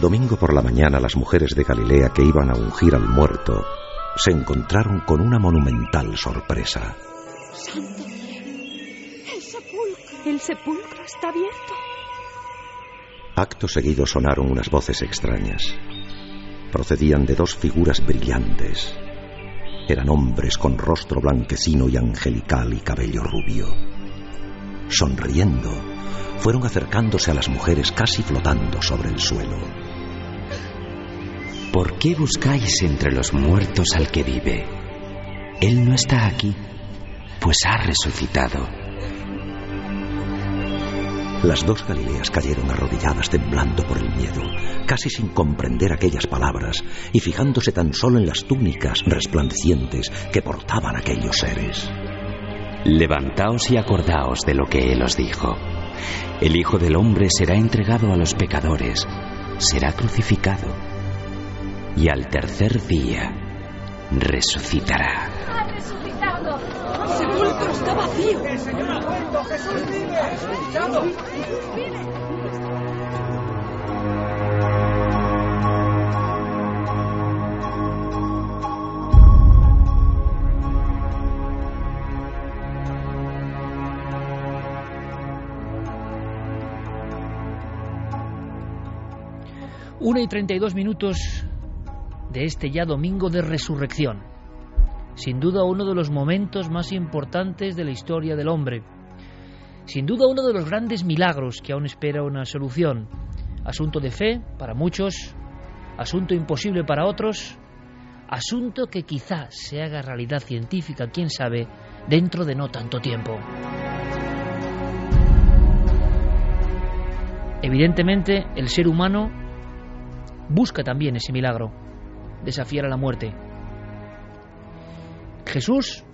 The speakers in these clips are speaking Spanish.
El domingo por la mañana las mujeres de Galilea que iban a ungir al muerto se encontraron con una monumental sorpresa. ¡Santo ¡El sepulcro! ¡El sepulcro está abierto! Acto seguido sonaron unas voces extrañas. Procedían de dos figuras brillantes. Eran hombres con rostro blanquecino y angelical y cabello rubio. Sonriendo, fueron acercándose a las mujeres casi flotando sobre el suelo. ¿Por qué buscáis entre los muertos al que vive? Él no está aquí, pues ha resucitado. Las dos Galileas cayeron arrodilladas temblando por el miedo, casi sin comprender aquellas palabras y fijándose tan solo en las túnicas resplandecientes que portaban aquellos seres. Levantaos y acordaos de lo que Él os dijo. El Hijo del Hombre será entregado a los pecadores, será crucificado y al tercer día resucitará. ¡Ha resucitado! ¡El sepulcro está vacío! ¡Jesús vive! ¡Jesús vive! Una y 32 minutos de este ya domingo de resurrección. Sin duda uno de los momentos más importantes de la historia del hombre. Sin duda uno de los grandes milagros que aún espera una solución. Asunto de fe para muchos, asunto imposible para otros, asunto que quizás se haga realidad científica, quién sabe, dentro de no tanto tiempo. Evidentemente, el ser humano busca también ese milagro, desafiar a la muerte. Jesús,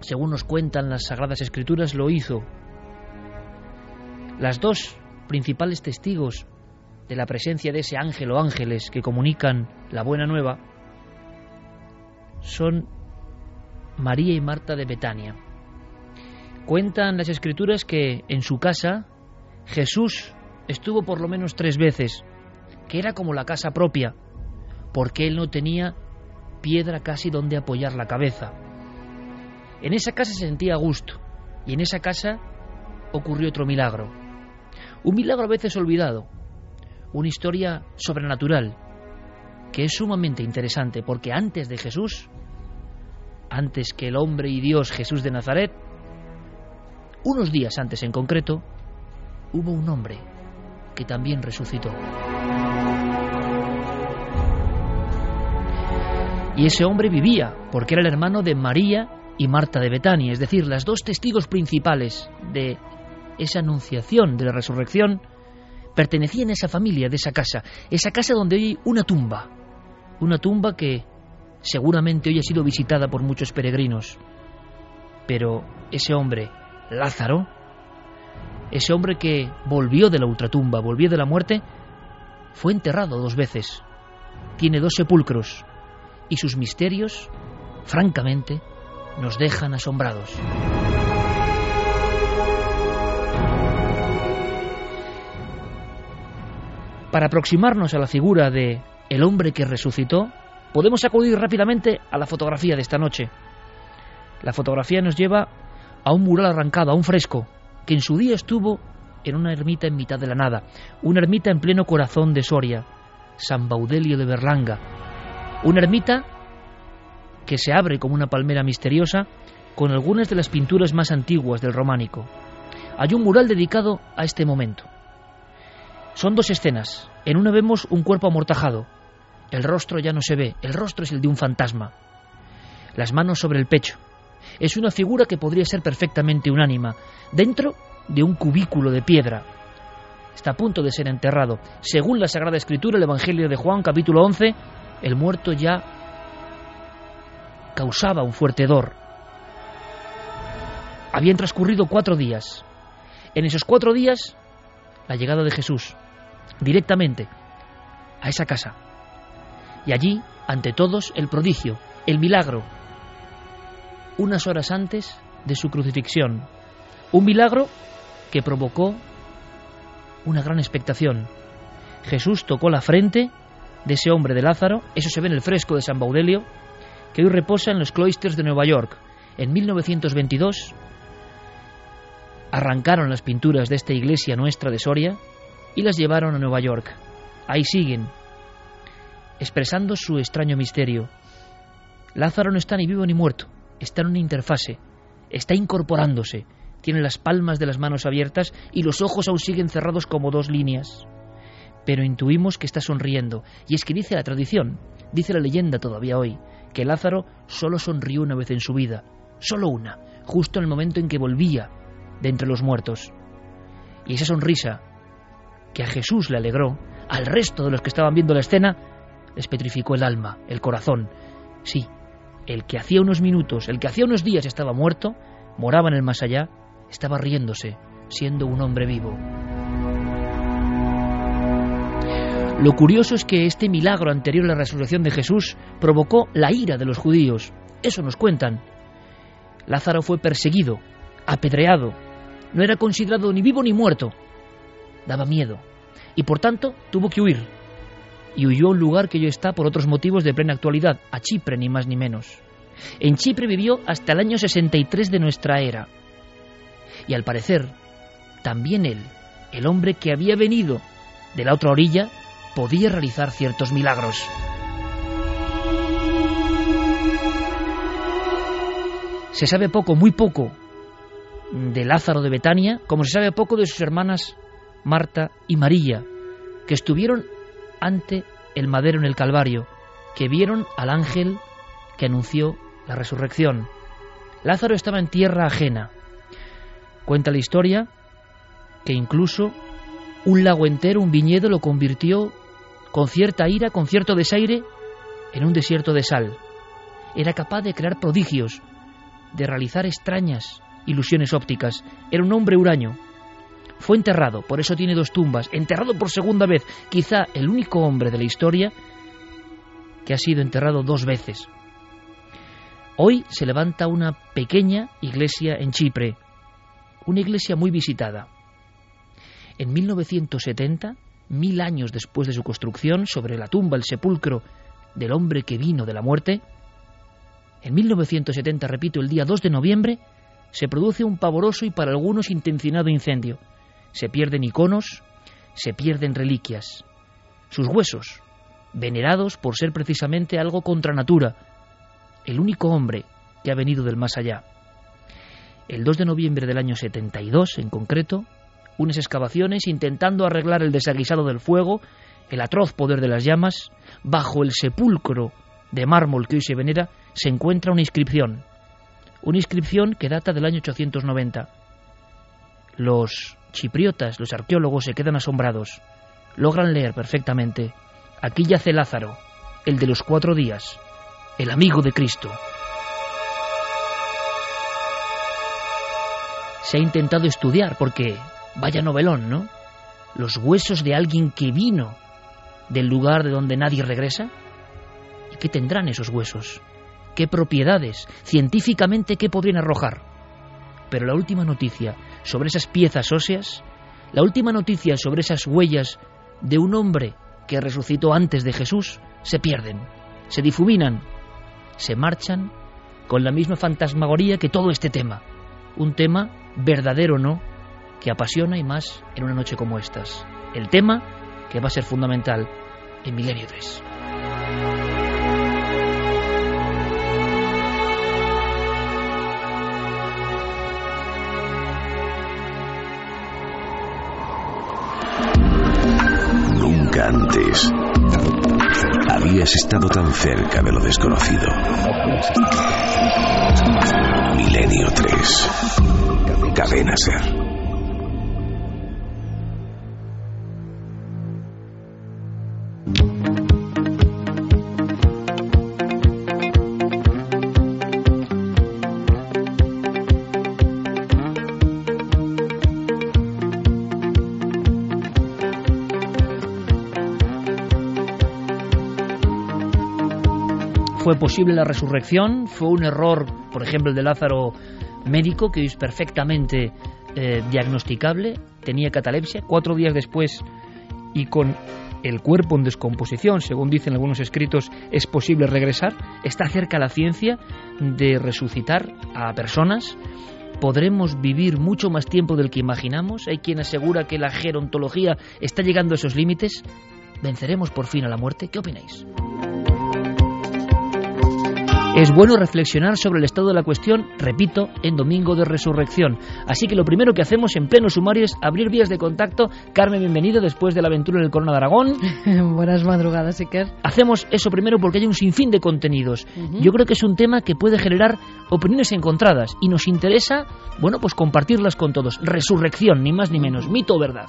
según nos cuentan las Sagradas Escrituras, lo hizo. Las dos principales testigos de la presencia de ese ángel o ángeles que comunican la buena nueva son María y Marta de Betania. Cuentan las Escrituras que en su casa Jesús estuvo por lo menos tres veces, que era como la casa propia, porque él no tenía piedra casi donde apoyar la cabeza. En esa casa se sentía a gusto, y en esa casa ocurrió otro milagro. Un milagro a veces olvidado, una historia sobrenatural, que es sumamente interesante, porque antes de Jesús, antes que el hombre y Dios Jesús de Nazaret, unos días antes en concreto, hubo un hombre que también resucitó. Y ese hombre vivía, porque era el hermano de María y Marta de Betania, es decir, las dos testigos principales de esa anunciación de la resurrección pertenecían a esa familia, de esa casa, esa casa donde hay una tumba, una tumba que seguramente hoy ha sido visitada por muchos peregrinos. Pero ese hombre, Lázaro, ese hombre que volvió de la ultratumba, volvió de la muerte, fue enterrado dos veces. Tiene dos sepulcros y sus misterios, francamente, nos dejan asombrados. Para aproximarnos a la figura de el hombre que resucitó, podemos acudir rápidamente a la fotografía de esta noche. La fotografía nos lleva a un mural arrancado, a un fresco, que en su día estuvo en una ermita en mitad de la nada, una ermita en pleno corazón de Soria, San Baudelio de Berlanga, una ermita que se abre como una palmera misteriosa con algunas de las pinturas más antiguas del románico. Hay un mural dedicado a este momento. Son dos escenas. En una vemos un cuerpo amortajado. El rostro ya no se ve, el rostro es el de un fantasma. Las manos sobre el pecho. Es una figura que podría ser perfectamente un ánima, dentro de un cubículo de piedra. Está a punto de ser enterrado. Según la Sagrada Escritura, el Evangelio de Juan, capítulo 11, el muerto ya causaba un fuerte hedor. Habían transcurrido cuatro días. En esos cuatro días, la llegada de Jesús, directamente a esa casa. Y allí, ante todos, el prodigio, el milagro, unas horas antes de su crucifixión. Un milagro que provocó una gran expectación. Jesús tocó la frente de ese hombre de Lázaro, eso se ve en el fresco de San Baudelio, que hoy reposa en los cloisters de Nueva York. En 1922 arrancaron las pinturas de esta iglesia nuestra de Soria y las llevaron a Nueva York. Ahí siguen, expresando su extraño misterio. Lázaro no está ni vivo ni muerto, está en una interfase, está incorporándose, tiene las palmas de las manos abiertas y los ojos aún siguen cerrados como dos líneas. Pero intuimos que está sonriendo, y es que dice la tradición, dice la leyenda todavía hoy, que Lázaro solo sonrió una vez en su vida, solo una, justo en el momento en que volvía de entre los muertos. Y esa sonrisa, que a Jesús le alegró, al resto de los que estaban viendo la escena, les petrificó el alma, el corazón. Sí, el que hacía unos minutos, el que hacía unos días estaba muerto, moraba en el más allá, estaba riéndose, siendo un hombre vivo. Lo curioso es que este milagro anterior a la resurrección de Jesús provocó la ira de los judíos. Eso nos cuentan. Lázaro fue perseguido, apedreado. No era considerado ni vivo ni muerto. Daba miedo. Y por tanto tuvo que huir. Y huyó a un lugar que hoy está por otros motivos de plena actualidad, a Chipre ni más ni menos. En Chipre vivió hasta el año 63 de nuestra era. Y al parecer, también él, el hombre que había venido de la otra orilla, podía realizar ciertos milagros. Se sabe poco, muy poco, de Lázaro de Betania, como se sabe poco de sus hermanas Marta y María, que estuvieron ante el madero en el Calvario, que vieron al ángel que anunció la resurrección. Lázaro estaba en tierra ajena. Cuenta la historia que incluso un lago entero, un viñedo, lo convirtió con cierta ira, con cierto desaire, en un desierto de sal. Era capaz de crear prodigios, de realizar extrañas ilusiones ópticas. Era un hombre huraño. Fue enterrado, por eso tiene dos tumbas, enterrado por segunda vez, quizá el único hombre de la historia que ha sido enterrado dos veces. Hoy se levanta una pequeña iglesia en Chipre, una iglesia muy visitada. En 1970 mil años después de su construcción, sobre la tumba, el sepulcro del hombre que vino de la muerte, en 1970, repito, el día 2 de noviembre, se produce un pavoroso y para algunos intencionado incendio. Se pierden iconos, se pierden reliquias. Sus huesos, venerados por ser precisamente algo contra natura, el único hombre que ha venido del más allá. El 2 de noviembre del año 72, en concreto, unas excavaciones intentando arreglar el desaguisado del fuego, el atroz poder de las llamas, bajo el sepulcro de mármol que hoy se venera, se encuentra una inscripción. Una inscripción que data del año 890. Los chipriotas, los arqueólogos, se quedan asombrados. Logran leer perfectamente. Aquí yace Lázaro, el de los cuatro días, el amigo de Cristo. Se ha intentado estudiar porque Vaya novelón, ¿no? Los huesos de alguien que vino del lugar de donde nadie regresa. ¿Y qué tendrán esos huesos? ¿Qué propiedades? Científicamente, ¿qué podrían arrojar? Pero la última noticia sobre esas piezas óseas, la última noticia sobre esas huellas de un hombre que resucitó antes de Jesús, se pierden, se difuminan, se marchan con la misma fantasmagoría que todo este tema. Un tema verdadero no, que apasiona y más en una noche como estas. El tema que va a ser fundamental en Milenio 3. Nunca antes habías estado tan cerca de lo desconocido. Milenio 3. Cadena Ser. Posible la resurrección, fue un error, por ejemplo, el de Lázaro médico, que es perfectamente eh, diagnosticable, tenía catalepsia, cuatro días después y con el cuerpo en descomposición, según dicen algunos escritos, es posible regresar, está cerca la ciencia de resucitar a personas, podremos vivir mucho más tiempo del que imaginamos, hay quien asegura que la gerontología está llegando a esos límites, venceremos por fin a la muerte, ¿qué opináis? Es bueno reflexionar sobre el estado de la cuestión, repito, en Domingo de Resurrección. Así que lo primero que hacemos en pleno sumario es abrir vías de contacto. Carmen, bienvenido después de la aventura en el Corona de Aragón. Buenas madrugadas, Iker. Hacemos eso primero porque hay un sinfín de contenidos. Yo creo que es un tema que puede generar opiniones encontradas y nos interesa, bueno, pues compartirlas con todos. Resurrección, ni más ni menos, mito o verdad.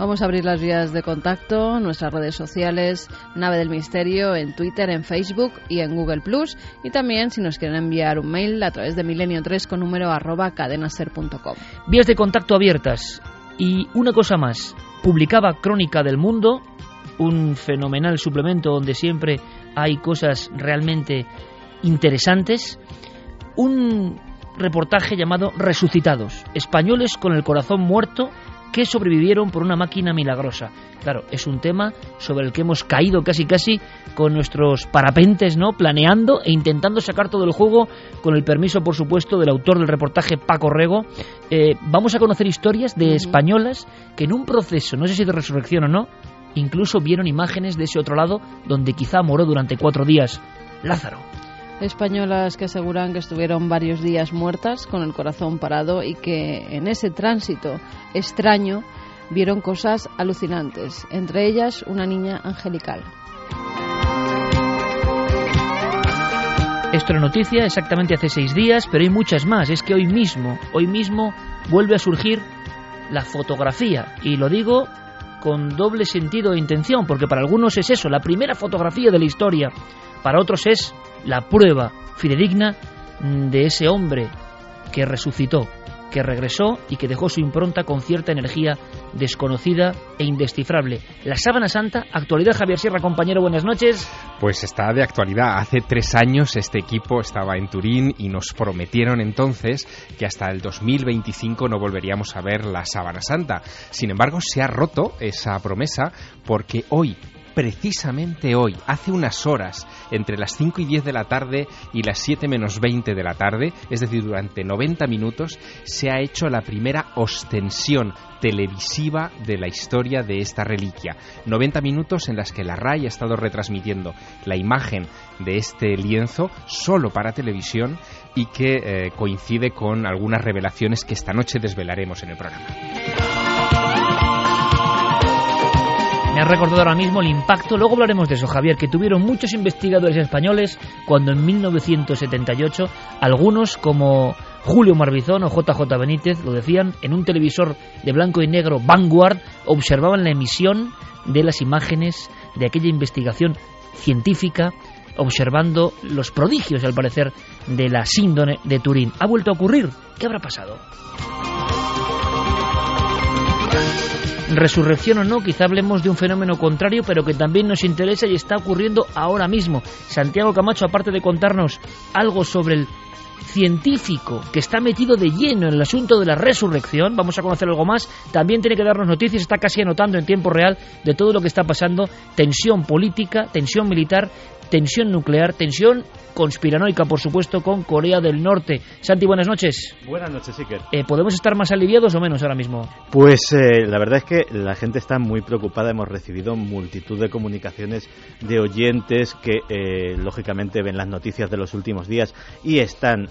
Vamos a abrir las vías de contacto, nuestras redes sociales, Nave del Misterio, en Twitter, en Facebook y en Google Plus. Y también si nos quieren enviar un mail a través de milenio3 con número arroba cadenaser.com. Vías de contacto abiertas. Y una cosa más, publicaba Crónica del Mundo, un fenomenal suplemento donde siempre hay cosas realmente interesantes. Un reportaje llamado Resucitados, españoles con el corazón muerto que sobrevivieron por una máquina milagrosa. Claro, es un tema sobre el que hemos caído casi casi con nuestros parapentes, ¿no? Planeando e intentando sacar todo el juego con el permiso, por supuesto, del autor del reportaje Paco Rego. Eh, vamos a conocer historias de españolas que en un proceso, no sé si de resurrección o no, incluso vieron imágenes de ese otro lado donde quizá moró durante cuatro días Lázaro españolas que aseguran que estuvieron varios días muertas con el corazón parado y que en ese tránsito extraño vieron cosas alucinantes, entre ellas una niña angelical. Esto es noticia exactamente hace seis días, pero hay muchas más. Es que hoy mismo, hoy mismo vuelve a surgir la fotografía. Y lo digo con doble sentido e intención, porque para algunos es eso, la primera fotografía de la historia. Para otros es la prueba fidedigna de ese hombre que resucitó, que regresó y que dejó su impronta con cierta energía desconocida e indescifrable. La sábana santa, actualidad Javier Sierra, compañero, buenas noches. Pues está de actualidad. Hace tres años este equipo estaba en Turín y nos prometieron entonces que hasta el 2025 no volveríamos a ver la sábana santa. Sin embargo, se ha roto esa promesa porque hoy precisamente hoy, hace unas horas, entre las 5 y 10 de la tarde y las 7 menos 20 de la tarde, es decir, durante 90 minutos, se ha hecho la primera ostensión televisiva de la historia de esta reliquia. 90 minutos en las que la RAI ha estado retransmitiendo la imagen de este lienzo solo para televisión y que eh, coincide con algunas revelaciones que esta noche desvelaremos en el programa. Recordado ahora mismo el impacto, luego hablaremos de eso, Javier, que tuvieron muchos investigadores españoles cuando en 1978 algunos como Julio Marbizón o JJ Benítez, lo decían, en un televisor de blanco y negro Vanguard observaban la emisión de las imágenes de aquella investigación científica observando los prodigios, al parecer, de la síndrome de Turín. ¿Ha vuelto a ocurrir? ¿Qué habrá pasado? Resurrección o no, quizá hablemos de un fenómeno contrario, pero que también nos interesa y está ocurriendo ahora mismo. Santiago Camacho, aparte de contarnos algo sobre el científico que está metido de lleno en el asunto de la resurrección, vamos a conocer algo más, también tiene que darnos noticias, está casi anotando en tiempo real de todo lo que está pasando, tensión política, tensión militar tensión nuclear, tensión conspiranoica, por supuesto, con Corea del Norte. Santi, buenas noches. Buenas noches, Iker. Eh, ¿Podemos estar más aliviados o menos ahora mismo? Pues eh, la verdad es que la gente está muy preocupada. Hemos recibido multitud de comunicaciones de oyentes que, eh, lógicamente, ven las noticias de los últimos días y están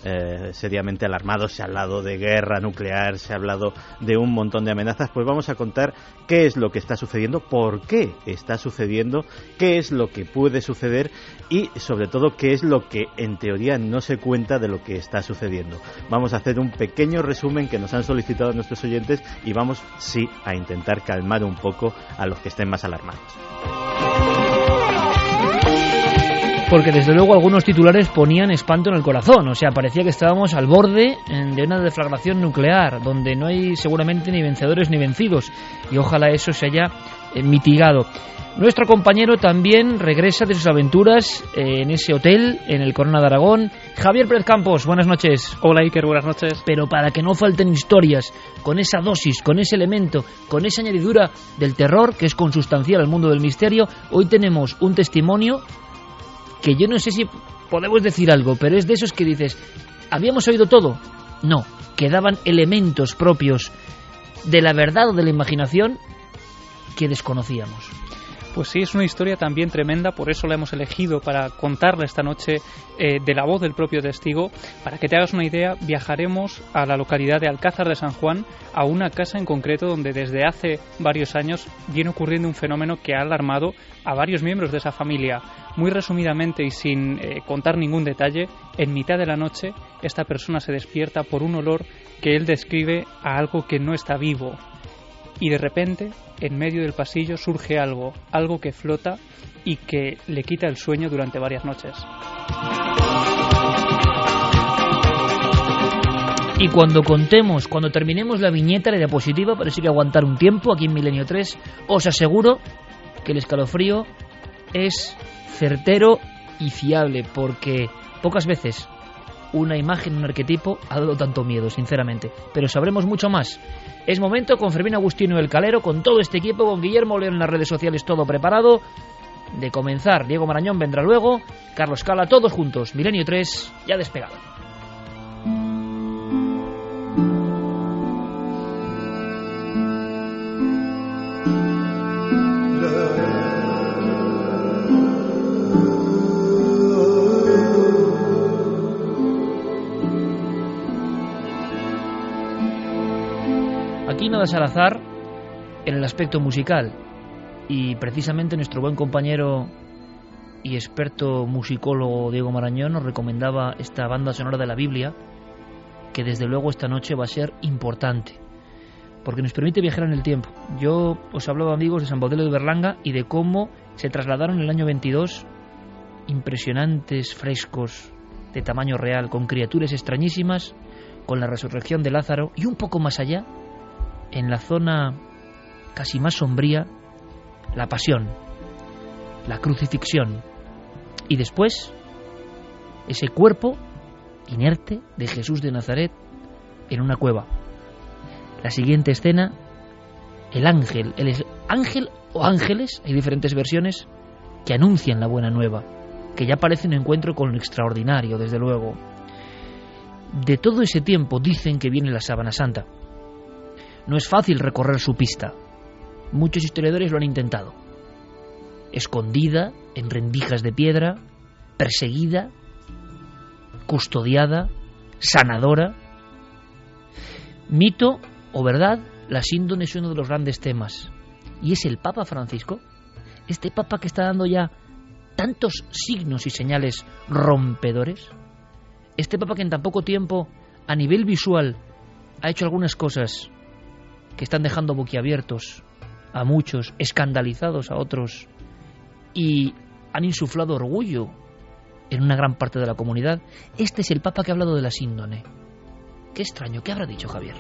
seriamente alarmados. Se ha hablado de guerra nuclear, se ha hablado de un montón de amenazas. Pues vamos a contar qué es lo que está sucediendo, por qué está sucediendo, qué es lo que puede suceder y, sobre todo, qué es lo que en teoría no se cuenta de lo que está sucediendo. Vamos a hacer un pequeño resumen que nos han solicitado nuestros oyentes y vamos, sí, a intentar calmar un poco a los que estén más alarmados. Porque desde luego algunos titulares ponían espanto en el corazón, o sea, parecía que estábamos al borde eh, de una deflagración nuclear, donde no hay seguramente ni vencedores ni vencidos, y ojalá eso se haya eh, mitigado. Nuestro compañero también regresa de sus aventuras eh, en ese hotel, en el Corona de Aragón. Javier Pérez Campos, buenas noches. Hola Iker, buenas noches. Pero para que no falten historias, con esa dosis, con ese elemento, con esa añadidura del terror que es consustancial al mundo del misterio, hoy tenemos un testimonio que yo no sé si podemos decir algo, pero es de esos que dices, ¿habíamos oído todo? No, quedaban elementos propios de la verdad o de la imaginación que desconocíamos. Pues sí, es una historia también tremenda, por eso la hemos elegido para contarla esta noche eh, de la voz del propio testigo. Para que te hagas una idea, viajaremos a la localidad de Alcázar de San Juan, a una casa en concreto donde desde hace varios años viene ocurriendo un fenómeno que ha alarmado a varios miembros de esa familia. Muy resumidamente y sin eh, contar ningún detalle, en mitad de la noche esta persona se despierta por un olor que él describe a algo que no está vivo. Y de repente, en medio del pasillo surge algo, algo que flota y que le quita el sueño durante varias noches. Y cuando contemos, cuando terminemos la viñeta, la diapositiva, parece que aguantar un tiempo aquí en Milenio 3, os aseguro que el escalofrío es certero y fiable, porque pocas veces una imagen, un arquetipo ha dado tanto miedo, sinceramente. Pero sabremos mucho más. Es momento con Fermín Agustino el Calero, con todo este equipo, con Guillermo León en las redes sociales, todo preparado. De comenzar, Diego Marañón vendrá luego, Carlos Cala, todos juntos. Milenio 3, ya despegado. Aquí nada es al azar en el aspecto musical y precisamente nuestro buen compañero y experto musicólogo Diego Marañón nos recomendaba esta banda sonora de la Biblia que desde luego esta noche va a ser importante porque nos permite viajar en el tiempo. Yo os hablaba amigos de San Baudelo de Berlanga y de cómo se trasladaron en el año 22 impresionantes frescos de tamaño real con criaturas extrañísimas con la resurrección de Lázaro y un poco más allá en la zona casi más sombría, la pasión, la crucifixión y después ese cuerpo inerte de Jesús de Nazaret en una cueva. La siguiente escena, el ángel, el ángel o ángeles, hay diferentes versiones, que anuncian la buena nueva, que ya parece un encuentro con lo extraordinario, desde luego. De todo ese tiempo dicen que viene la sábana santa. No es fácil recorrer su pista. Muchos historiadores lo han intentado. Escondida en rendijas de piedra, perseguida, custodiada, sanadora. Mito o verdad, la síndrome es uno de los grandes temas. Y es el Papa Francisco, este Papa que está dando ya tantos signos y señales rompedores. Este Papa que en tan poco tiempo, a nivel visual, ha hecho algunas cosas que están dejando boquiabiertos a muchos, escandalizados a otros y han insuflado orgullo en una gran parte de la comunidad. Este es el Papa que ha hablado de la síndone. Qué extraño, ¿qué habrá dicho Javier?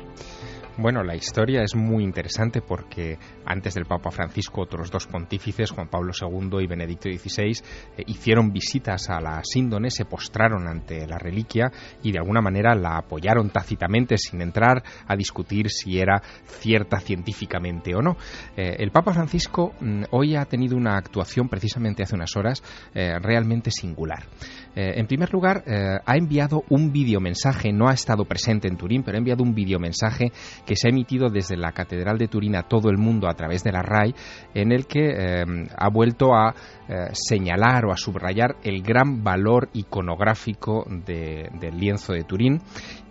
Bueno, la historia es muy interesante porque antes del Papa Francisco otros dos pontífices, Juan Pablo II y Benedicto XVI, eh, hicieron visitas a la síndone, se postraron ante la reliquia y de alguna manera la apoyaron tácitamente sin entrar a discutir si era cierta científicamente o no. Eh, el Papa Francisco mm, hoy ha tenido una actuación precisamente hace unas horas eh, realmente singular. en primer lugar, ha enviado un videomensaje, no ha estado presente en Turín, pero ha enviado un videomensaje que se ha emitido desde la Catedral de Turín a todo el mundo a través de la RAI, en el que eh, ha vuelto a eh, señalar o a subrayar el gran valor iconográfico del lienzo de Turín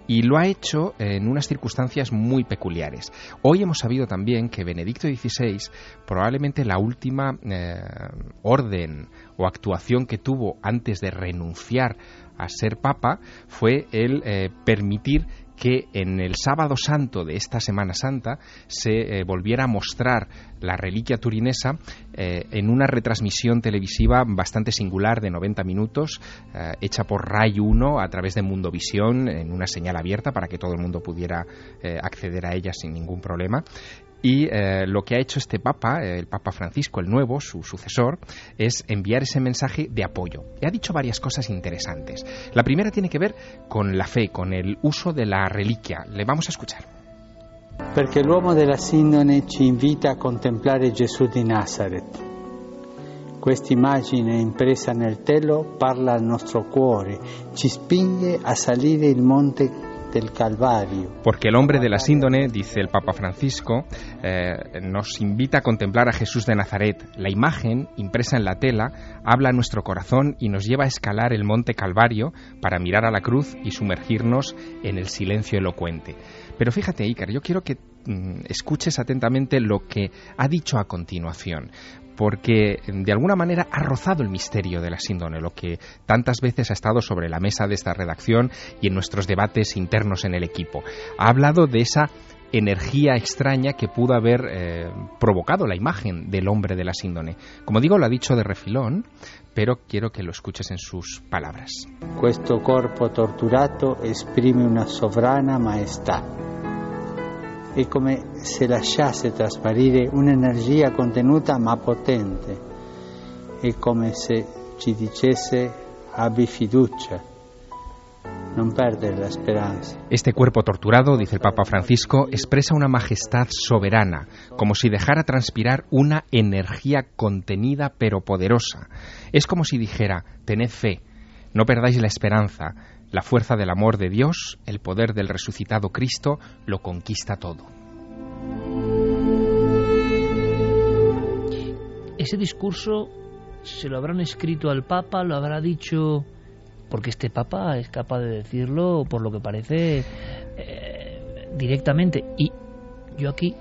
y lo ha hecho en unas circunstancias muy peculiares. Hoy hemos sabido también que Benedicto XVI, probablemente la última eh, orden o actuación que tuvo antes de renunciar a ser papa, fue el permitir que en el sábado santo de esta Semana Santa se eh, volviera a mostrar la reliquia turinesa eh, en una retransmisión televisiva bastante singular de 90 minutos, eh, hecha por Ray 1 a través de Mundovisión en una señal abierta para que todo el mundo pudiera acceder a ella sin ningún problema. Y eh, lo que ha hecho este Papa, el Papa Francisco, el nuevo, su sucesor, es enviar ese mensaje de apoyo. Y ha dicho varias cosas interesantes. La primera tiene que ver con la fe, con el uso de la reliquia. Le vamos a escuchar. Perché l'uomo della Sindone ci invita a contemplare Gesù di Nazareth. Questa immagine impresa nel telo parla al nostro cuore, ci spinge a salire il monte del Calvario. Porque el hombre de la síndone, dice el Papa Francisco, eh, nos invita a contemplar a Jesús de Nazaret. La imagen, impresa en la tela, habla a nuestro corazón y nos lleva a escalar el monte Calvario para mirar a la cruz y sumergirnos en el silencio elocuente. Pero fíjate, Icar, yo quiero que mm, escuches atentamente lo que ha dicho a continuación, porque de alguna manera ha rozado el misterio de la síndone, lo que tantas veces ha estado sobre la mesa de esta redacción y en nuestros debates internos en el equipo. Ha hablado de esa energía extraña que pudo haber eh, provocado la imagen del hombre de la síndone. Como digo, lo ha dicho de refilón, pero quiero que lo escuches en sus palabras. Questo corpo torturato esprime una sovrana maestà è come se lasciasse trasparire un'energia contenuta ma potente, è come se ci dicesse abbi fiducia, non perdere la speranza. Este cuerpo torturado, dice el Papa Francisco, expresa una majestad soberana, como si dejara transpirar una energía contenida pero poderosa. Es como si dijera, tened fe, no perdáis la esperanza, la fuerza del amor de Dios, el poder del resucitado Cristo, lo conquista todo. Ese discurso se lo habrán escrito al Papa, lo habrá dicho porque este Papa es capaz de decirlo, por lo que parece, eh, directamente. Y yo aquí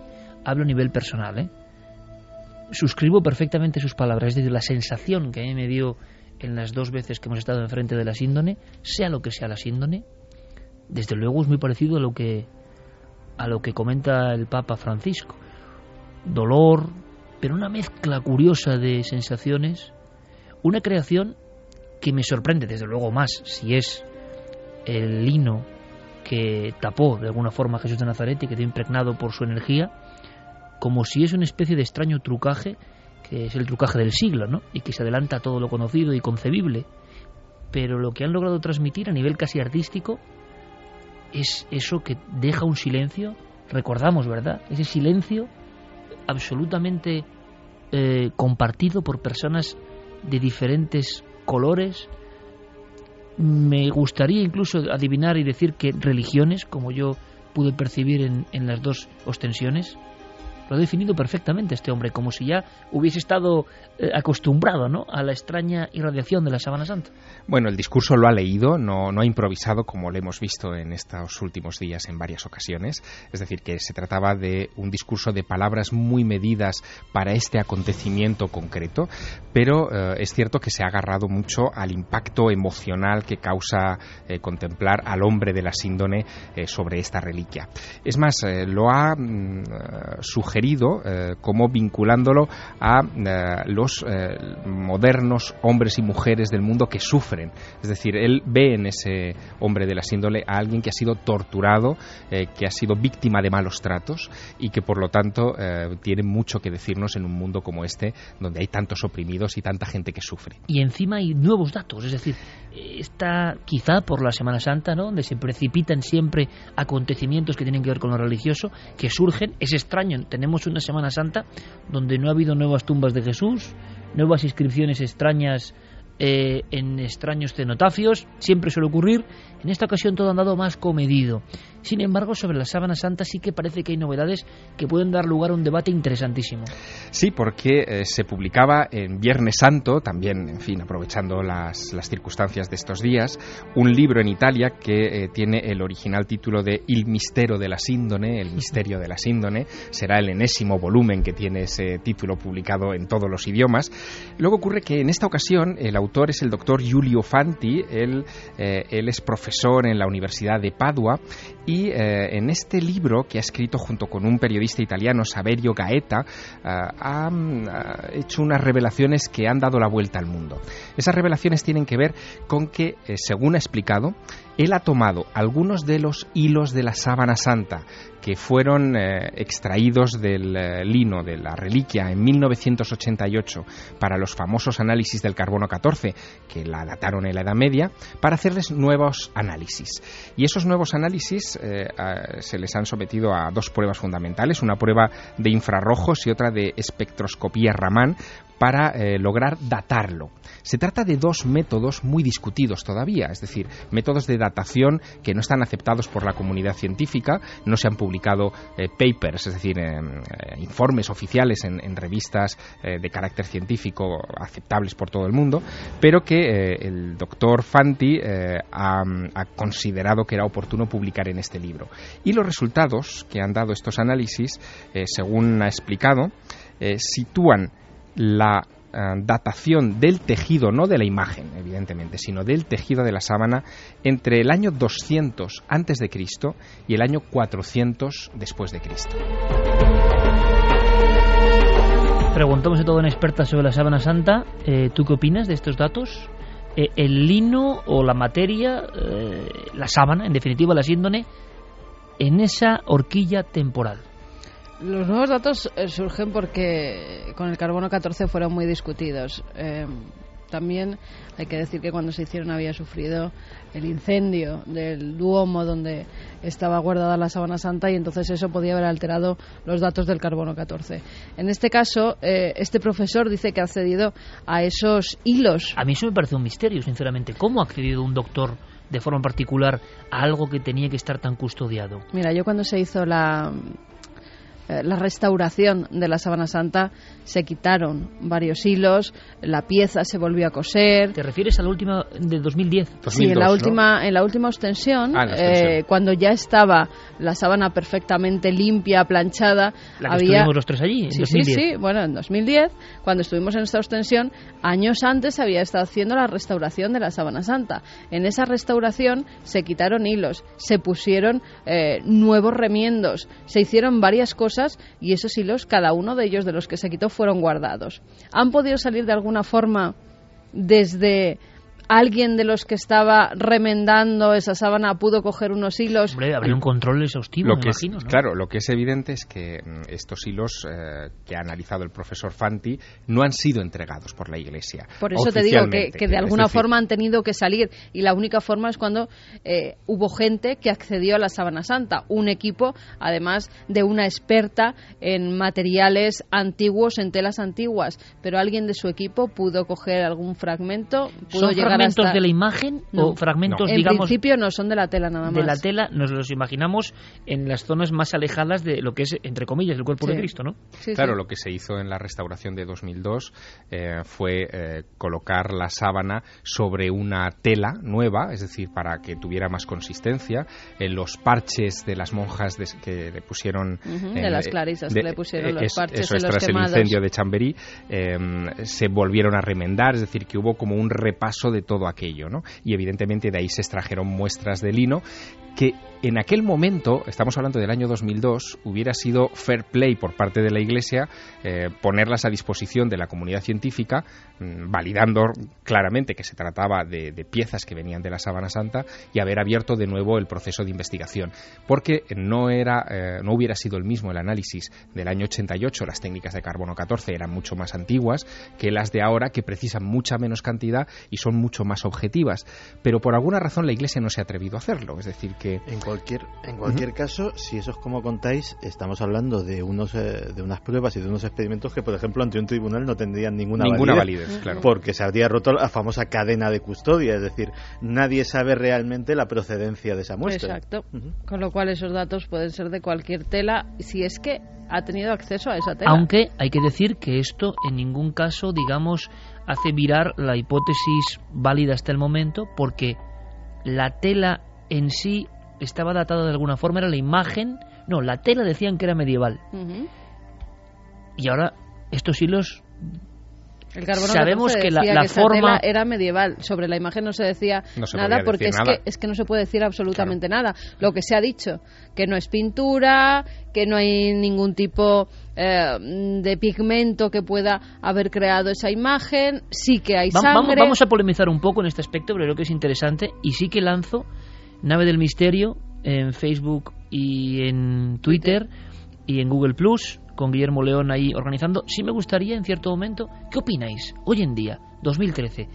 hablo a nivel personal, ¿eh? Suscribo perfectamente sus palabras, es decir, la sensación que a mí me dio en las dos veces que hemos estado enfrente de la síndone, sea lo que sea la síndone, desde luego es muy parecido a lo que a lo que comenta el Papa Francisco. Dolor, pero una mezcla curiosa de sensaciones, una creación que me sorprende desde luego más si es el lino que tapó de alguna forma a Jesús de Nazaret y que quedó impregnado por su energía, como si es una especie de extraño trucaje que es el trucaje del siglo, ¿no? Y que se adelanta a todo lo conocido y concebible. Pero lo que han logrado transmitir a nivel casi artístico es eso que deja un silencio, recordamos, ¿verdad? Ese silencio absolutamente eh, compartido por personas de diferentes colores. Me gustaría incluso adivinar y decir que religiones, como yo pude percibir en, en las dos ostensiones, lo ha definido perfectamente este hombre, como si ya hubiese estado eh, acostumbrado ¿no? a la extraña irradiación de la Sábana Santa. Bueno, el discurso lo ha leído, no, no ha improvisado como lo hemos visto en estos últimos días en varias ocasiones. Es decir, que se trataba de un discurso de palabras muy medidas para este acontecimiento concreto, pero eh, es cierto que se ha agarrado mucho al impacto emocional que causa eh, contemplar al hombre de la síndone sobre esta reliquia. Es más, lo ha mm, sugerido sugerido como vinculándolo a los modernos hombres y mujeres del mundo que sufren. Es decir, él ve en ese hombre de la síndole a alguien que ha sido torturado, que ha sido víctima de malos tratos y que por lo tanto tiene mucho que decirnos en un mundo como este, donde hay tantos oprimidos y tanta gente que sufre. Y encima hay nuevos datos, es decir, está quizá por la Semana Santa, ¿no? donde se precipitan siempre acontecimientos que tienen que ver con lo religioso, que surgen. Es extraño, tenemos una Semana Santa donde no ha habido nuevas tumbas de Jesús, nuevas inscripciones extrañas eh, en extraños cenotafios, siempre suele ocurrir. En esta ocasión todo ha andado más comedido. Sin embargo, sobre la sábana santa sí que parece que hay novedades que pueden dar lugar a un debate interesantísimo. Sí, porque eh, se publicaba en Viernes Santo, también, en fin, aprovechando las, circunstancias de estos días, un libro en Italia que eh, tiene el original título de Il mistero de la síndone, el misterio de la síndone. Será el enésimo volumen que tiene ese título publicado en todos los idiomas. Luego ocurre que en esta ocasión el autor es el doctor Giulio Fanti, él, eh, él es profesor en la Universidad de Padua y eh, en este libro que ha escrito junto con un periodista italiano, Saverio Gaeta, eh, ha, hecho unas revelaciones que han dado la vuelta al mundo. Esas revelaciones tienen que ver con que, según ha explicado, él ha tomado algunos de los hilos de la sábana santa que fueron eh, extraídos del eh, lino de la reliquia en 1988 para los famosos análisis del carbono 14 que la dataron en la Edad Media para hacerles nuevos análisis. Y esos nuevos análisis eh, se les han sometido a dos pruebas fundamentales una prueba de infrarrojos y otra de espectroscopía Raman para lograr datarlo se trata de dos métodos muy discutidos todavía, es decir, métodos de datación que no están aceptados por la comunidad científica, no se han publicado eh, papers, es decir, eh, eh, informes oficiales en, revistas de carácter científico aceptables por todo el mundo, pero que el doctor Fanti ha considerado que era oportuno publicar en este libro. Y los resultados que han dado estos análisis, según ha explicado, sitúan la eh, datación del tejido, no de la imagen, evidentemente, sino del tejido de la sábana entre el año 200 antes de Cristo y el año 400 después de Cristo. Preguntamos a toda una experta sobre la sábana santa. Eh, ¿Tú qué opinas de estos datos? Eh, ¿El lino o la materia, la sábana, en definitiva la síndone, en esa horquilla temporal? Los nuevos datos eh, surgen porque con el carbono 14 fueron muy discutidos. Eh, también hay que decir que cuando se hicieron había sufrido el incendio del Duomo donde estaba guardada la Sábana Santa y entonces eso podía haber alterado los datos del carbono 14. En este caso, eh, este profesor dice que ha accedido a esos hilos. A mí eso me parece un misterio, sinceramente. ¿Cómo ha accedido un doctor de forma particular a algo que tenía que estar tan custodiado? Mira, yo cuando se hizo la, eh, la restauración de la Sábana Santa se quitaron varios hilos, la pieza se volvió a coser. ¿Te refieres a la última de 2010? sí, en la última, en la última ostensión, ah, eh, cuando ya estaba la sábana perfectamente limpia, planchada, la que había estuvimos los tres allí. En sí, 2010. sí, sí. Bueno, en 2010, cuando estuvimos en esta ostensión, años antes había estado haciendo la restauración de la Sábana Santa. En esa restauración se quitaron hilos, se pusieron eh, nuevos remiendos, se hicieron varias cosas y esos hilos, cada uno de ellos de los que se quitó, fueron guardados. ¿Han podido salir de alguna forma desde alguien de los que estaba remendando esa sábana pudo coger unos hilos. Hombre, habría un control exhaustivo, lo me que imagino. es, Claro, lo que es evidente es que mm, estos hilos eh, que ha analizado el profesor Fanti no han sido entregados por la Iglesia. Por eso te digo que, que de alguna forma han tenido que salir y la única forma es cuando eh, hubo gente que accedió a la sábana santa, un equipo además de una experta en materiales antiguos, en telas antiguas, pero alguien de su equipo pudo coger algún fragmento, pudo ¿Son llegar fragmentos hasta... de la imagen No. o fragmentos, En digamos, principio no son de la tela nada más. de la tela? Nos los imaginamos en las zonas más alejadas de lo que es, entre comillas, el cuerpo de. Cristo, ¿no? Sí, claro, sí. lo que se hizo en la restauración de 2002 eh, fue eh, colocar la sábana sobre una tela nueva, es decir, para que tuviera más consistencia. En los parches de las monjas que le pusieron... En- de las clarisas que le pusieron los es- parches eso en es los tras quemados. el incendio de Chamberí, eh, se volvieron a remendar, es decir, que hubo como un repaso de todo aquello, ¿no? Y evidentemente de ahí se extrajeron muestras de lino que en aquel momento, estamos hablando del año 2002, hubiera sido fair play por parte de la Iglesia eh, ponerlas a disposición de la comunidad científica, mm, validando claramente que se trataba de, piezas que venían de la Sábana Santa y haber abierto de nuevo el proceso de investigación, porque no era, eh, no hubiera sido el mismo el análisis del año 88, las técnicas de carbono 14 eran mucho más antiguas que las de ahora, que precisan mucha menos cantidad y son mucho más objetivas. Pero por alguna razón la Iglesia no se ha atrevido a hacerlo, es decir que en cualquier en cualquier caso, si eso es como contáis, estamos hablando de unos eh, de unas pruebas y de unos experimentos que, por ejemplo, ante un tribunal no tendrían ninguna, ninguna validez, porque se habría roto la famosa cadena de custodia, es decir, nadie sabe realmente la procedencia de esa muestra. Exacto. Con lo cual esos datos pueden ser de cualquier tela, si es que ha tenido acceso a esa tela. Aunque hay que decir que esto en ningún caso, digamos, hace virar la hipótesis válida hasta el momento, porque la tela en sí estaba datada de alguna forma, era la imagen, no, la tela decían que era medieval. Y ahora estos hilos el Sabemos que la, forma era medieval. Sobre la imagen no se decía nada porque es que es que no se puede decir absolutamente nada. Lo que se ha dicho que no es pintura, que no hay ningún tipo eh, de pigmento que pueda haber creado esa imagen, sí que hay sangre. Vamos, a polemizar un poco en este aspecto, pero creo que es interesante y sí que lanzo Nave del Misterio en Facebook y en Twitter y en Google Plus con Guillermo León ahí organizando. Sí me gustaría en cierto momento, ¿qué opináis hoy en día, 2013,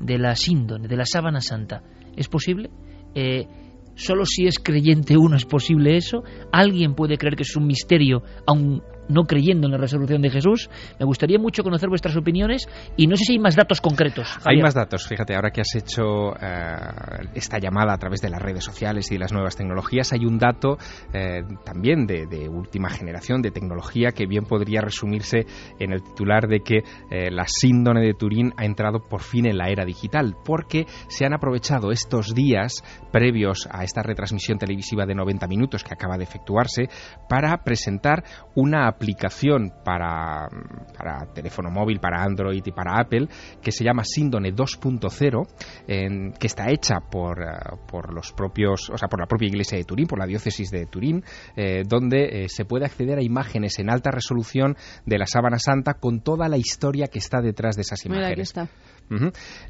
de la síndone, de la sábana santa? ¿Es posible? Eh, Solo si es creyente uno es posible eso. Alguien puede creer que es un misterio, aun no creyendo en la resolución de Jesús. Me gustaría mucho conocer vuestras opiniones y no sé si hay más datos concretos. Hay más datos, fíjate, ahora que has hecho eh, esta llamada a través de las redes sociales y de las nuevas tecnologías, hay un dato eh, también de, última generación de tecnología que bien podría resumirse en el titular de que eh, la síndrome de Turín ha entrado por fin en la era digital, porque se han aprovechado estos días previos a esta retransmisión televisiva de 90 minutos que acaba de efectuarse para presentar una aplicación para, para teléfono móvil, para Android y para Apple, que se llama Síndone 2.0, que está hecha por, eh, por los propios, o sea, por la propia Iglesia de Turín, por la diócesis de Turín, eh, donde eh, se puede acceder a imágenes en alta resolución de la Sábana Santa con toda la historia que está detrás de esas imágenes.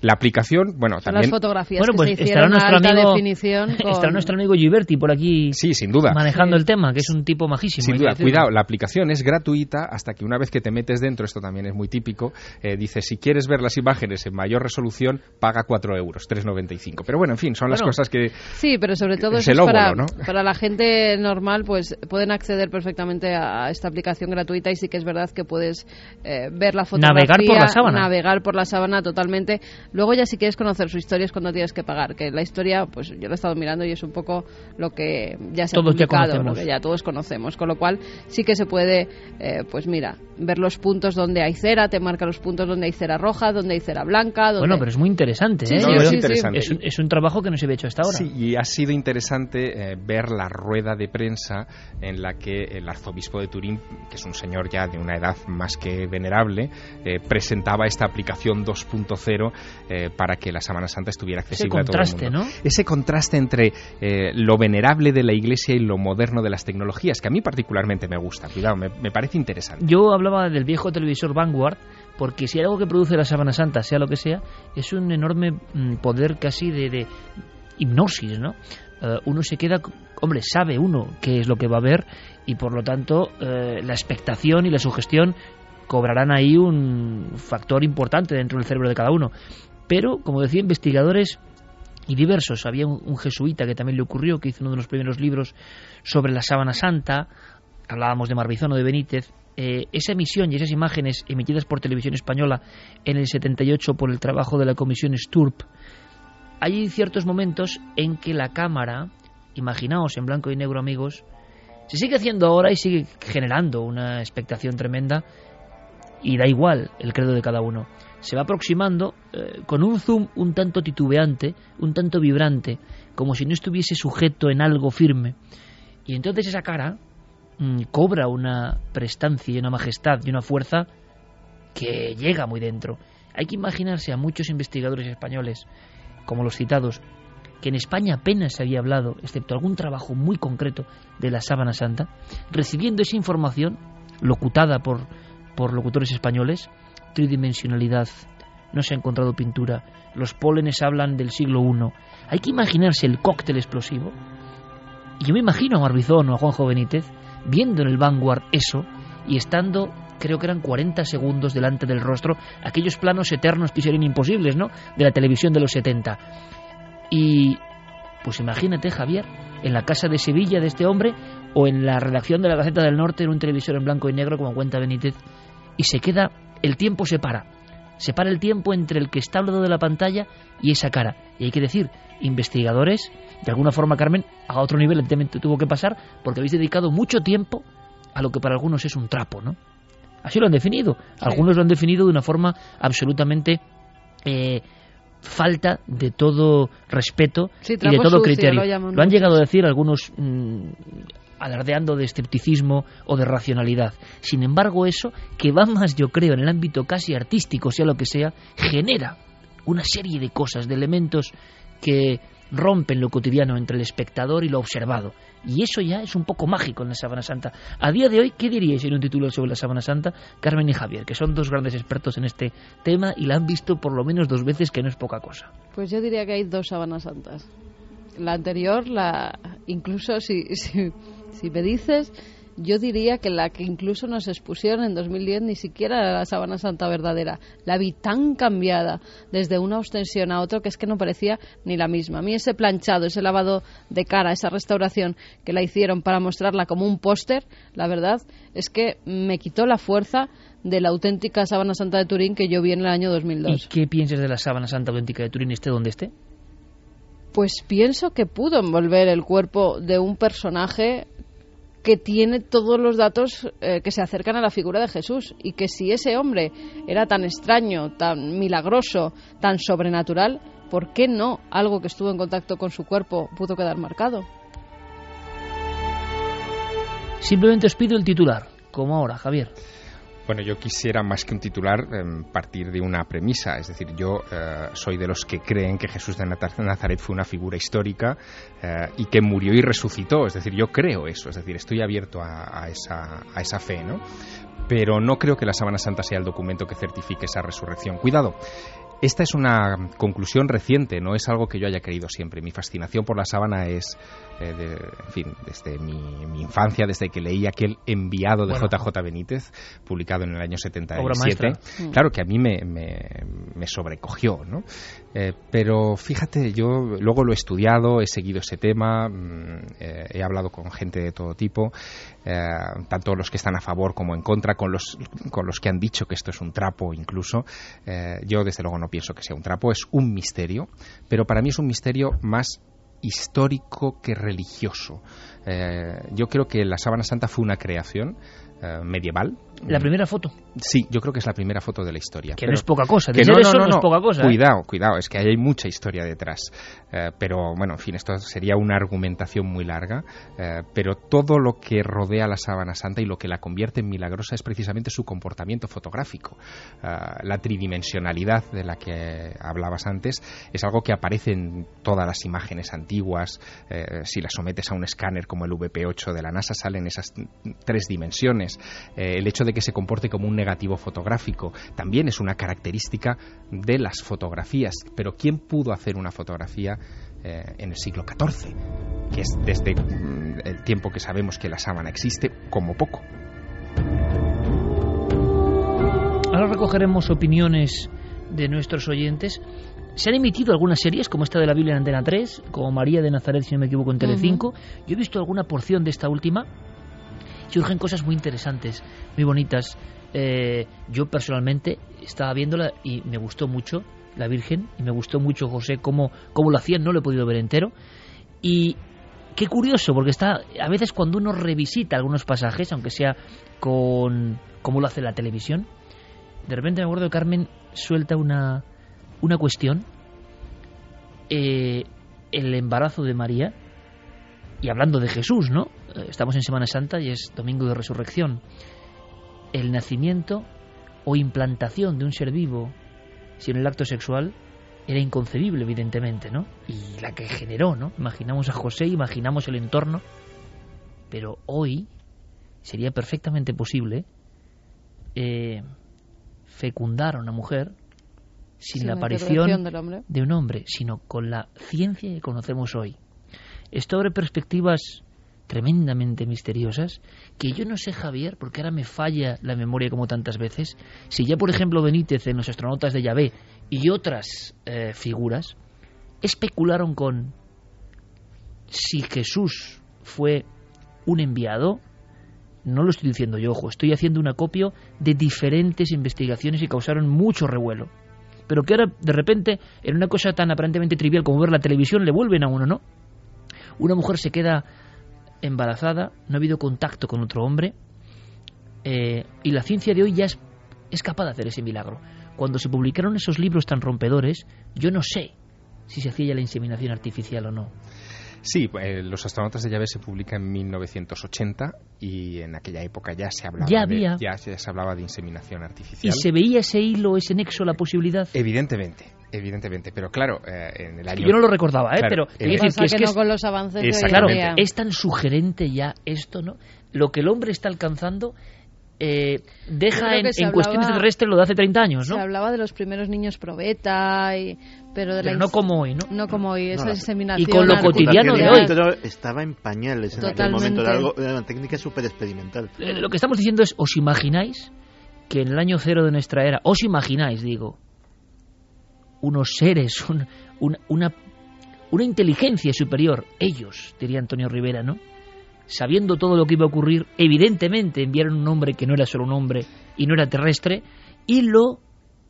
La aplicación, bueno, también... las fotografías bueno, pues estará nuestro amigo, definición Estará nuestro amigo Giberti por aquí sí, sin duda. manejando el tema, que es un tipo majísimo. Sin duda, cuidado, la aplicación es gratuita hasta que una vez que te metes dentro, esto también es muy típico, eh, dice, si quieres ver las imágenes en mayor resolución, paga 4 euros, 3,95. Pero bueno, en fin, son las cosas que... Sí, pero sobre todo es, para, para la gente normal, pues pueden acceder perfectamente a esta aplicación gratuita y sí que es verdad que puedes eh, ver la fotografía... Navegar por la sábana. Navegar por la sábana totalmente. Luego ya si quieres conocer su historia es cuando tienes que pagar, que la historia, pues yo lo he estado mirando y es un poco lo que ya se ha publicado, lo que ya todos conocemos, con lo cual sí que se puede eh, pues mira, ver los puntos donde hay cera, te marca los puntos donde hay cera roja, donde hay cera blanca. Bueno, pero es muy interesante, ¿eh? es, un, trabajo que no se había hecho hasta ahora. Sí, y ha sido interesante eh, ver la rueda de prensa en la que el arzobispo de Turín, que es un señor ya de una edad más que venerable, presentaba esta aplicación 2.0 para que la Semana Santa estuviera accesible a todo el mundo. ¿no? Ese contraste entre lo venerable de la Iglesia y lo moderno de las tecnologías, que a mí particularmente me gusta. Cuidado, me, me parece interesante. Yo hablaba del viejo televisor Vanguard, porque si hay algo que produce la sábana santa, sea lo que sea, es un enorme mm, poder casi de, hipnosis, ¿no? Eh, uno se queda, hombre, sabe uno qué es lo que va a ver y por lo tanto eh, la expectación y la sugestión cobrarán ahí un factor importante dentro del cerebro de cada uno. Pero, como decía, investigadores y diversos. Había un, jesuita que también le ocurrió, que hizo uno de los primeros libros sobre la sábana santa. Hablábamos de Marbizón de Benítez. Eh, esa emisión y esas imágenes emitidas por televisión española en el 78 por el trabajo de la comisión Sturp, hay ciertos momentos en que la cámara, imaginaos en blanco y negro amigos, se sigue haciendo ahora y sigue generando una expectación tremenda y da igual el credo de cada uno. Se va aproximando eh, con un zoom un tanto titubeante, un tanto vibrante, como si no estuviese sujeto en algo firme. Y entonces esa cara, Mm, cobra una prestancia y una majestad y una fuerza que llega muy dentro. Hay que imaginarse a muchos investigadores españoles, como los citados, que en España apenas se había hablado, excepto algún trabajo muy concreto de la sábana santa, recibiendo esa información locutada por, por locutores españoles, tridimensionalidad, no se ha encontrado pintura, los pólenes hablan del siglo I, hay que imaginarse el cóctel explosivo. Y yo me imagino a Marbizón o a Juanjo Benítez viendo en el Vanguard eso y estando creo que eran 40 segundos delante del rostro, aquellos planos eternos que serían imposibles, ¿no? De la televisión de los 70. Y pues imagínate, Javier, en la casa de Sevilla de este hombre o en la redacción de la Gaceta del Norte en un televisor en blanco y negro, como cuenta Benítez, y se queda, el tiempo se para. Se para el tiempo entre el que está al lado de la pantalla y esa cara. Y hay que decir, investigadores, de alguna forma, Carmen, a otro nivel evidentemente tuvo que pasar porque habéis dedicado mucho tiempo a lo que para algunos es un trapo, ¿no? Así lo han definido. Algunos lo han definido de una forma absolutamente eh, falta de todo respeto y de todo criterio. Lo, han llegado a decir algunos mm, alardeando de escepticismo o de racionalidad. Sin embargo, eso, que va más, yo creo, en el ámbito casi artístico, sea lo que sea, genera una serie de cosas, de elementos que rompen lo cotidiano entre el espectador y lo observado. Y eso ya es un poco mágico en la Sábana Santa. A día de hoy, ¿qué diríais en un título sobre la Sábana Santa? Carmen y Javier, que son dos grandes expertos en este tema y la han visto por lo menos dos veces, que no es poca cosa. Pues yo diría que hay dos Sábanas Santas. La anterior, la incluso si, si, si me dices yo diría que la que incluso nos expusieron en 2010 ni siquiera era la sábana santa verdadera. La vi tan cambiada desde una ostensión a otra que es que no parecía ni la misma. A mí ese planchado, ese lavado de cara, esa restauración que la hicieron para mostrarla como un póster, la verdad es que me quitó la fuerza de la auténtica sábana santa de Turín que yo vi en el año 2002. ¿Y qué piensas de la sábana santa auténtica de Turín, esté donde esté? Pues pienso que pudo envolver el cuerpo de un personaje que tiene todos los datos eh, que se acercan a la figura de Jesús y que si ese hombre era tan extraño, tan milagroso, tan sobrenatural, ¿por qué no algo que estuvo en contacto con su cuerpo pudo quedar marcado? Simplemente os pido el titular, como ahora, Javier. Bueno, yo quisiera más que un titular em, partir de una premisa, es decir, yo eh, soy de los que creen que Jesús de Nazaret fue una figura histórica eh, y que murió y resucitó, es decir, yo creo eso, es decir, estoy abierto a, esa, a esa fe, ¿no? Pero no creo que la Sábana Santa sea el documento que certifique esa resurrección. Cuidado, esta es una conclusión reciente, no es algo que yo haya creído siempre. Mi fascinación por la sábana es, eh, en fin, desde mi, infancia, desde que leí aquel enviado de JJ Benítez, publicado en el año 77. Mm. Claro que a mí me, me, sobrecogió, ¿no? Eh, pero fíjate, yo luego lo he estudiado, he seguido ese tema, mm, eh, he hablado con gente de todo tipo, tanto los que están a favor como en contra, con los, con los que han dicho que esto es un trapo incluso. yo desde luego no pienso que sea un trapo, es un misterio, pero para mí es un misterio más histórico que religioso. Eh, yo creo que la sábana santa fue una creación eh, medieval. La primera foto. Sí, yo creo que es la primera foto de la historia. Que no es poca cosa. Que no, eso no, es poca cosa. ¿eh? Cuidado, cuidado, es que hay mucha historia detrás. Eh, pero bueno, en fin, esto sería una argumentación muy larga. pero todo lo que rodea la sábana santa y lo que la convierte en milagrosa es precisamente su comportamiento fotográfico. la tridimensionalidad de la que hablabas antes es algo que aparece en todas las imágenes antiguas. si las sometes a un escáner como el VP8 de la NASA salen esas tres dimensiones eh, el hecho de que se comporte como un negativo fotográfico también es una característica de las fotografías. Pero ¿quién pudo hacer una fotografía eh, en el siglo XIV? Que es desde mm, el tiempo que sabemos que la sábana existe, como poco. Ahora recogeremos opiniones de nuestros oyentes. Se han emitido algunas series, como esta de la Biblia en Antena 3, como María de Nazaret, si no me equivoco, en Telecinco. Yo he visto alguna porción de esta última surgen cosas muy interesantes, muy bonitas. Eh, yo personalmente estaba viéndola y me gustó mucho la Virgen y me gustó mucho José cómo, cómo lo hacían, no lo he podido ver entero. Y qué curioso, porque está a veces cuando uno revisita algunos pasajes, aunque sea con como lo hace la televisión, de repente me acuerdo que Carmen suelta una, una cuestión, eh, el embarazo de María, y hablando de Jesús, ¿no? Eh, estamos en Semana Santa y es Domingo de Resurrección. El nacimiento o implantación de un ser vivo sin el acto sexual era inconcebible, evidentemente, ¿no? Y la que generó, ¿no? Imaginamos a José, imaginamos el entorno, pero hoy sería perfectamente posible eh, fecundar a una mujer sin, Sin la aparición intervención del hombre. de un hombre, sino con la ciencia que conocemos hoy. Esto abre perspectivas tremendamente misteriosas que yo no sé, Javier, porque ahora me falla la memoria como tantas veces, si ya, por ejemplo, Benítez en los astronautas de Yahvé y otras eh, figuras especularon con si Jesús fue un enviado, no lo estoy diciendo yo, ojo, estoy haciendo un acopio de diferentes investigaciones que causaron mucho revuelo. Pero que ahora, de repente, en una cosa tan aparentemente trivial como ver la televisión, le vuelven a uno, ¿no? Una mujer se queda embarazada, no ha habido contacto con otro hombre, eh, y la ciencia de hoy ya es, es capaz de hacer ese milagro. Cuando se publicaron esos libros tan rompedores, yo no sé si se hacía ya la inseminación artificial o no. Sí, eh, Los astronautas de llave se publica en 1980 y en aquella época ya se hablaba, Ya de, había. ya se hablaba de inseminación ¿Y artificial. se veía ese hilo, ese nexo, la posibilidad? Evidentemente, evidentemente, pero claro, eh, en el año... Yo no lo recordaba, ¿eh? Claro, pero el- decir que es que no es- con los avances de hoy Claro, es tan sugerente ya esto, ¿no? Lo que el hombre está alcanzando eh, deja en, se en cuestiones hablaba- terrestres lo de hace 30 años, Se ¿no? hablaba de los primeros niños probeta, y, pero de Pero la no como hoy, ¿no? No como hoy, esa inseminación Y con lo cotidiano de hoy. Pero estaba en pañales en aquel momento, era, algo, era una técnica súper experimental. Eh, Lo que estamos diciendo es, ¿os imagináis que en el año cero de nuestra era, os imagináis, digo, unos seres, un- un- una, una inteligencia superior, ellos, diría Antonio Rivera, ¿no? Sabiendo todo lo que iba a ocurrir, evidentemente enviaron un hombre que no era solo un hombre y no era terrestre, y lo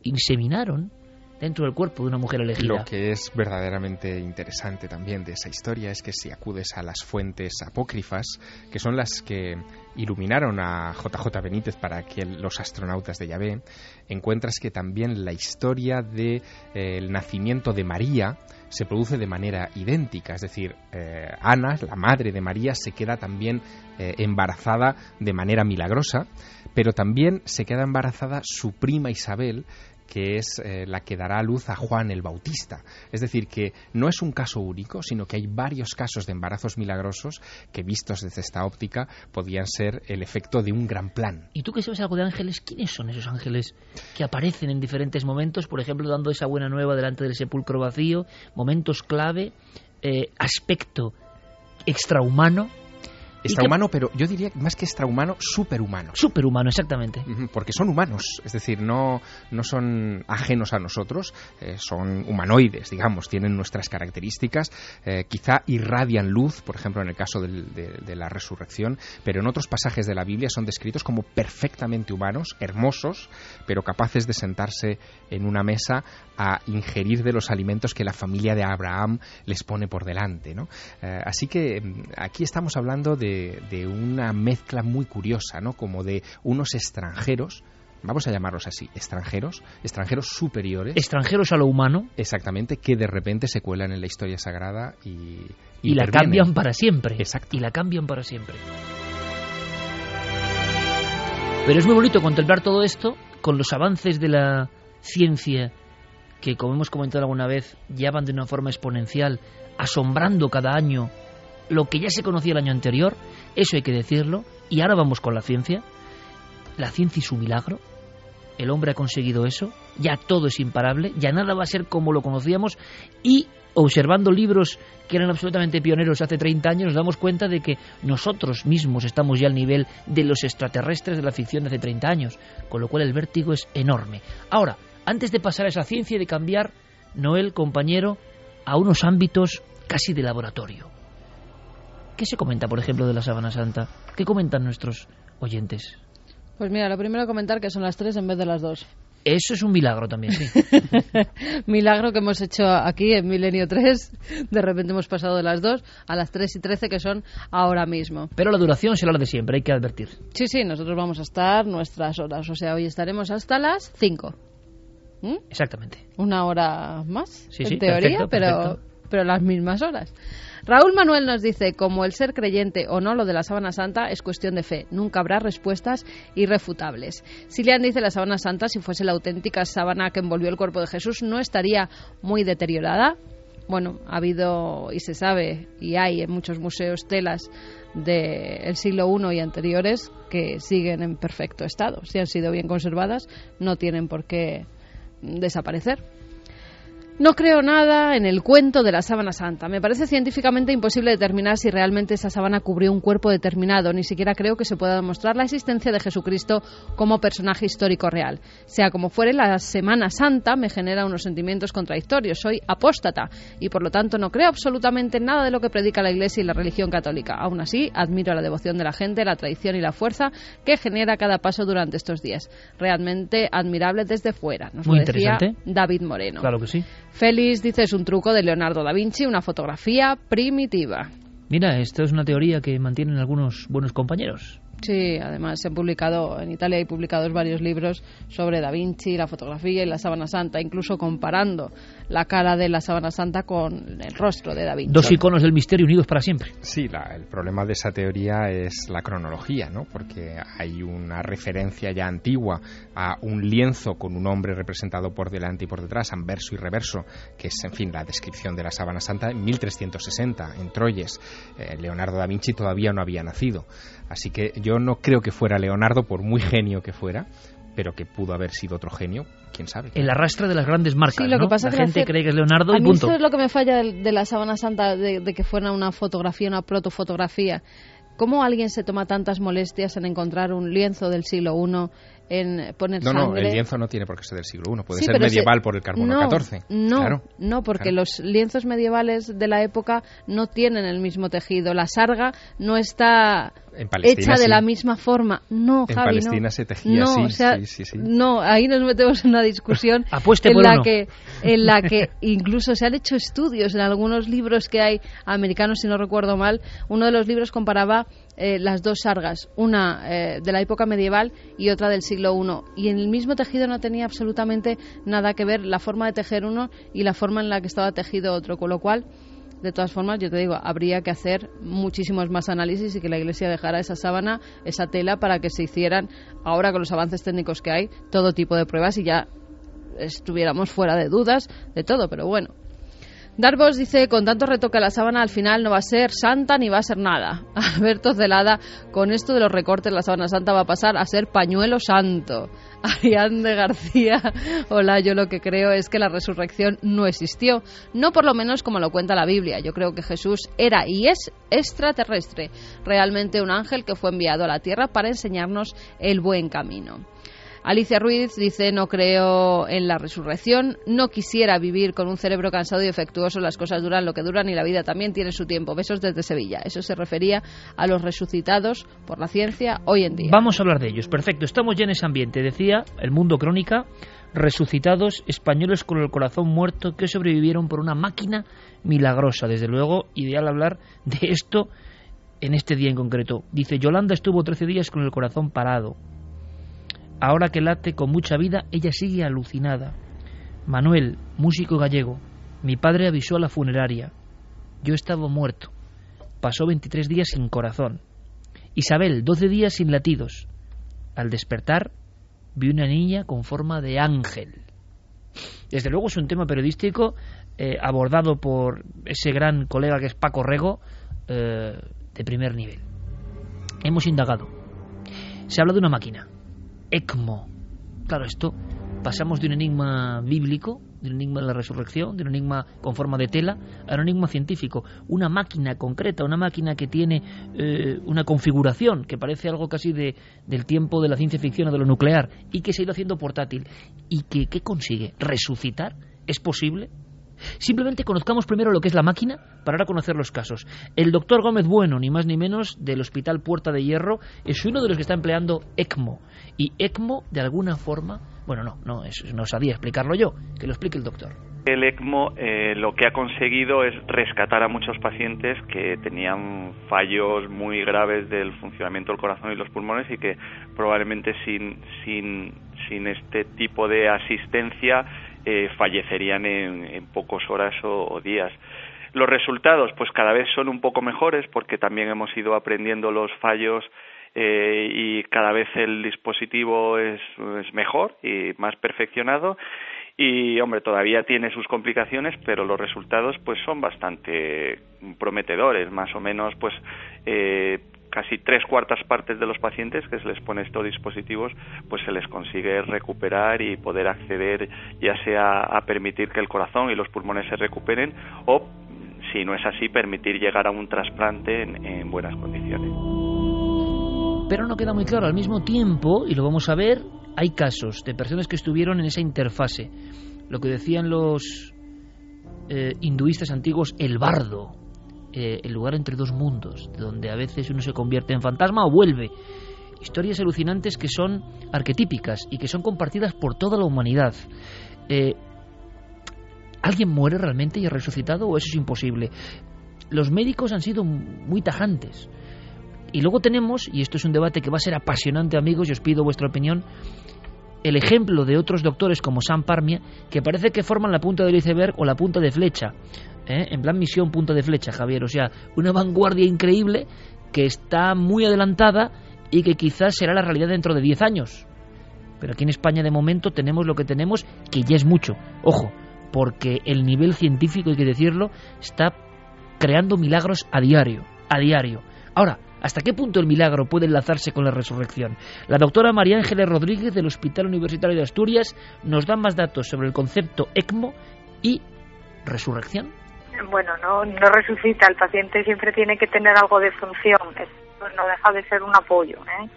inseminaron dentro del cuerpo de una mujer elegida. Lo que es verdaderamente interesante también de esa historia es que si acudes a las fuentes apócrifas, que son las que iluminaron a JJ Benítez para que los astronautas de Yahvé, encuentras que también la historia del de, eh, nacimiento de María se produce de manera idéntica, es decir, eh, Ana, la madre de María, se queda también eh, embarazada de manera milagrosa, pero también se queda embarazada su prima Isabel, que es eh, la que dará a luz a Juan el Bautista. Es decir, que no es un caso único, sino que hay varios casos de embarazos milagrosos que, vistos desde esta óptica, podían ser el efecto de un gran plan. ¿Y tú que sabes algo de ángeles? ¿Quiénes son esos ángeles que aparecen en diferentes momentos? Por ejemplo, dando esa buena nueva delante del sepulcro vacío, momentos clave, eh, aspecto extrahumano. Extrahumano, pero yo diría más que extrahumano, superhumano. Superhumano, exactamente. Porque son humanos, es decir, no, no son ajenos a nosotros, eh, son humanoides, digamos, tienen nuestras características, eh, quizá irradian luz, por ejemplo, en el caso del- de, de la resurrección, pero en otros pasajes de la Biblia son descritos como perfectamente humanos, hermosos, pero capaces de sentarse en una mesa a ingerir de los alimentos que la familia de Abraham les pone por delante. ¿no? Eh, así que mm, aquí estamos hablando de, de una mezcla muy curiosa, ¿no? como de unos extranjeros, vamos a llamarlos así, extranjeros, extranjeros superiores. Extranjeros a lo humano. Exactamente, que de repente se cuelan en la historia sagrada y, Y la cambian para siempre. Exacto. Y la cambian para siempre. Pero es muy bonito contemplar todo esto con los avances de la ciencia que, como hemos comentado alguna vez, ya van de una forma exponencial, asombrando cada año lo que ya se conocía el año anterior, eso hay que decirlo, y ahora vamos con la ciencia. La ciencia y su milagro, el hombre ha conseguido eso, ya todo es imparable, ya nada va a ser como lo conocíamos y observando libros que eran absolutamente pioneros hace 30 años nos damos cuenta de que nosotros mismos estamos ya al nivel de los extraterrestres de la ficción de hace 30 años, con lo cual el vértigo es enorme. Ahora, antes de pasar a esa ciencia y de cambiar, Noel, compañero, a unos ámbitos casi de laboratorio. ¿Qué se comenta, por ejemplo, de la Sábana Santa? ¿Qué comentan nuestros oyentes? Pues mira, lo primero comentar que son las tres en vez de las dos. Eso es un milagro también, sí. Milagro que hemos hecho aquí en Milenio 3. De repente hemos pasado de las 2 a las 3 y 13 que son ahora mismo. Pero la duración será la de siempre, hay que advertir. Sí, sí, nosotros vamos a estar nuestras horas. O sea, hoy estaremos hasta las 5. Exactamente. Una hora más, Sí, en sí, teoría, perfecto, pero, perfecto. pero las mismas horas. Raúl Manuel nos dice, como el ser creyente o no, lo de la sábana santa es cuestión de fe. Nunca habrá respuestas irrefutables. Silian dice, la sábana santa, si fuese la auténtica sábana que envolvió el cuerpo de Jesús, no estaría muy deteriorada. Bueno, ha habido y se sabe y hay en muchos museos telas del siglo I y anteriores que siguen en perfecto estado. Si han sido bien conservadas, no tienen por qué desaparecer. No creo nada en el cuento de la sábana santa. Me parece científicamente imposible determinar si realmente esa sábana cubrió un cuerpo determinado. Ni siquiera creo que se pueda demostrar la existencia de Jesucristo como personaje histórico real. Sea como fuere, la Semana Santa me genera unos sentimientos contradictorios. Soy apóstata y por lo tanto no creo absolutamente en nada de lo que predica la Iglesia y la religión católica. Aún así, admiro la devoción de la gente, la tradición y la fuerza que genera cada paso durante estos días. Realmente admirable desde fuera. Nos Muy lo decía. David Moreno. Claro que sí. Félix dice es un truco de Leonardo da Vinci, una fotografía primitiva. Mira, esto es una teoría que mantienen algunos buenos compañeros. Sí, además se han publicado, en Italia hay publicados varios libros sobre Da Vinci, la fotografía y la sábana santa, incluso comparando la cara de la sábana santa con el rostro de Da Vinci. Dos iconos del misterio unidos para siempre. Sí, la- el problema de esa teoría es la cronología, ¿no? Porque hay una referencia ya antigua a un lienzo con un hombre representado por delante y por detrás, anverso y reverso, que es, en fin, la descripción de la sábana santa en 1360 en Troyes. Eh, Leonardo da Vinci todavía no había nacido. Así que yo no creo que fuera Leonardo, por muy genio que fuera, pero que pudo haber sido otro genio, quién sabe. El arrastre de las grandes marcas. Sí, lo que ¿no? pasa la que gente cree que es Leonardo a y mí punto. esto es lo que me falla de, de la sábana santa, de, de que fuera una fotografía, una protofotografía. ¿Cómo alguien se toma tantas molestias en encontrar un lienzo del siglo I, en poner No, no, el lienzo no tiene por qué ser del siglo I, puede Sí, ser se- medieval por el carbono no, 14. No, Claro. no, porque claro. los lienzos medievales de la época no tienen el mismo tejido. La sarga no está hecha de la misma forma. No, En Javi, Palestina no. se tejía no, así, o sea, sí, sí, sí. No, ahí nos metemos en una discusión Apueste en por la uno. que en la que incluso se han hecho estudios en algunos libros que hay americanos, si no recuerdo mal. Uno de los libros comparaba eh, las dos sargas, una eh, de la época medieval y otra del siglo I. Y en el mismo tejido no tenía absolutamente nada que ver la forma de tejer uno y la forma en la que estaba tejido otro, con lo cual de todas formas, yo te digo, habría que hacer muchísimos más análisis y que la Iglesia dejara esa sábana, esa tela, para que se hicieran, ahora con los avances técnicos que hay, todo tipo de pruebas y ya estuviéramos fuera de dudas de todo, pero bueno. Darvos dice, con tanto retoque a la sábana, al final no va a ser santa ni va a ser nada. Alberto Celada, con esto de los recortes, la sábana santa va a pasar a ser pañuelo santo. Arián de García, hola, yo lo que creo es que la resurrección no existió, no por lo menos como lo cuenta la Biblia. Yo creo que Jesús era y es extraterrestre, realmente un ángel que fue enviado a la tierra para enseñarnos el buen camino. Alicia Ruiz dice, no creo en la resurrección, no quisiera vivir con un cerebro cansado y defectuoso, las cosas duran lo que duran y la vida también tiene su tiempo. Besos desde Sevilla. Eso se refería a los resucitados por la ciencia hoy en día. Vamos a hablar de ellos. Perfecto, estamos ya en ese ambiente. Decía el Mundo Crónica, resucitados españoles con el corazón muerto que sobrevivieron por una máquina milagrosa. Desde luego, ideal hablar de esto en este día en concreto. Dice, Yolanda estuvo 13 días con el corazón parado. Ahora que late con mucha vida, ella sigue alucinada. Manuel, músico gallego, mi padre avisó a la funeraria. Yo estaba muerto. Pasó 23 días sin corazón. Isabel, 12 días sin latidos. Al despertar, vi una niña con forma de ángel. Desde luego es un tema periodístico eh, abordado por ese gran colega que es Paco Rego, eh, de primer nivel. Hemos indagado. Se habla de una máquina, ECMO. Claro, esto pasamos de un enigma bíblico, de un enigma de la resurrección, de un enigma con forma de tela, a un enigma científico. Una máquina concreta, una máquina que tiene eh, una configuración que parece algo casi de, del tiempo de la ciencia ficción o de lo nuclear y que se ha ido haciendo portátil. ¿Y que qué consigue? ¿Resucitar? ¿Es posible? Simplemente conozcamos primero lo que es la máquina para ahora conocer los casos. El doctor Gómez Bueno, ni más ni menos, del Hospital Puerta de Hierro, es uno de los que está empleando ECMO. Y ECMO, de alguna forma, bueno, no, no, es- no sabía explicarlo yo, que lo explique el doctor. El ECMO eh, lo que ha conseguido es rescatar a muchos pacientes que tenían fallos muy graves del funcionamiento del corazón y los pulmones y que probablemente sin, sin, sin este tipo de asistencia eh, fallecerían en, en pocos horas o, o días. Los resultados, pues cada vez son un poco mejores porque también hemos ido aprendiendo los fallos eh, y cada vez el dispositivo es, mejor y más perfeccionado y hombre todavía tiene sus complicaciones pero los resultados pues son bastante prometedores más o menos pues eh, casi tres cuartas partes de los pacientes que se les pone estos dispositivos, pues se les consigue recuperar y poder acceder ya sea a permitir que el corazón y los pulmones se recuperen o, si no es así, permitir llegar a un trasplante en, en buenas condiciones. Pero no queda muy claro. Al mismo tiempo, y lo vamos a ver, hay casos de personas que estuvieron en esa interfase. Lo que decían los eh, hinduistas antiguos, el bardo, eh, el lugar entre dos mundos, donde a veces uno se convierte en fantasma o vuelve. Historias alucinantes que son arquetípicas y que son compartidas por toda la humanidad. Eh, ¿Alguien muere realmente y ha resucitado o eso es imposible? Los médicos han sido muy tajantes. Y luego tenemos, y esto es un debate que va a ser apasionante amigos, y os pido vuestra opinión, el ejemplo de otros doctores como Sam Parmia, que parece que forman la punta del iceberg o la punta de flecha. ¿Eh? En plan misión punta de flecha, Javier. O sea, una vanguardia increíble que está muy adelantada y que quizás será la realidad dentro de 10 años. Pero aquí en España de momento tenemos lo que tenemos, que ya es mucho. Ojo, porque el nivel científico, hay que decirlo, está creando milagros a diario, a diario. Ahora, ¿Hasta qué punto el milagro puede enlazarse con la resurrección? La doctora María Ángeles Rodríguez del Hospital Universitario de Asturias nos da más datos sobre el concepto ECMO y resurrección. Bueno, no, no resucita, el paciente siempre tiene que tener algo de función, no deja de ser un apoyo. ¿eh?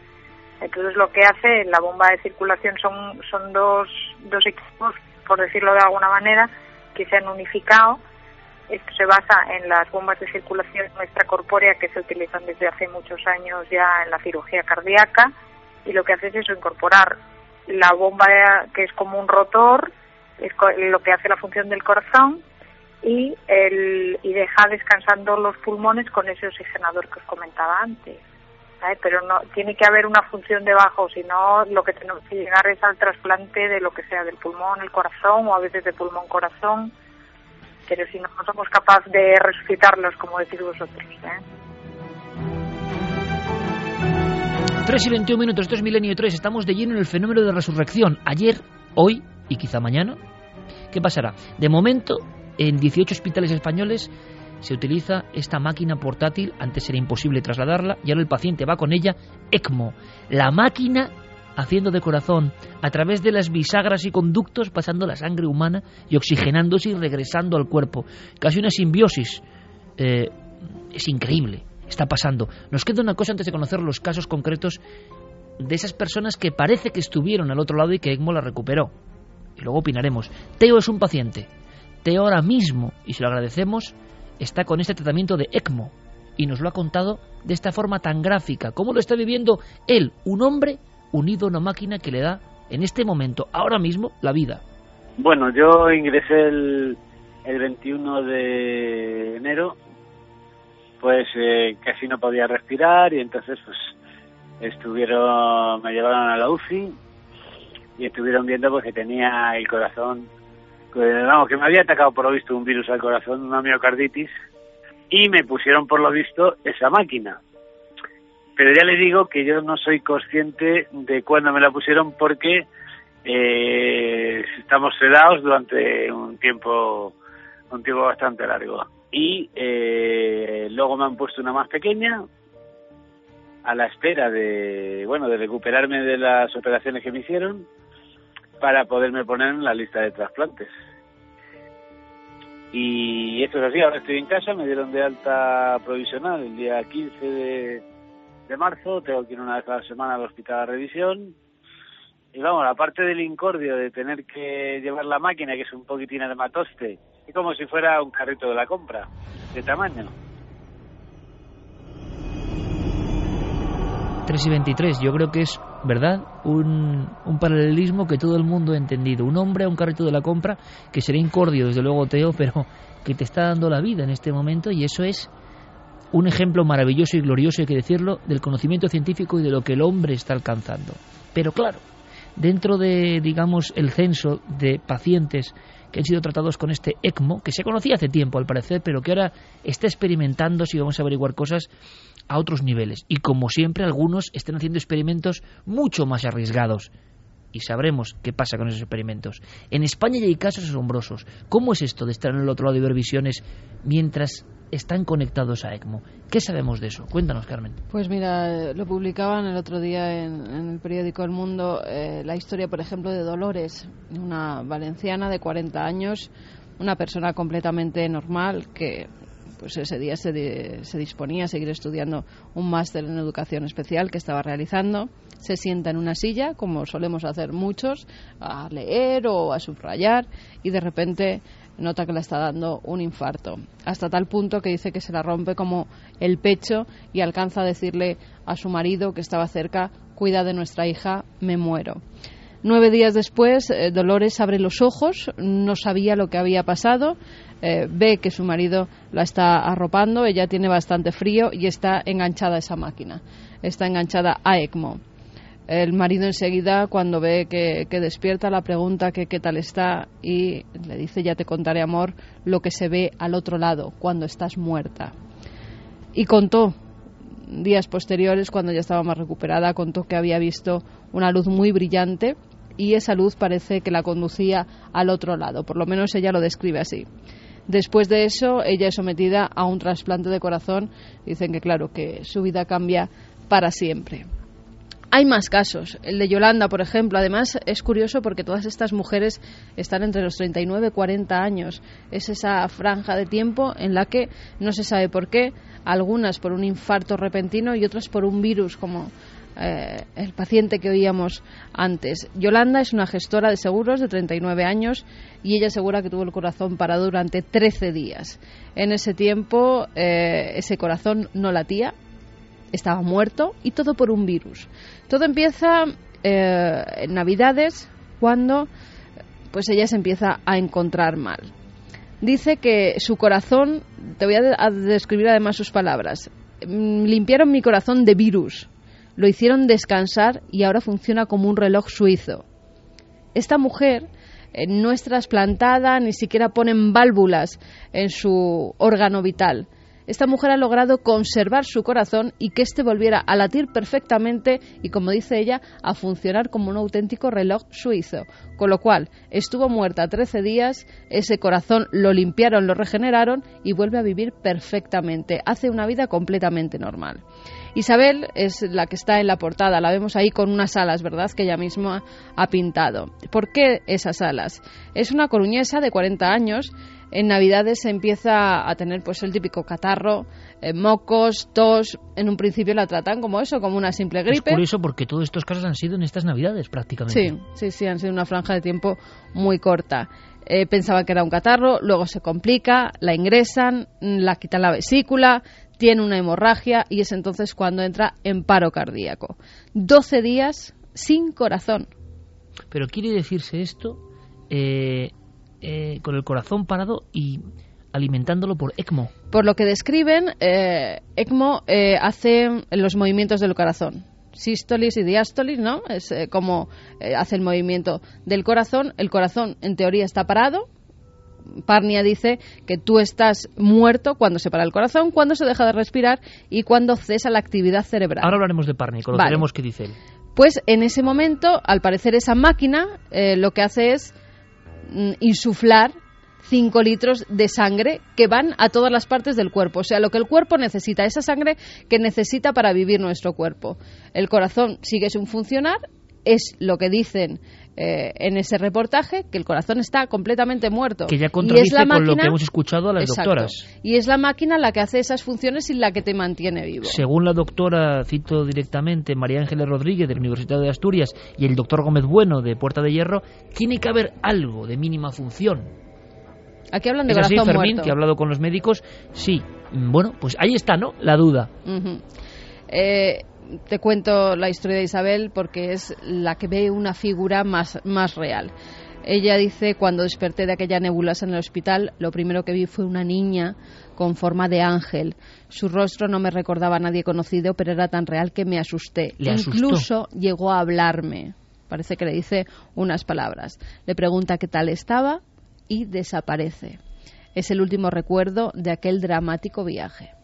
Entonces lo que hace la bomba de circulación son, son dos, dos equipos, por decirlo de alguna manera, que se han unificado esto se basa en las bombas de circulación extracorpórea que se utilizan desde hace muchos años ya en la cirugía cardíaca y lo que hace es incorporar la bomba que es como un rotor, es lo que hace la función del corazón y, el, y deja descansando los pulmones con ese oxigenador que os comentaba antes. Pero no tiene que haber una función debajo, si no lo que tenemos que llegar es al trasplante de lo que sea del pulmón, el corazón o a veces de pulmón-corazón pero si no, somos capaces de resucitarlos, como decís vosotros. ¿eh? 3 y 21 minutos, esto es Milenio 3, estamos de lleno en el fenómeno de resurrección. Ayer, hoy y quizá mañana, ¿qué pasará? De momento, en 18 hospitales españoles se utiliza esta máquina portátil, antes era imposible trasladarla, y ahora el paciente va con ella, ECMO, la máquina haciendo de corazón a través de las bisagras y conductos, pasando la sangre humana y oxigenándose y regresando al cuerpo. Casi una simbiosis. Eh, es increíble, está pasando. Nos queda una cosa antes de conocer los casos concretos de esas personas que parece que estuvieron al otro lado y que ECMO la recuperó. Y luego opinaremos. Teo es un paciente. Ahora mismo, y se lo agradecemos, está con este tratamiento de ECMO. Y nos lo ha contado de esta forma tan gráfica. ¿Cómo lo está viviendo él, un hombre unido a una máquina que le da en este momento, ahora mismo, la vida? Bueno, yo ingresé el, el 21 de enero, pues eh, casi no podía respirar y entonces pues estuvieron, me llevaron a la UCI y estuvieron viendo pues que tenía el corazón, que, vamos, que me había atacado por lo visto un virus al corazón, una miocarditis, y me pusieron por lo visto esa máquina. Pero ya le digo que yo no soy consciente de cuándo me la pusieron porque eh, estamos sedados durante un tiempo un tiempo bastante largo y eh, luego me han puesto una más pequeña a la espera de bueno de recuperarme de las operaciones que me hicieron para poderme poner en la lista de trasplantes y esto es así ahora estoy en casa me dieron de alta provisional el día 15 de marzo, tengo que ir una vez a la semana al hospital a revisión. Y vamos, aparte del incordio de tener que llevar la máquina, que es un poquitín matoste, es como si fuera un carrito de la compra, de tamaño. 3 y 23, yo creo que es, ¿verdad? Un, un paralelismo que todo el mundo ha entendido. Un hombre a un carrito de la compra, que será incordio, desde luego, Teo, pero que te está dando la vida en este momento y eso es un ejemplo maravilloso y glorioso, hay que decirlo, del conocimiento científico y de lo que el hombre está alcanzando. Pero claro, dentro de, digamos, el censo de pacientes que han sido tratados con este ECMO, que se conocía hace tiempo al parecer, pero que ahora está experimentando, si vamos a averiguar cosas, a otros niveles. Y como siempre, algunos están haciendo experimentos mucho más arriesgados. Y sabremos qué pasa con esos experimentos. En España ya hay casos asombrosos. ¿Cómo es esto de estar en el otro lado y ver visiones mientras están conectados a ECMO. ¿Qué sabemos de eso? Cuéntanos, Carmen. Pues mira, lo publicaban el otro día en, el periódico El Mundo, eh, la historia, por ejemplo, de Dolores, una valenciana de 40 años, una persona completamente normal que pues ese día se, se disponía a seguir estudiando un máster en educación especial que estaba realizando. Se sienta en una silla, como solemos hacer muchos, a leer o a subrayar, y de repente nota que le está dando un infarto, hasta tal punto que dice que se la rompe como el pecho y alcanza a decirle a su marido que estaba cerca, cuida de nuestra hija, me muero. Nueve días después, eh, Dolores abre los ojos, no sabía lo que había pasado, eh, ve que su marido la está arropando, ella tiene bastante frío y está enganchada a esa máquina, está enganchada a ECMO. El marido enseguida, cuando ve que, despierta, la pregunta que qué tal está y le dice, ya te contaré, amor, lo que se ve al otro lado, cuando estás muerta. Y contó, días posteriores, cuando ya estaba más recuperada, contó que había visto una luz muy brillante y esa luz parece que la conducía al otro lado, por lo menos ella lo describe así. Después de eso, ella es sometida a un trasplante de corazón. Dicen que, claro, que su vida cambia para siempre. Hay más casos. El de Yolanda, por ejemplo. Además, es curioso porque todas estas mujeres están entre los 39 y 40 años. Es esa franja de tiempo en la que no se sabe por qué, algunas por un infarto repentino y otras por un virus, como eh, el paciente que oíamos antes. Yolanda es una gestora de seguros de 39 años y ella asegura que tuvo el corazón parado durante 13 días. En ese tiempo, eh, ese corazón no latía, estaba muerto y todo por un virus. Todo empieza eh, en Navidades cuando pues ella se empieza a encontrar mal. Dice que su corazón, te voy a, describir además sus palabras, mm, limpiaron mi corazón de virus, lo hicieron descansar y ahora funciona como un reloj suizo. Esta mujer eh, no es trasplantada, ni siquiera ponen válvulas en su órgano vital esta mujer ha logrado conservar su corazón y que éste volviera a latir perfectamente y, como dice ella, a funcionar como un auténtico reloj suizo. Con lo cual, estuvo muerta 13 días, ese corazón lo limpiaron, lo regeneraron y vuelve a vivir perfectamente. Hace una vida completamente normal. Isabel es la que está en la portada, la vemos ahí con unas alas, ¿verdad?, que ella misma ha pintado. ¿Por qué esas alas? Es una coruñesa de 40 años en Navidades se empieza a tener pues el típico catarro, eh, mocos, tos. En un principio la tratan como eso, como una simple gripe. Es curioso porque todos estos casos han sido en estas Navidades prácticamente. Sí, sí, sí, han sido una franja de tiempo muy corta. Eh, pensaba que era un catarro, luego se complica, la ingresan, la quitan la vesícula, tiene una hemorragia y es entonces cuando entra en paro cardíaco. 12 días sin corazón. Pero quiere decirse esto eh, eh, con el corazón parado y alimentándolo por ECMO. Por lo que describen, eh, ECMO eh, hace los movimientos del corazón. Sístolis y diástolis, ¿no? Es como hace el movimiento del corazón. El corazón, en teoría, está parado, Parnia dice que tú estás muerto cuando se para el corazón, cuando se deja de respirar y cuando cesa la actividad cerebral. Ahora hablaremos de Parnia, conoceremos qué dice él. Pues en ese momento, al parecer, esa máquina lo que hace es Mm, insuflar 5 litros de sangre que van a todas las partes del cuerpo. O sea, lo que el cuerpo necesita, esa sangre que necesita para vivir nuestro cuerpo. El corazón sigue sin funcionar, es lo que dicen eh, en ese reportaje que el corazón está completamente muerto. Que ya contradice con lo que hemos escuchado a las doctoras. Y es la máquina la que hace esas funciones y la que te mantiene vivo. Según la doctora, cito directamente, María Ángeles Rodríguez de la Universidad de Asturias y el doctor Gómez Bueno de Puerta de Hierro, tiene que haber algo de mínima función. Aquí hablan de corazón así, Fermín, que ha hablado con los médicos, sí. Bueno, pues ahí está, ¿no? La duda te cuento la historia de Isabel porque es la que ve una figura más, más real. Ella dice, cuando desperté de aquella nebulosa en el hospital, lo primero que vi fue una niña con forma de ángel. Su rostro no me recordaba a nadie conocido, pero era tan real que me asusté. Incluso llegó a hablarme. Parece que le dice unas palabras. Le pregunta qué tal estaba y desaparece. Es el último recuerdo de aquel dramático viaje.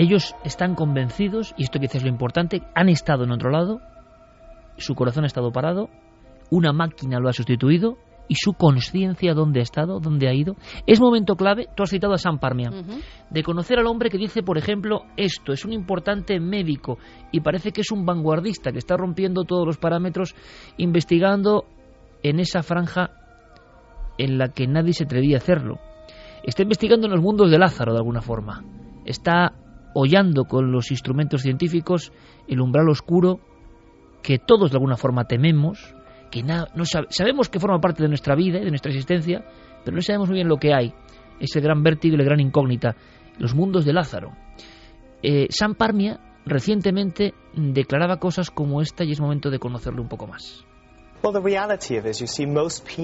Ellos están convencidos, y esto quizás es lo importante, han estado en otro lado, su corazón ha estado parado, una máquina lo ha sustituido y su conciencia dónde ha estado, dónde ha ido. Es momento clave, tú has citado a San Parmia, de conocer al hombre que dice, por ejemplo, esto, es un importante médico y parece que es un vanguardista que está rompiendo todos los parámetros, investigando en esa franja en la que nadie se atrevía a hacerlo. Está investigando en los mundos de Lázaro, de alguna forma. Está hollando con los instrumentos científicos el umbral oscuro que todos de alguna forma tememos, que no sabemos que forma parte de nuestra vida y de nuestra existencia, pero no sabemos muy bien lo que hay, ese gran vértigo y la gran incógnita, los mundos de Lázaro. Eh, San Parmia recientemente declaraba cosas como esta y es momento de conocerlo un poco más.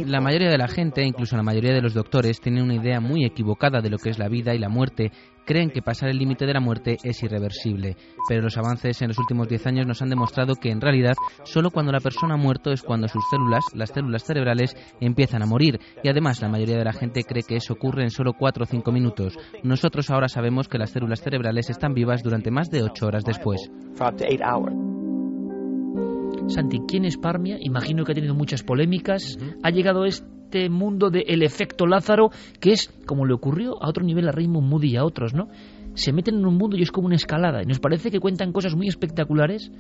La mayoría de la gente, incluso la mayoría de los doctores, tienen una idea muy equivocada de lo que es la vida y la muerte. Creen que pasar el límite de la muerte es irreversible, pero los avances en los últimos 10 años nos han demostrado que en realidad solo cuando la persona ha muerto es cuando sus células, las células cerebrales, empiezan a morir y además la mayoría de la gente cree que eso ocurre en solo 4 o 5 minutos. Nosotros ahora sabemos que las células cerebrales están vivas durante más de 8 horas después. Santi, ¿quién es Parmia? Imagino que ha tenido muchas polémicas. Ha llegado este mundo del efecto Lázaro, que es como le ocurrió a otro nivel a Raymond Moody y a otros, ¿no? Se meten en un mundo y es como una escalada. Y nos parece que cuentan cosas muy espectaculares,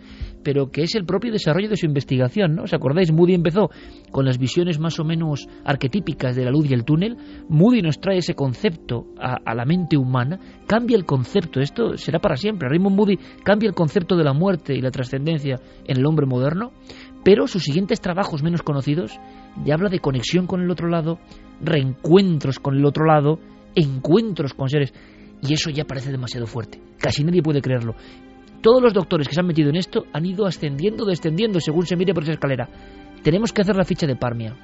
pero que es el propio desarrollo de su investigación. ¿no? ¿Os acordáis? Moody empezó con las visiones más o menos arquetípicas de la luz y el túnel. Moody nos trae ese concepto a, la mente humana, cambia el concepto. Esto será para siempre. Raymond Moody cambia el concepto de la muerte y la trascendencia en el hombre moderno. Pero sus siguientes trabajos menos conocidos ya habla de conexión con el otro lado, reencuentros con el otro lado, encuentros con seres y eso ya parece demasiado fuerte. Casi nadie puede creerlo. Todos los doctores que se han metido en esto han ido ascendiendo, descendiendo, según se mire por esa escalera. Tenemos que hacer la ficha de Parmia.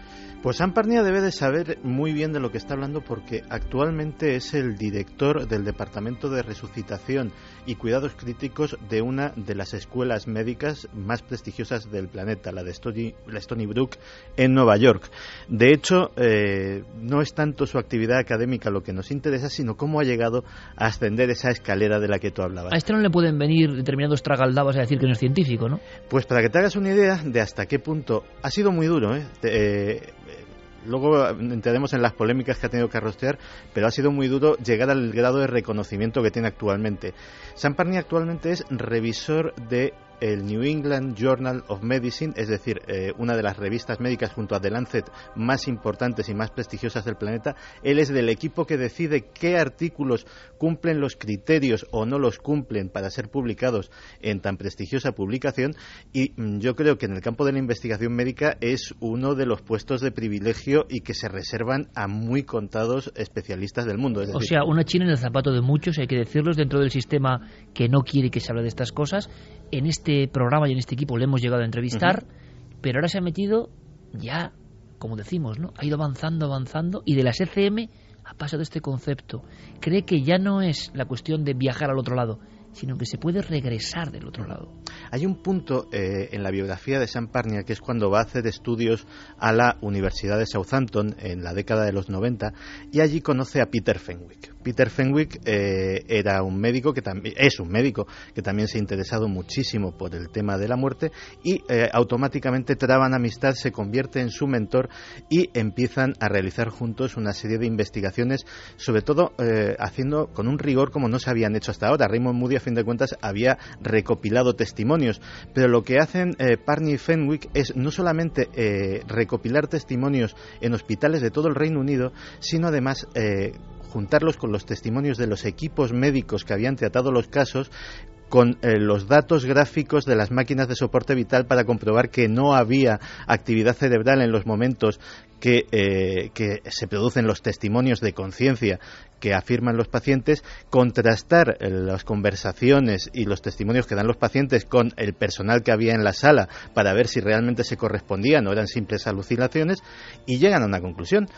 Pues Amparnia debe de saber muy bien de lo que está hablando porque actualmente es el director del Departamento de Resucitación y Cuidados Críticos de una de las escuelas médicas más prestigiosas del planeta, la de Stony, Stony Brook en Nueva York. De hecho, eh, no es tanto su actividad académica lo que nos interesa, sino cómo ha llegado a ascender esa escalera de la que tú hablabas. A este no le pueden venir determinados tragaldabas a decir que no es científico, ¿no? Pues para que te hagas una idea de hasta qué punto ha sido muy duro, ¿eh? eh Luego entraremos en las polémicas que ha tenido que arrostear, pero ha sido muy duro llegar al grado de reconocimiento que tiene actualmente. Sam Parney actualmente es revisor de el New England Journal of Medicine, es decir, eh, una de las revistas médicas junto a The Lancet más importantes y más prestigiosas del planeta. Él es del equipo que decide qué artículos cumplen los criterios o no los cumplen para ser publicados en tan prestigiosa publicación y mm, yo creo que en el campo de la investigación médica es uno de los puestos de privilegio y que se reservan a muy contados especialistas del mundo. o sea, una china en el zapato de muchos, hay que decirlos, dentro del sistema que no quiere que se hable de estas cosas. En este programa y en este equipo le hemos llegado a entrevistar, pero ahora se ha metido ya, como decimos, ¿no? Ha ido avanzando, avanzando y de las ECM ha pasado este concepto. Cree que ya no es la cuestión de viajar al otro lado, sino que se puede regresar del otro lado. Hay un punto eh, en la biografía de Sam Parnia que es cuando va a hacer estudios a la Universidad de Southampton en la década de los 90 y allí conoce a Peter Fenwick. Peter Fenwick eh, era un médico que también es un médico que también se ha interesado muchísimo por el tema de la muerte y eh, automáticamente traban amistad, se convierte en su mentor y empiezan a realizar juntos una serie de investigaciones, sobre todo haciendo con un rigor como no se habían hecho hasta ahora. Raymond Moody fin de cuentas había recopilado testimonios. Pero lo que hacen eh, Parney y Fenwick es no solamente eh, recopilar testimonios en hospitales de todo el Reino Unido, sino además eh, juntarlos con los testimonios de los equipos médicos que habían tratado los casos con eh, los datos gráficos de las máquinas de soporte vital para comprobar que no había actividad cerebral en los momentos que, eh, que se producen los testimonios de conciencia que afirman los pacientes, contrastar eh, las conversaciones y los testimonios que dan los pacientes con el personal que había en la sala para ver si realmente se correspondían o eran simples alucinaciones y llegan a una conclusión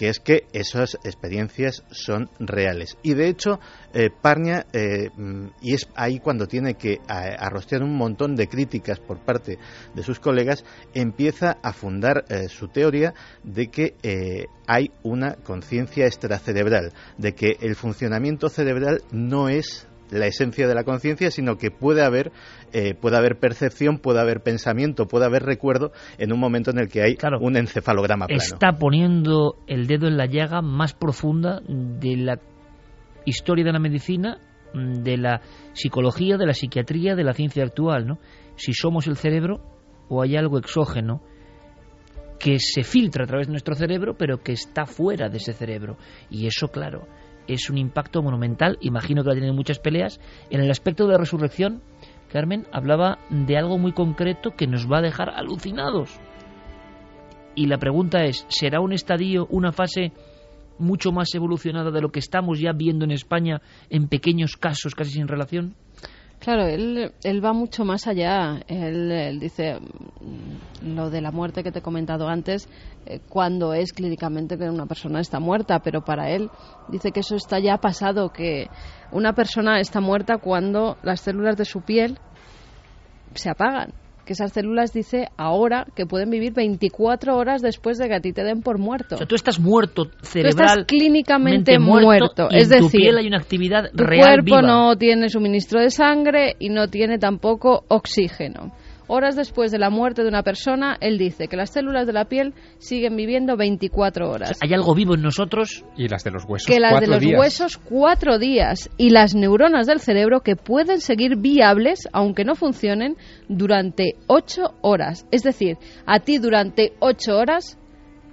que es que esas experiencias son reales. Y de hecho, eh, Parnia, eh, mm, y es ahí cuando tiene que arrostear un montón de críticas por parte de sus colegas, empieza a fundar su teoría de que hay una conciencia extracerebral, de que el funcionamiento cerebral no es la esencia de la conciencia, sino que puede haber, eh, puede haber percepción, puede haber pensamiento, puede haber recuerdo en un momento en el que hay un encefalograma plano. Está poniendo el dedo en la llaga más profunda de la historia de la medicina, de la psicología, de la psiquiatría, de la ciencia actual, ¿no? Si somos el cerebro o hay algo exógeno que se filtra a través de nuestro cerebro, pero que está fuera de ese cerebro. Y eso, claro, es un impacto monumental, imagino que va a muchas peleas. En el aspecto de la resurrección, Carmen hablaba de algo muy concreto que nos va a dejar alucinados. Y la pregunta es, ¿será un estadio, una fase mucho más evolucionada de lo que estamos ya viendo en España en pequeños casos casi sin relación? Claro, él, él va mucho más allá. Él, dice mm, lo de la muerte que te he comentado antes, eh, cuando es clínicamente que una persona está muerta, pero para él dice que eso está ya pasado, que una persona está muerta cuando las células de su piel se apagan que esas células dice ahora que pueden vivir 24 horas después de que a ti te den por muerto. O sea, tú estás muerto cerebral. estás clínicamente muerto. es decir, tu piel hay una actividad tu cuerpo no tiene suministro de sangre y no tiene tampoco oxígeno. Horas después de la muerte de una persona, él dice que las células de la piel siguen viviendo 24 horas. hay algo vivo en nosotros. Y las de los huesos. Que las de los huesos cuatro días. Y las neuronas del cerebro que pueden seguir viables, aunque no funcionen, durante ocho horas. Es decir, a ti durante ocho horas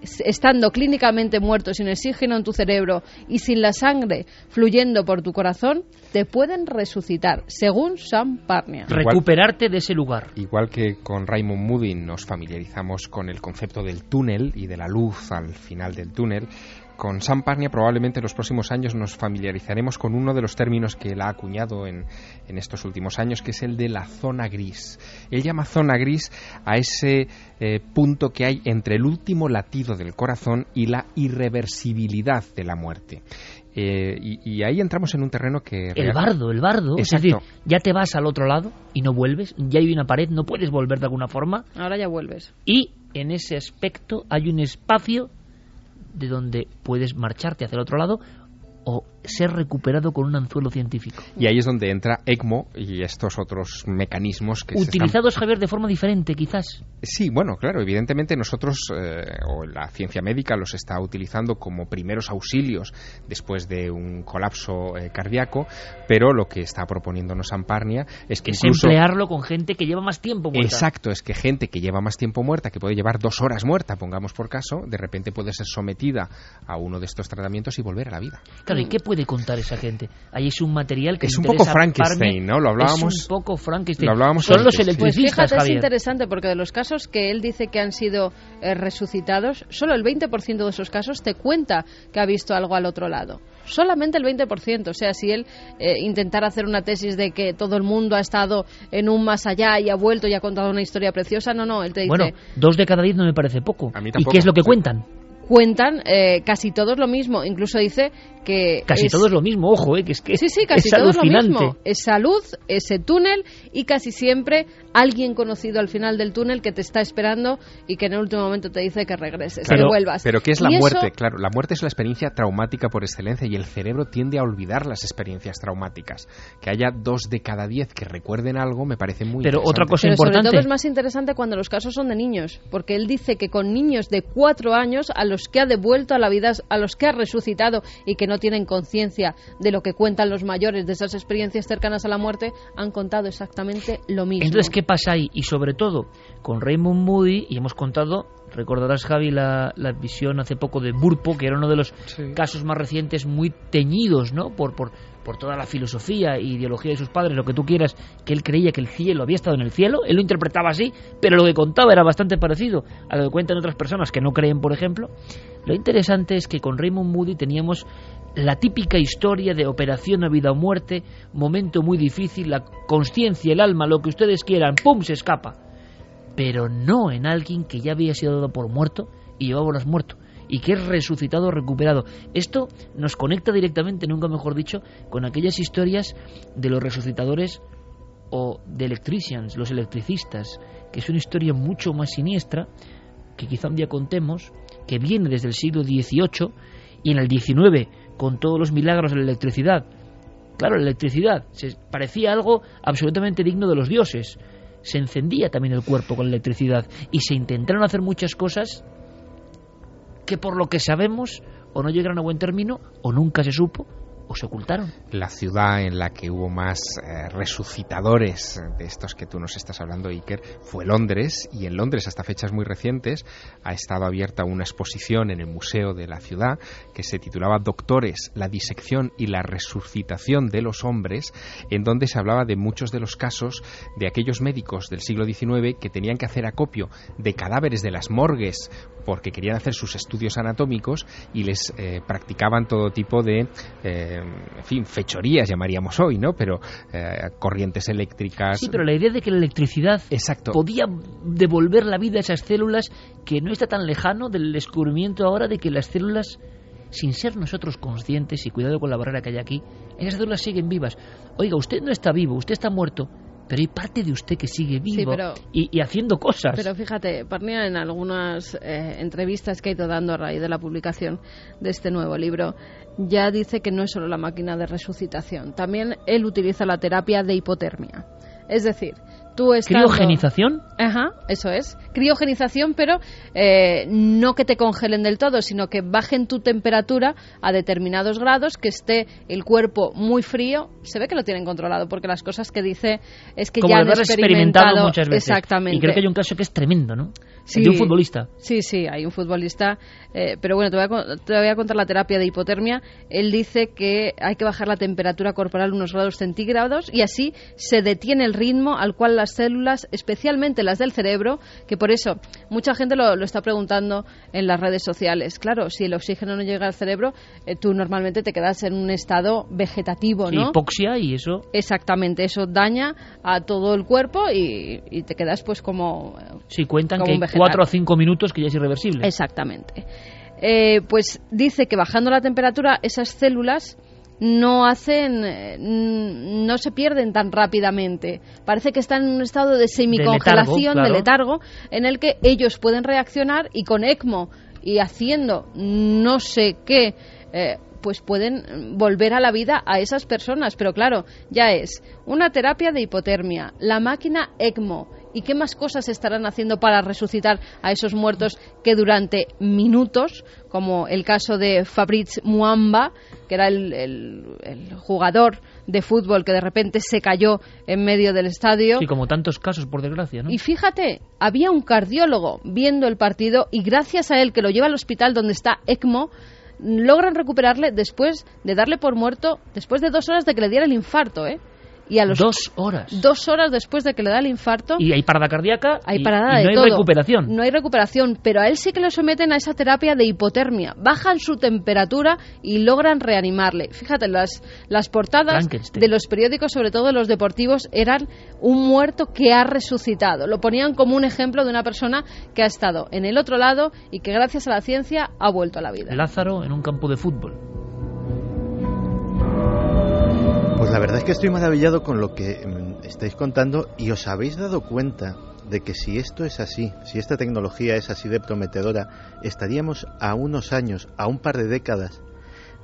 estando clínicamente muerto, sin oxígeno en tu cerebro y sin la sangre fluyendo por tu corazón, te pueden resucitar, según Sam Parnia. Recuperarte de ese lugar. Igual que con Raymond Moody nos familiarizamos con el concepto del túnel y de la luz al final del túnel, con Sam Parnia probablemente en los próximos años nos familiarizaremos con uno de los términos que él ha acuñado en, estos últimos años, que es el de la zona gris. Él llama zona gris a ese eh, punto que hay entre el último latido del corazón y la irreversibilidad de la muerte. Eh, y, ahí entramos en un terreno que... El bardo, el bardo. Es decir, ya te vas al otro lado y no vuelves, ya hay una pared, no puedes volver de alguna forma. Ahora ya vuelves. Y en ese aspecto hay un espacio de donde puedes marcharte hacia el otro lado o ser recuperado con un anzuelo científico. Y ahí es donde entra ECMO y estos otros mecanismos que utilizados se Javier de forma diferente, quizás. Sí, bueno, claro, evidentemente nosotros eh, o la ciencia médica los está utilizando como primeros auxilios después de un colapso eh, cardíaco, pero lo que está proponiéndonos Amparnia es que es emplearlo con gente que lleva más tiempo muerta. Exacto, es que gente que lleva más tiempo muerta, que puede llevar dos horas muerta, pongamos por caso, de repente puede ser sometida a uno de estos tratamientos y volver a la vida. Claro, ¿y qué puede contar esa gente. Ahí es un material que es un poco Frankenstein, ¿no? Lo hablábamos. Es un poco Frankenstein. Lo hablábamos Son los electricistas, pues fíjate, es interesante porque de los casos que él dice que han sido eh, resucitados, solo el 20% de esos casos te cuenta que ha visto algo al otro lado. Solamente el 20%. O sea, si él eh, intentara hacer una tesis de que todo el mundo ha estado en un más allá y ha vuelto y ha contado una historia preciosa, no, no. Él te dice. Bueno, dos de cada diez no me parece poco. ¿Y qué es lo que cuentan? cuentan eh, casi todos lo mismo. Incluso dice que... Casi todos lo mismo, ojo, eh, que es que Sí, sí, casi todos lo mismo. Esa luz, ese túnel y casi siempre alguien conocido al final del túnel que te está esperando y que en el último momento te dice que regreses, que vuelvas. Pero ¿qué es la muerte? Claro, la muerte es la experiencia traumática por excelencia y el cerebro tiende a olvidar las experiencias traumáticas. Que haya dos de cada diez que recuerden algo me parece muy Pero otra cosa Pero importante... sobre todo es más interesante cuando los casos son de niños, porque él dice que con niños de cuatro años a los que ha devuelto a la vida, a los que ha resucitado y que no tienen conciencia de lo que cuentan los mayores, de esas experiencias cercanas a la muerte, han contado exactamente lo mismo. Entonces, ¿qué pasa ahí? Y sobre todo, con Raymond Moody, y hemos contado Recordarás, Javi, la, visión hace poco de Burpo, que era uno de los casos más recientes muy teñidos ¿no? por, por, por toda la filosofía e ideología de sus padres, lo que tú quieras, que él creía que el cielo había estado en el cielo, él lo interpretaba así, pero lo que contaba era bastante parecido a lo que cuentan otras personas que no creen, por ejemplo. Lo interesante es que con Raymond Moody teníamos la típica historia de operación a vida o muerte, momento muy difícil, la conciencia, el alma, lo que ustedes quieran, ¡pum! se escapa pero no en alguien que ya había sido dado por muerto y llevaba horas muerto. y que es resucitado recuperado. Esto nos conecta directamente, nunca mejor dicho, con aquellas historias de los resucitadores o de electricians, los electricistas, que es una historia mucho más siniestra, que quizá un día contemos, que viene desde el siglo XVIII y en el XIX, con todos los milagros de la electricidad. Claro, la electricidad se parecía algo absolutamente digno de los dioses. Se encendía también el cuerpo con la electricidad y se intentaron hacer muchas cosas que por lo que sabemos o no llegaron a buen término o nunca se supo o se ocultaron. La ciudad en la que hubo más eh, resucitadores de estos que tú nos estás hablando, Iker, fue Londres, y en Londres, hasta fechas muy recientes, ha estado abierta una exposición en el Museo de la Ciudad que se titulaba Doctores, la disección y la resucitación de los hombres, en donde se hablaba de muchos de los casos de aquellos médicos del siglo XIX que tenían que hacer acopio de cadáveres de las morgues porque querían hacer sus estudios anatómicos y les eh, practicaban todo tipo de eh, en fin, fechorías llamaríamos hoy, ¿no? Pero eh, corrientes eléctricas. Sí, pero la idea de que la electricidad Exacto. podía devolver la vida a esas células que no está tan lejano del descubrimiento ahora de que las células sin ser nosotros conscientes y cuidado con la barrera que hay aquí, esas células siguen vivas. Oiga, usted no está vivo, usted está muerto, pero hay parte de usted que sigue vivo pero, y, y, haciendo cosas. Pero fíjate, Parnia en algunas eh, entrevistas que ha ido dando a raíz de la publicación de este nuevo libro, ya dice que no es solo la máquina de resucitación, también él utiliza la terapia de hipotermia. Es decir, tú estando... ¿Criogenización? Ajá, eso es. Criogenización, pero eh, no que te congelen del todo, sino que bajen tu temperatura a determinados grados, que esté el cuerpo muy frío. Se ve que lo tienen controlado, porque las cosas que dice es que Como ya han experimentado, experimentado muchas veces. Exactamente. Y creo que hay un caso que es tremendo, ¿no? Sí, de un futbolista. Sí, sí, hay un futbolista. Eh, pero bueno, te voy, a, te voy, a, contar la terapia de hipotermia. Él dice que hay que bajar la temperatura corporal unos grados centígrados y así se detiene el ritmo al cual las células, especialmente las del cerebro, que por eso mucha gente lo, lo está preguntando en las redes sociales. Claro, si el oxígeno no llega al cerebro, eh, tú normalmente te quedas en un estado vegetativo, ¿no? Hipoxia y eso. Exactamente, eso daña a todo el cuerpo y, y te quedas pues como. Sí, cuentan como que cuatro o cinco minutos que ya es irreversible. Exactamente. Eh, pues dice que bajando la temperatura esas células no hacen, no se pierden tan rápidamente. Parece que están en un estado de semicongelación, de letargo, claro. de letargo, en el que ellos pueden reaccionar y con ECMO y haciendo no sé qué, eh, pues pueden volver a la vida a esas personas. Pero claro, ya es una terapia de hipotermia, la máquina ECMO, ¿Y qué más cosas estarán haciendo para resucitar a esos muertos que durante minutos, como el caso de Fabrice Muamba, que era el, el, el, jugador de fútbol que de repente se cayó en medio del estadio? Sí, como tantos casos, por desgracia, ¿no? Y fíjate, había un cardiólogo viendo el partido y gracias a él, que lo lleva al hospital donde está ECMO, logran recuperarle después de darle por muerto, después de dos horas de que le diera el infarto, ¿eh? Y a los dos horas. dos horas después de que le da el infarto y hay parada cardíaca hay y, parada y no de hay todo. recuperación. No hay recuperación pero a él sí que lo someten a esa terapia de hipotermia. Bajan su temperatura y logran reanimarle. Fíjate las las portadas de los periódicos sobre todo de los deportivos eran un muerto que ha resucitado. Lo ponían como un ejemplo de una persona que ha estado en el otro lado y que gracias a la ciencia ha vuelto a la vida. Lázaro en un campo de fútbol pues la verdad es que estoy maravillado con lo que estáis contando y os habéis dado cuenta de que si esto es así, si esta tecnología es así de prometedora, estaríamos a unos años, a un par de décadas,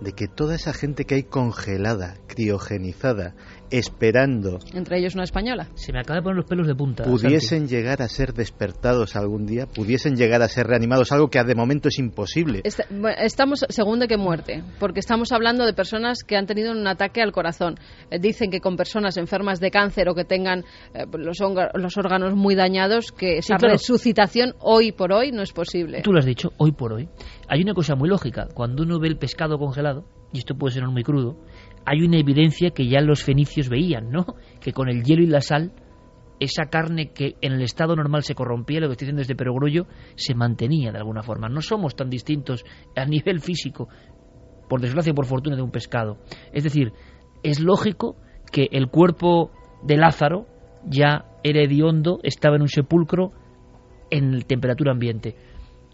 de que toda esa gente que hay congelada, criogenizada, esperando. Entre ellos una española. Se me acaba de poner los pelos de punta. Pudiesen Santi. llegar a ser despertados algún día, pudiesen llegar a ser reanimados, algo que de momento es imposible. Está, bueno, estamos según de qué muerte, porque estamos hablando de personas que han tenido un ataque al corazón. Eh, dicen que con personas enfermas de cáncer o que tengan eh, los, los, órganos muy dañados, que esa sí, claro. resucitación hoy por hoy no es posible. Tú lo has dicho, hoy por hoy. Hay una cosa muy lógica. Cuando uno ve el pescado congelado, y esto puede ser muy crudo, hay una evidencia que ya los fenicios veían, ¿no? Que con el hielo y la sal, esa carne que en el estado normal se corrompía, lo que estoy diciendo desde perogrullo, se mantenía de alguna forma. No somos tan distintos a nivel físico, por desgracia o por fortuna, de un pescado. Es decir, es lógico que el cuerpo de Lázaro ya era hediondo, estaba en un sepulcro en temperatura ambiente.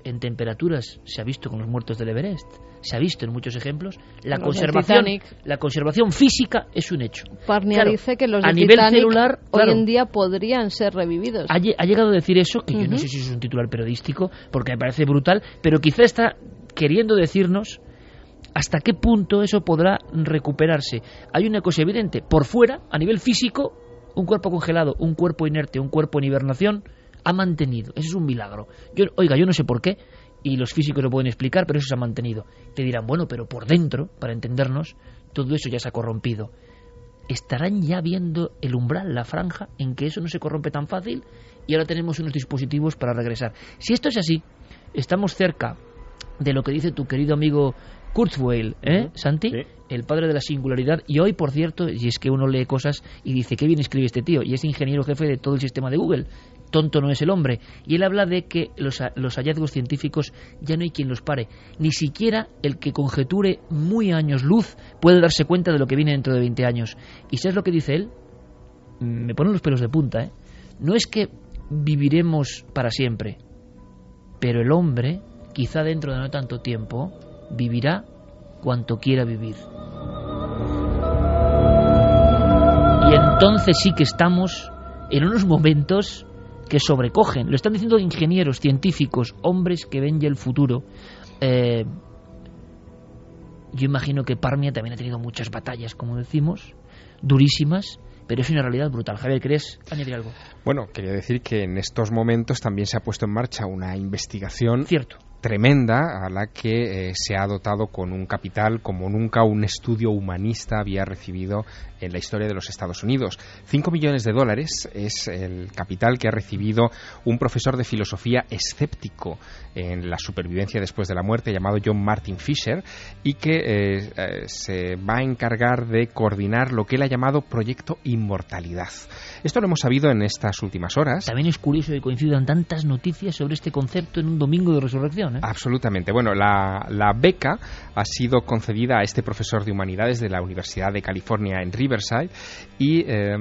en temperaturas, se ha visto con los muertos del Everest, se ha visto en muchos ejemplos, la Los conservación, la conservación física es un hecho. Parnia Claro, dice que los a nivel Titanic celular, hoy en día podrían ser revividos. Ha, lle- ha llegado a decir eso, que yo no sé si es un titular periodístico, porque me parece brutal, pero quizá está queriendo decirnos hasta qué punto eso podrá recuperarse. Hay una cosa evidente, por fuera, a nivel físico, un cuerpo congelado, un cuerpo inerte, un cuerpo en hibernación, ha mantenido. Eso es un milagro. Yo, oiga, yo no sé por qué, y los físicos lo pueden explicar, pero eso se ha mantenido. Te dirán, bueno, pero por dentro, para entendernos, todo eso ya se ha corrompido. ¿Estarán ya viendo el umbral, la franja, en que eso no se corrompe tan fácil? Y ahora tenemos unos dispositivos para regresar. Si esto es así, estamos cerca de lo que dice tu querido amigo Kurzweil, ¿eh, Santi? El padre de la singularidad. Y hoy, por cierto, y es que uno lee cosas y dice, qué bien escribe este tío, y es ingeniero jefe de todo el sistema de Google. Tonto no es el hombre. Y él habla de que los, los hallazgos científicos ya no hay quien los pare. Ni siquiera el que conjeture muy años luz puede darse cuenta de lo que viene dentro de 20 años. ¿Y sabes lo que dice él? Me ponen los pelos de punta, ¿eh? No es que viviremos para siempre, pero el hombre, quizá dentro de no tanto tiempo, vivirá cuanto quiera vivir. Y entonces sí que estamos en unos momentos que sobrecogen. Lo están diciendo ingenieros, científicos, hombres que ven ya el futuro. Eh, yo imagino que Parmia también ha tenido muchas batallas, como decimos, durísimas, pero es una realidad brutal. Javier, ¿querés añadir algo? Bueno, quería decir que en estos momentos también se ha puesto en marcha una investigación Cierto. Tremenda a la que eh, se ha dotado con un capital como nunca un estudio humanista había recibido en la historia de los Estados Unidos. Cinco millones de dólares es el capital que ha recibido un profesor de filosofía escéptico en la supervivencia después de la muerte llamado John Martin Fisher y que eh, eh, se va a encargar de coordinar lo que él ha llamado Proyecto Inmortalidad. Esto lo hemos sabido en estas últimas horas. También es curioso que coincidan tantas noticias sobre este concepto en un domingo de resurrección. ¿Eh? Absolutamente. Bueno, la, beca ha sido concedida a este profesor de humanidades de la Universidad de California en Riverside y eh,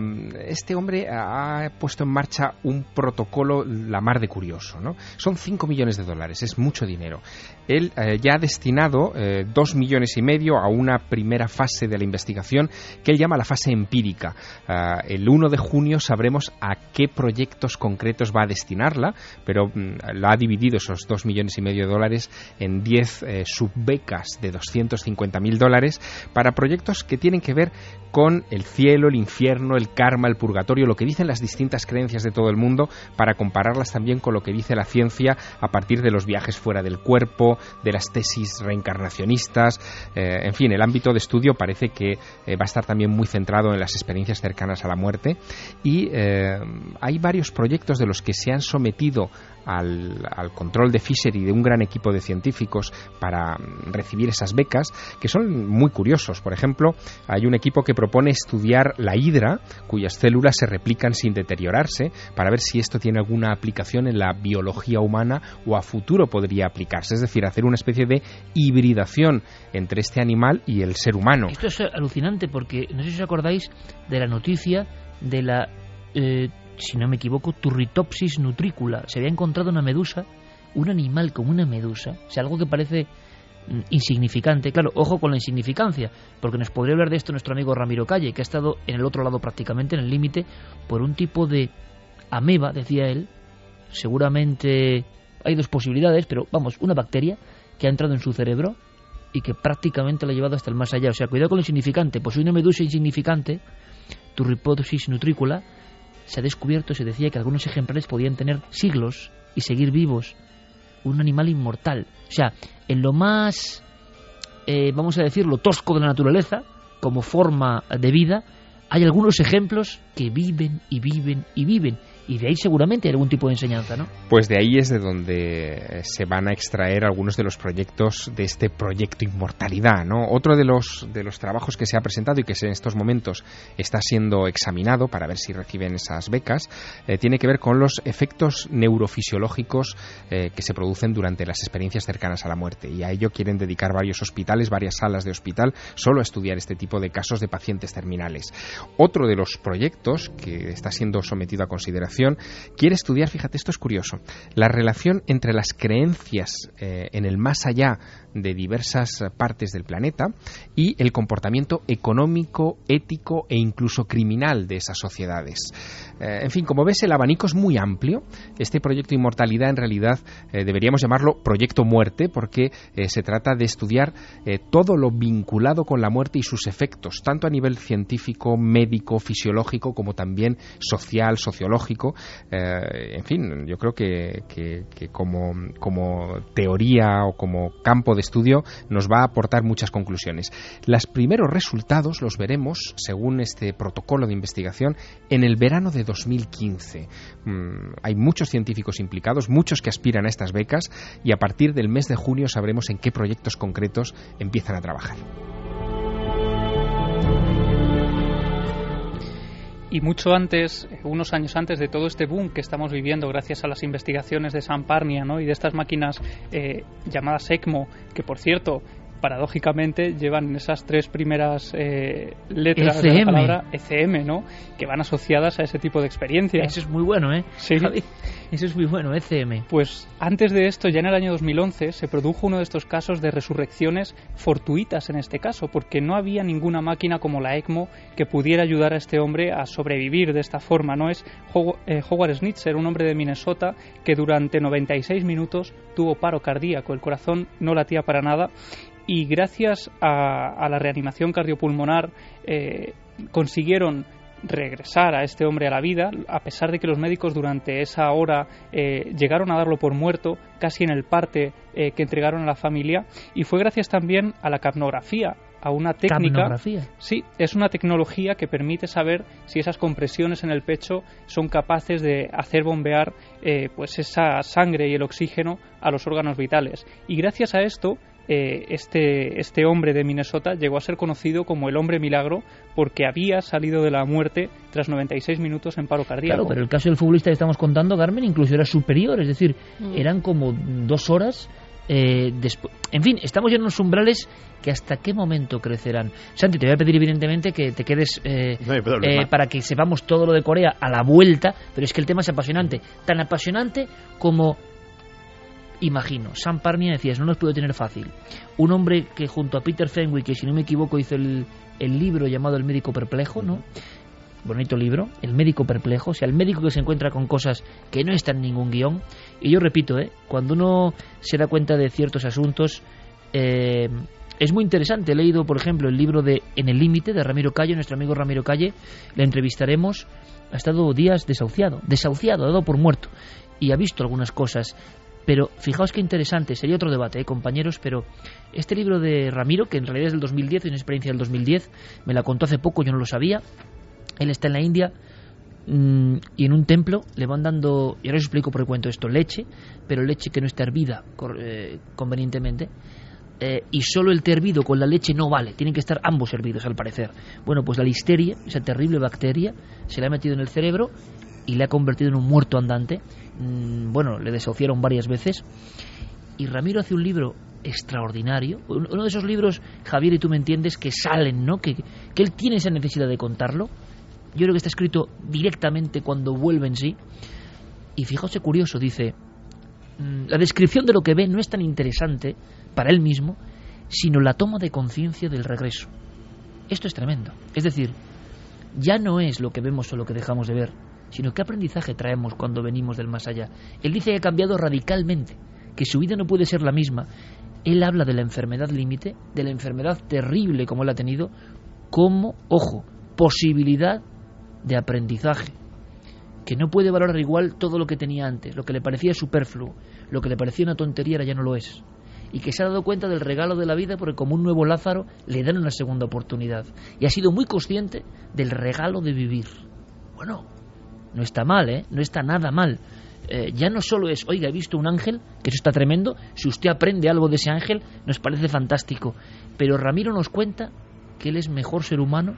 este hombre ha puesto en marcha un protocolo la mar de curioso. ¿no? Son 5 millones de dólares, es mucho dinero. Él eh, ya ha destinado eh, 2 millones y medio a una primera fase de la investigación que él llama la fase empírica. Ah, el 1 de junio sabremos a qué proyectos concretos va a destinarla, pero mm, la ha dividido esos 2 millones y medio de dólares en 10 eh, subbecas de 250 mil dólares para proyectos que tienen que ver con el cielo, el infierno, el karma, el purgatorio, lo que dicen las distintas creencias de todo el mundo, para compararlas también con lo que dice la ciencia a partir de los viajes fuera del cuerpo, de las tesis reencarnacionistas, eh, en fin, el ámbito de estudio parece que eh, va a estar también muy centrado en las experiencias cercanas a la muerte. Y eh, hay varios proyectos de los que se han sometido al, control de Fisher y de un gran equipo de científicos para recibir esas becas que son muy curiosos. Por ejemplo, hay un equipo que propone estudiar la hidra, cuyas células se replican sin deteriorarse, para ver si esto tiene alguna aplicación en la biología humana o a futuro podría aplicarse. Es decir, hacer una especie de hibridación entre este animal y el ser humano. Esto es alucinante porque no sé si os acordáis de la noticia de la, eh, si no me equivoco, Turritopsis nutricula. Se había encontrado una medusa, un animal como una medusa, o sea, algo que parece mm, insignificante. Claro, ojo con la insignificancia, porque nos podría hablar de esto nuestro amigo Ramiro Calle, que ha estado en el otro lado prácticamente, en el límite, por un tipo de ameba, decía él. Seguramente hay dos posibilidades, pero vamos, una bacteria que ha entrado en su cerebro y que prácticamente lo ha llevado hasta el más allá. O sea, cuidado con lo insignificante. Pues una medusa insignificante, Turripodosis nutricula, se ha descubierto, se decía que algunos ejemplares podían tener siglos y seguir vivos. Un animal inmortal. O sea, en lo más, eh, vamos a decirlo, tosco de la naturaleza, como forma de vida, hay algunos ejemplos que viven y viven y viven. Y de ahí seguramente hay algún tipo de enseñanza, ¿no? Pues de ahí es de donde se van a extraer algunos de los proyectos de este proyecto Inmortalidad, ¿no? Otro de los, de los trabajos que se ha presentado y que en estos momentos está siendo examinado para ver si reciben esas becas, eh, tiene que ver con los efectos neurofisiológicos eh, que se producen durante las experiencias cercanas a la muerte. Y a ello quieren dedicar varios hospitales, varias salas de hospital, solo a estudiar este tipo de casos de pacientes terminales. Otro de los proyectos que está siendo sometido a consideración quiere estudiar, fíjate, esto es curioso, la relación entre las creencias eh, en el más allá de diversas partes del planeta y el comportamiento económico, ético e incluso criminal de esas sociedades. Eh, en fin, como ves, el abanico es muy amplio. Este proyecto Inmortalidad, en realidad, eh, deberíamos llamarlo Proyecto Muerte, porque eh, se trata de estudiar todo lo vinculado con la muerte y sus efectos, tanto a nivel científico, médico, fisiológico, como también social, sociológico. en fin, yo creo que, que como, como teoría o como campo de estudio nos va a aportar muchas conclusiones. Los primeros resultados los veremos, según este protocolo de investigación, en el verano de 2015. Mm, hay muchos científicos implicados, muchos que aspiran a estas becas y a partir del mes de junio sabremos en qué proyectos concretos empiezan a trabajar. Y mucho antes, unos años antes de todo este boom que estamos viviendo gracias a las investigaciones de San Parnia ¿no? y de estas máquinas eh, llamadas ECMO, que por cierto paradójicamente llevan esas tres primeras eh, letras de la palabra ECM, ¿no? Que van asociadas a ese tipo de experiencias. Eso es muy bueno, ¿eh? Sí. Eso es muy bueno, ECM. Pues antes de esto, ya en el año 2011, se produjo uno de estos casos de resurrecciones fortuitas en este caso, porque no había ninguna máquina como la ECMO que pudiera ayudar a este hombre a sobrevivir de esta forma, ¿no? Es eh, Howard Schnitzer, un hombre de Minnesota que durante 96 minutos tuvo paro cardíaco, el corazón no latía para nada y gracias a, la reanimación cardiopulmonar eh, consiguieron regresar a este hombre a la vida, a pesar de que los médicos durante esa hora eh, llegaron a darlo por muerto, casi en el parte eh, que entregaron a la familia, y fue gracias también a la capnografía, a una técnica. Sí, es una tecnología que permite saber si esas compresiones en el pecho son capaces de hacer bombear pues esa sangre y el oxígeno a los órganos vitales. Y gracias a esto eh, este, este hombre de Minnesota llegó a ser conocido como el hombre milagro porque había salido de la muerte tras 96 minutos en paro cardíaco. Claro, pero el caso del futbolista que estamos contando, Carmen, incluso era superior, es decir, mm. eran como dos horas eh, después. En fin, estamos ya en unos umbrales que hasta qué momento crecerán. Santi, te voy a pedir evidentemente que te quedes eh, para que sepamos todo lo de Corea a la vuelta, pero es que el tema es apasionante. Tan apasionante como imagino, Sam Parnia decías, no nos puedo tener fácil. Un hombre que junto a Peter Fenwick, que si no me equivoco hizo el, el libro llamado El médico perplejo, ¿no? Bonito libro, El médico perplejo, o sea, el médico que se encuentra con cosas que no están en ningún guion. Y yo repito, ¿eh? cuando uno se da cuenta de ciertos asuntos, eh, es muy interesante. He leído, por ejemplo, el libro de En el límite de Ramiro Calle, nuestro amigo Ramiro Calle. Le entrevistaremos. Ha estado días desahuciado, desahuciado, dado por muerto. Y ha visto algunas cosas. Pero fijaos qué interesante, sería otro debate, ¿eh, compañeros, pero este libro de Ramiro, que en realidad es del 2010, es una experiencia del 2010, me la contó hace poco, yo no lo sabía, él está en la India mm, y en un templo le van dando, y ahora os explico por qué cuento esto, leche, pero leche que no está hervida eh, convenientemente, eh, y solo el té hervido con la leche no vale, tienen que estar ambos hervidos al parecer. Bueno, pues la listeria, esa terrible bacteria, se le ha metido en el cerebro y le ha convertido en un muerto andante Mm, bueno, le desahuciaron varias veces. Y Ramiro hace un libro extraordinario, uno de esos libros, Javier, y tú me entiendes, que salen, ¿no? Que, que él tiene esa necesidad de contarlo. Yo creo que está escrito directamente cuando vuelve en sí. Y fijaos curioso, dice, mm, la descripción de lo que ve no es tan interesante para él mismo, sino la toma de conciencia del regreso. Esto es tremendo. Es decir, ya no es lo que vemos o lo que dejamos de ver, sino qué aprendizaje traemos cuando venimos del más allá. Él dice que ha cambiado radicalmente, que su vida no puede ser la misma. Él habla de la enfermedad límite, de la enfermedad terrible como él ha tenido, como, ojo, posibilidad de aprendizaje, que no puede valorar igual todo lo que tenía antes, lo que le parecía superfluo, lo que le parecía una tontería ahora ya no lo es, y que se ha dado cuenta del regalo de la vida porque como un nuevo Lázaro le dan una segunda oportunidad, y ha sido muy consciente del regalo de vivir. Bueno, no está mal, ¿eh? No está nada mal. Eh, ya no solo es, oiga, he visto un ángel, que eso está tremendo, si usted aprende algo de ese ángel, nos parece fantástico. Pero Ramiro nos cuenta que él es mejor ser humano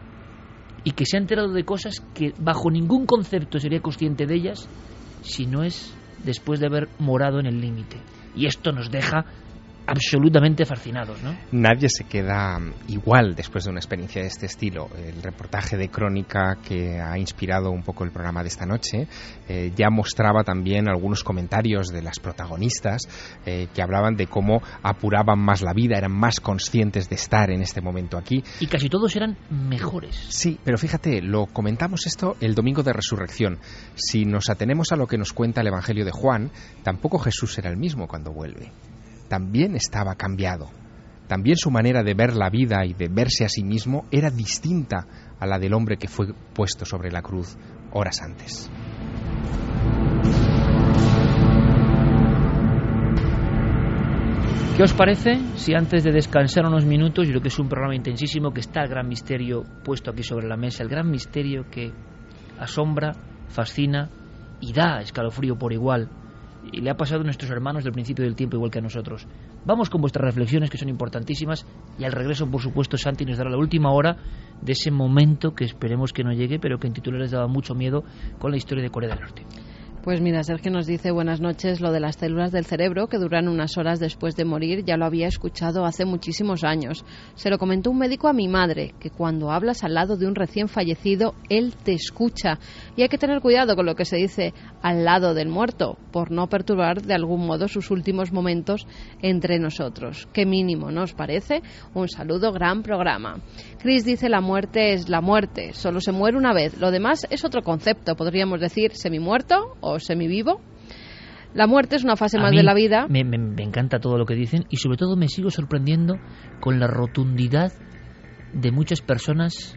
y que se ha enterado de cosas que bajo ningún concepto sería consciente de ellas si no es después de haber morado en el límite. Y esto nos deja absolutamente fascinados, ¿no? Nadie se queda igual después de una experiencia de este estilo. El reportaje de Crónica que ha inspirado un poco el programa de esta noche eh, ya mostraba también algunos comentarios de las protagonistas eh, que hablaban de cómo apuraban más la vida, eran más conscientes de estar en este momento aquí. Y casi todos eran mejores. Sí, pero fíjate, lo comentamos esto el domingo de resurrección. Si nos atenemos a lo que nos cuenta el Evangelio de Juan, tampoco Jesús era el mismo cuando vuelve. También estaba cambiado. También su manera de ver la vida y de verse a sí mismo era distinta a la del hombre que fue puesto sobre la cruz horas antes. ¿Qué os parece si antes de descansar unos minutos, y lo que es un programa intensísimo, que está el gran misterio puesto aquí sobre la mesa, el gran misterio que asombra, fascina y da escalofrío por igual, y le ha pasado a nuestros hermanos del principio del tiempo igual que a nosotros. Vamos con vuestras reflexiones que son importantísimas y al regreso, por supuesto, Santi nos dará la última hora de ese momento que esperemos que no llegue, pero que en titulares daba mucho miedo con la historia de Corea del Norte. Pues mira, Sergio nos dice buenas noches, lo de las células del cerebro que duran unas horas después de morir, ya lo había escuchado hace muchísimos años. Se lo comentó un médico a mi madre, que cuando hablas al lado de un recién fallecido, él te escucha. Y hay que tener cuidado con lo que se dice al lado del muerto, por no perturbar de algún modo sus últimos momentos entre nosotros. Qué mínimo, ¿no os parece? Un saludo, gran programa. Chris dice la muerte es la muerte, solo se muere una vez. Lo demás es otro concepto, podríamos decir semi-muerto o semivivo. La muerte es una fase A más de la vida. Me, me- me encanta todo lo que dicen y sobre todo me sigo sorprendiendo con la rotundidad de muchas personas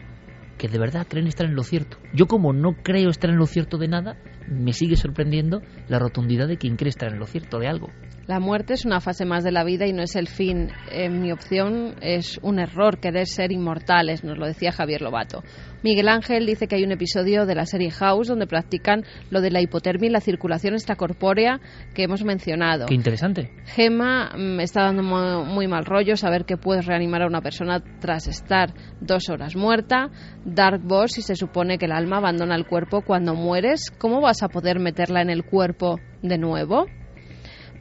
que de verdad creen estar en lo cierto. Yo como no creo estar en lo cierto de nada, me sigue sorprendiendo la rotundidad de quien cree estar en lo cierto de algo. La muerte es una fase más de la vida y no es el fin. En mi opción es un error querer ser inmortales, nos lo decía Javier Lobato. Miguel Ángel dice que hay un episodio de la serie House donde practican lo de la hipotermia y la circulación extracorpórea que hemos mencionado. Qué interesante. Gema me está dando mu- muy mal rollo saber que puedes reanimar a una persona tras estar dos horas muerta. Dark Boss, si se supone que el alma abandona el cuerpo cuando mueres, ¿cómo vas a poder meterla en el cuerpo de nuevo?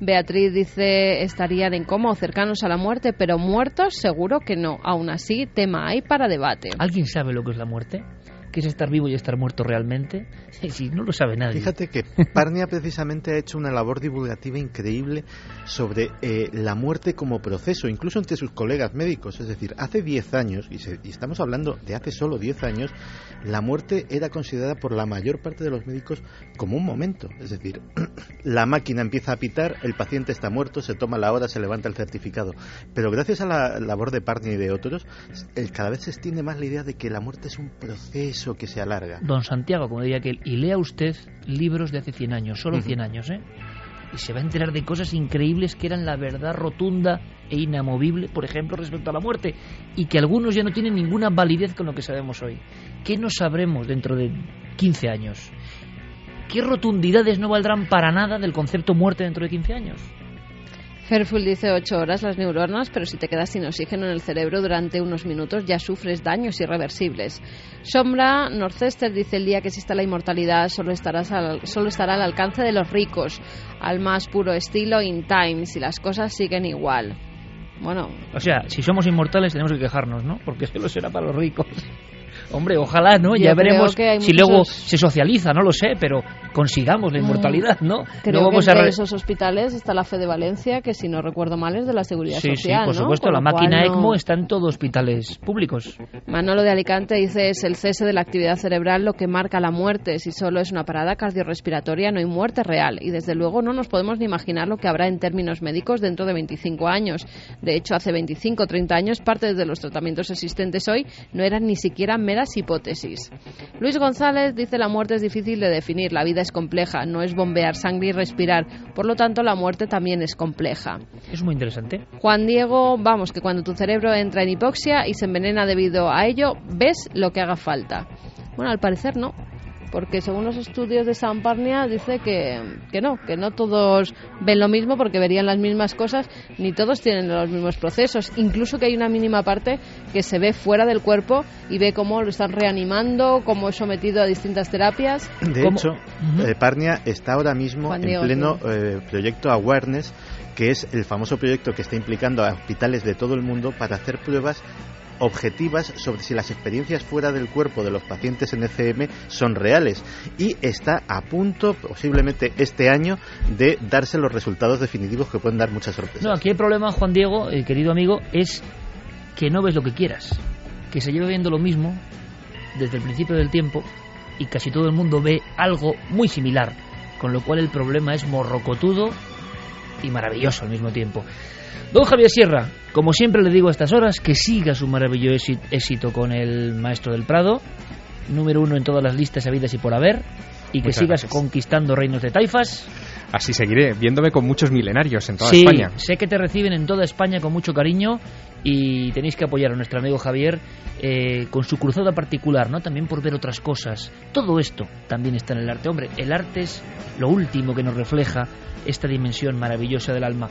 Beatriz dice estarían en coma o cercanos a la muerte, pero muertos seguro que no. Aún así, tema hay para debate. ¿Alguien sabe lo que es la muerte? ¿Qué es estar vivo y estar muerto realmente? Si no lo sabe nadie. Fíjate que Parnia precisamente ha hecho una labor divulgativa increíble sobre eh, la muerte como proceso, incluso entre sus colegas médicos. Es decir, hace 10 años, y, se- y estamos hablando de hace solo 10 años, la muerte era considerada por la mayor parte de los médicos como un momento. Es decir, la máquina empieza a pitar, el paciente está muerto, se toma la hora, se levanta el certificado. Pero gracias a la labor de Parnia y de otros, el- cada vez se extiende más la idea de que la muerte es un proceso que se alarga. Don Santiago, como diría aquel, y lea usted libros de hace 100 años, solo Ujú. 100 años, ¿eh? Y se va a enterar de cosas increíbles que eran la verdad rotunda e inamovible, por ejemplo, respecto a la muerte, y que algunos ya no tienen ninguna validez con lo que sabemos hoy. ¿Qué no sabremos dentro de 15 años? ¿Qué rotundidades no valdrán para nada del concepto muerte dentro de 15 años? Fairfield dice 8 horas las neuronas, pero si te quedas sin oxígeno en el cerebro durante unos minutos ya sufres daños irreversibles. Sombra Norcester dice el día que exista la inmortalidad solo, estarás al- solo estará al alcance de los ricos, al más puro estilo in time, si las cosas siguen igual. Bueno, O sea, si somos inmortales tenemos que quejarnos, ¿no? Porque solo será para los ricos. Hombre, ojalá, ¿no? Ya veremos que si muchos- luego se socializa, no lo sé, pero consigamos la inmortalidad, ¿no? creo no que vamos a entre re- esos hospitales está la fe de Valencia, que si no recuerdo mal es de la Seguridad Sí, sí, Social, por ¿no? supuesto, Con la máquina no- ECMO está en todos hospitales públicos. Manolo de Alicante dice es el cese de la actividad cerebral lo que marca la muerte. Si solo es una parada cardiorrespiratoria no hay muerte real y desde luego no nos podemos ni imaginar lo que habrá en términos médicos dentro de 25 años. De hecho, hace 25 o 30 años parte de los tratamientos existentes hoy no eran ni siquiera meras hipótesis. Luis González dice la muerte es difícil de definir, la vida es compleja, no es bombear sangre y respirar, por lo tanto la muerte también es compleja. Es muy interesante. Juan Diego, vamos, que cuando tu cerebro entra en hipoxia y se envenena debido a ello, ves lo que haga falta. Bueno, al parecer no, porque según los estudios de San Parnia dice que, que no, que no todos ven lo mismo porque verían las mismas cosas, ni todos tienen los mismos procesos, incluso que hay una mínima parte que se ve fuera del cuerpo y ve cómo lo están reanimando, cómo es sometido a distintas terapias. De Cómo- hecho, eh, Parnia está ahora mismo Juan en Diego, pleno eh, proyecto Awareness que es el famoso proyecto que está implicando a hospitales de todo el mundo para hacer pruebas objetivas sobre si las experiencias fuera del cuerpo de los pacientes en ECM son reales y está a punto, posiblemente este año, de darse los resultados definitivos que pueden dar muchas sorpresas. No, aquí el problema, Juan Diego, eh, querido amigo, es que no ves lo que quieras, que se lleva viendo lo mismo desde el principio del tiempo y casi todo el mundo ve algo muy similar, con lo cual el problema es morrocotudo y maravilloso al mismo tiempo. Don Javier Sierra, como siempre le digo a estas horas, que siga su maravilloso éxito con el Maestro del Prado, número uno en todas las listas habidas y por haber, y que Muchas sigas gracias. conquistando reinos de taifas. Así seguiré, viéndome con muchos milenarios en toda sí, España. sé que te reciben en toda España con mucho cariño y tenéis que apoyar a nuestro amigo Javier eh, con su cruzada particular, ¿no? También por ver otras cosas. Todo esto también está en el arte. Hombre, el arte es lo último que nos refleja esta dimensión maravillosa del alma.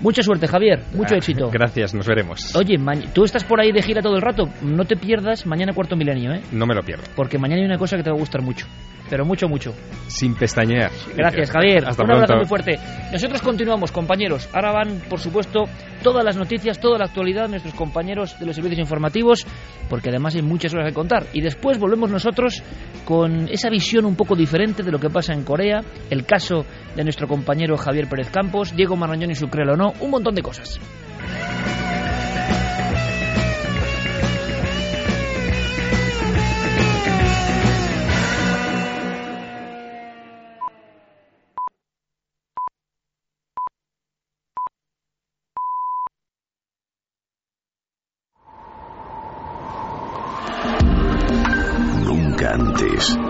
Mucha suerte, Javier. Mucho Ah, éxito. Gracias, nos veremos. Oye, tú estás por ahí de gira todo el rato. No te pierdas mañana cuarto milenio, ¿eh? No me lo pierdo. Porque mañana hay una cosa que te va a gustar mucho. Pero mucho, mucho. Sin pestañear. Gracias, Javier. Hasta Un abrazo pronto. muy fuerte. Nosotros continuamos, compañeros. Ahora van, por supuesto, todas las noticias, toda la actualidad, nuestros compañeros de los servicios informativos, porque además hay muchas cosas que contar. Y después volvemos nosotros con esa visión un poco diferente de lo que pasa en Corea, el caso de nuestro compañero Javier Pérez Campos, Diego Marañón y su Créelo o no, un montón de cosas. Nunca antes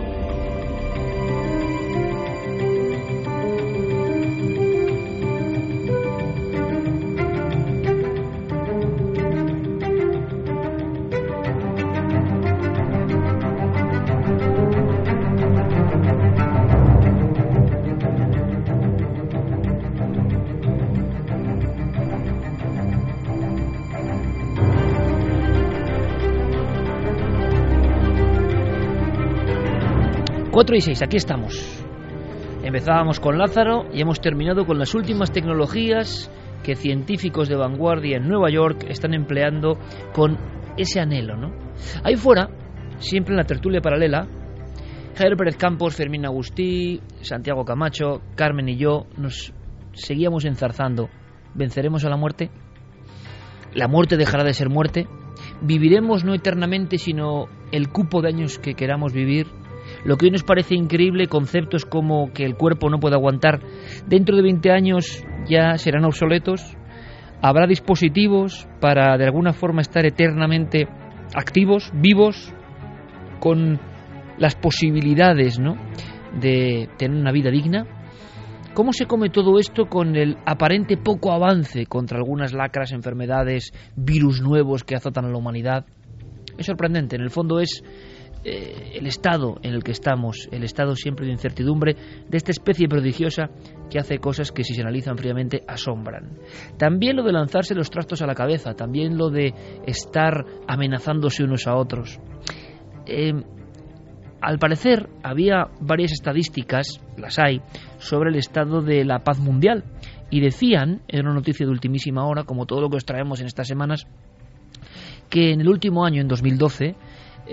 Cuatro y seis, aquí estamos. Empezábamos con Lázaro y hemos terminado con las últimas tecnologías que científicos de vanguardia en Nueva York están empleando con ese anhelo, ¿no? Ahí fuera, siempre en la tertulia paralela, Javier Pérez Campos, Fermín Agustí, Santiago Camacho, Carmen y yo nos seguíamos enzarzando. ¿Venceremos a la muerte? ¿La muerte dejará de ser muerte? ¿Viviremos no eternamente sino el cupo de años que queramos vivir? Lo que hoy nos parece increíble, conceptos como que el cuerpo no puede aguantar, dentro de 20 años ya serán obsoletos. Habrá dispositivos para de alguna forma estar eternamente activos, vivos, con las posibilidades ¿no? de tener una vida digna. ¿Cómo se come todo esto con el aparente poco avance contra algunas lacras, enfermedades, virus nuevos que azotan a la humanidad? Es sorprendente, en el fondo es eh, el estado en el que estamos, el estado siempre de incertidumbre de esta especie prodigiosa que hace cosas que si se analizan fríamente asombran. También lo de lanzarse los trastos a la cabeza, también lo de estar amenazándose unos a otros. Eh, al parecer había varias estadísticas, las hay, sobre el estado de la paz mundial y decían, en una noticia de ultimísima hora, como todo lo que os traemos en estas semanas, que en el último año, en 2012, eh,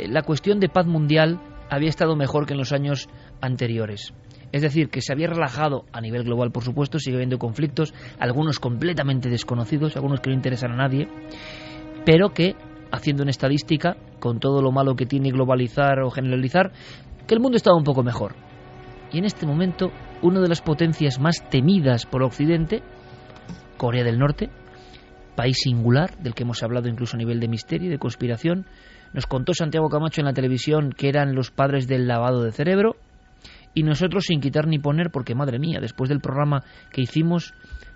la cuestión de paz mundial había estado mejor que en los años anteriores. Es decir, que se había relajado a nivel global, por supuesto, sigue habiendo conflictos, algunos completamente desconocidos, algunos que no interesan a nadie, pero que, haciendo una estadística, con todo lo malo que tiene globalizar o generalizar, que el mundo estaba un poco mejor. Y en este momento, una de las potencias más temidas por Occidente, Corea del Norte, país singular, del que hemos hablado incluso a nivel de misterio y de conspiración, nos contó Santiago Camacho en la televisión que eran los padres del lavado de cerebro, y nosotros sin quitar ni poner, porque madre mía, después del programa que hicimos,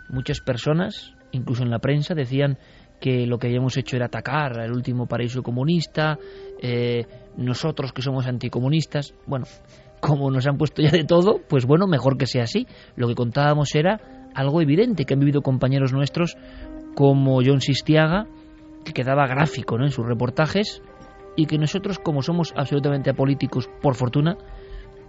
muchas personas, incluso en la prensa, decían que lo que habíamos hecho era atacar al último paraíso comunista, eh, nosotros que somos anticomunistas, bueno, como nos han puesto ya de todo, pues bueno, mejor que sea así. Lo que contábamos era algo evidente que han vivido compañeros nuestros como John Sistiaga, que quedaba gráfico ¿no? en sus reportajes, y que nosotros, como somos absolutamente apolíticos, por fortuna,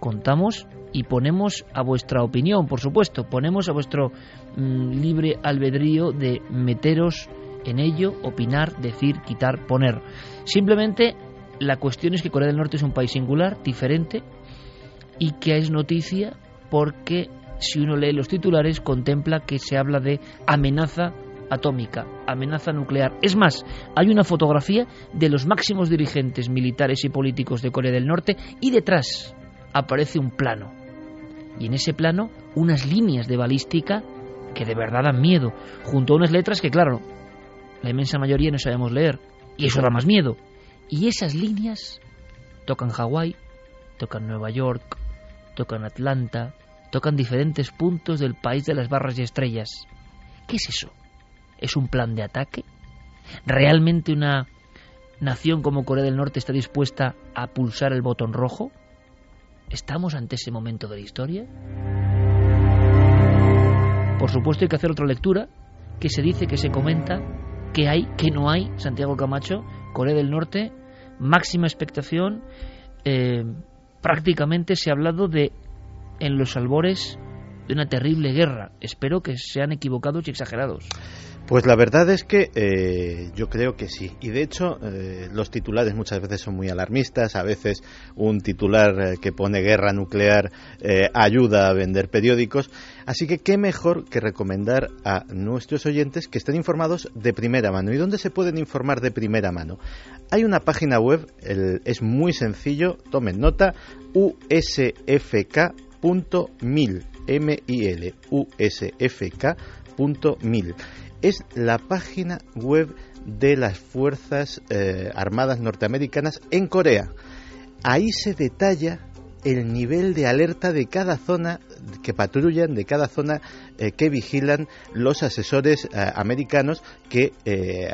contamos y ponemos a vuestra opinión, por supuesto, ponemos a vuestro mm, libre albedrío de meteros en ello, opinar, decir, quitar, poner. Simplemente la cuestión es que Corea del Norte es un país singular, diferente, y que es noticia porque si uno lee los titulares contempla que se habla de amenaza atómica, amenaza nuclear. Es más, hay una fotografía de los máximos dirigentes militares y políticos de Corea del Norte y detrás aparece un plano. Y en ese plano unas líneas de balística que de verdad dan miedo, junto a unas letras que, claro, la inmensa mayoría no sabemos leer, y eso da más miedo. Y esas líneas tocan Hawái, tocan Nueva York, tocan Atlanta, tocan diferentes puntos del país de las barras y estrellas. ¿Qué es eso? ¿Es un plan de ataque? ¿Realmente una nación como Corea del Norte está dispuesta a pulsar el botón rojo? ¿Estamos ante ese momento de la historia? Por supuesto hay que hacer otra lectura, que se dice, que se comenta, que hay, que no hay, Santiago Camacho, Corea del Norte, máxima expectación, eh, prácticamente se ha hablado de en los albores de una terrible guerra. Espero que sean equivocados y exagerados. Pues la verdad es que eh, yo creo que sí. Y de hecho, eh, los titulares muchas veces son muy alarmistas. A veces un titular eh, que pone guerra nuclear ayuda a vender periódicos. Así que qué mejor que recomendar a nuestros oyentes que estén informados de primera mano. ¿Y dónde se pueden informar de primera mano? Hay una página web, es muy sencillo, tomen nota, usfk.mil. M-I-L, usfk.mil es la página web de las Fuerzas eh, Armadas norteamericanas en Corea. Ahí se detalla el nivel de alerta de cada zona que patrullan, de cada zona eh, que vigilan los asesores eh, americanos que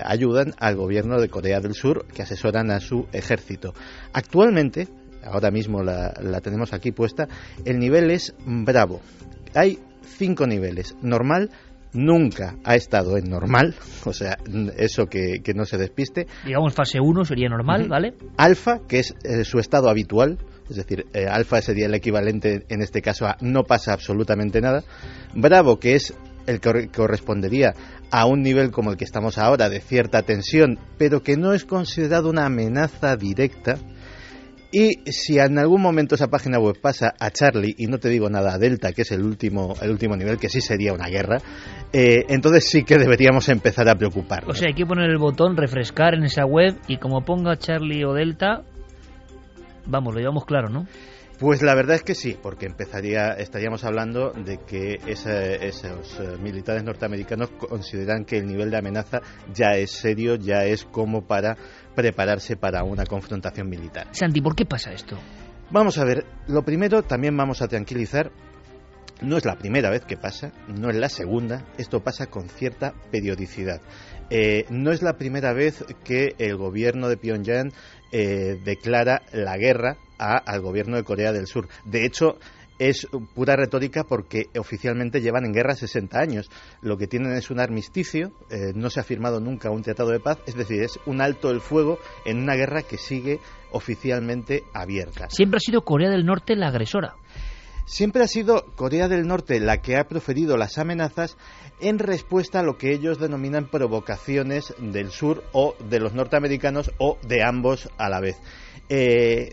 ayudan al gobierno de Corea del Sur, que asesoran a su ejército. Actualmente, ahora mismo la, la tenemos aquí puesta, el nivel es bravo. Hay cinco niveles. Normal, nunca ha estado en normal, o sea, eso que, no se despiste. Digamos, fase 1 sería normal, ¿vale? Alfa, que es eh, su estado habitual, es decir, eh, alfa sería el equivalente en este caso a no pasa absolutamente nada. Bravo, que es el que correspondería a un nivel como el que estamos ahora, de cierta tensión, pero que no es considerado una amenaza directa y si en algún momento esa página web pasa a Charlie, y no te digo nada a Delta, que es el último, el último nivel, que sí sería una guerra, eh, entonces sí que deberíamos empezar a preocuparnos. O sea, hay que poner el botón refrescar en esa web y como ponga Charlie o Delta, vamos, lo llevamos claro, ¿no? Pues la verdad es que sí, porque empezaría, estaríamos hablando de que esos eh, militares norteamericanos consideran que el nivel de amenaza ya es serio, ya es como para prepararse para una confrontación militar. Santi, ¿por qué pasa esto? Vamos a ver, lo primero también vamos a tranquilizar no es la primera vez que pasa, no es la segunda, esto pasa con cierta periodicidad. Eh, no es la primera vez que el gobierno de Pyongyang eh, declara la guerra al gobierno de Corea del Sur. De hecho, es pura retórica porque oficialmente llevan en guerra 60 años. Lo que tienen es un armisticio, eh, no se ha firmado nunca un tratado de paz, es decir, es un alto el fuego en una guerra que sigue oficialmente abierta. Siempre ha sido Corea del Norte la agresora. Siempre ha sido Corea del Norte la que ha proferido las amenazas en respuesta a lo que ellos denominan provocaciones del sur o de los norteamericanos o de ambos a la vez. Eh,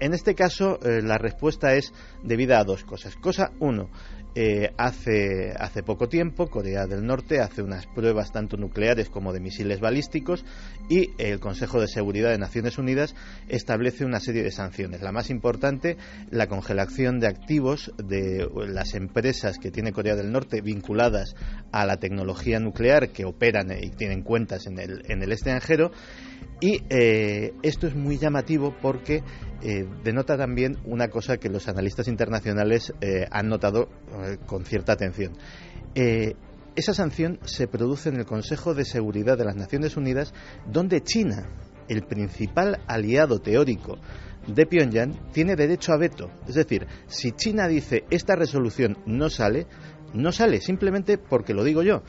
en este caso, eh, la respuesta es debida a dos cosas. Cosa uno, eh, hace, hace poco tiempo Corea del Norte hace unas pruebas tanto nucleares como de misiles balísticos y el Consejo de Seguridad de Naciones Unidas establece una serie de sanciones. La más importante, la congelación de activos de las empresas que tiene Corea del Norte vinculadas a la tecnología nuclear que operan y tienen cuentas en el, en el extranjero y eh, esto es muy llamativo porque eh, denota también una cosa que los analistas internacionales han notado con cierta atención. esa sanción se produce en el Consejo de Seguridad de las Naciones Unidas, donde China, el principal aliado teórico de Pyongyang, tiene derecho a veto. Es decir, si China dice esta resolución no sale, no sale simplemente porque lo digo yo.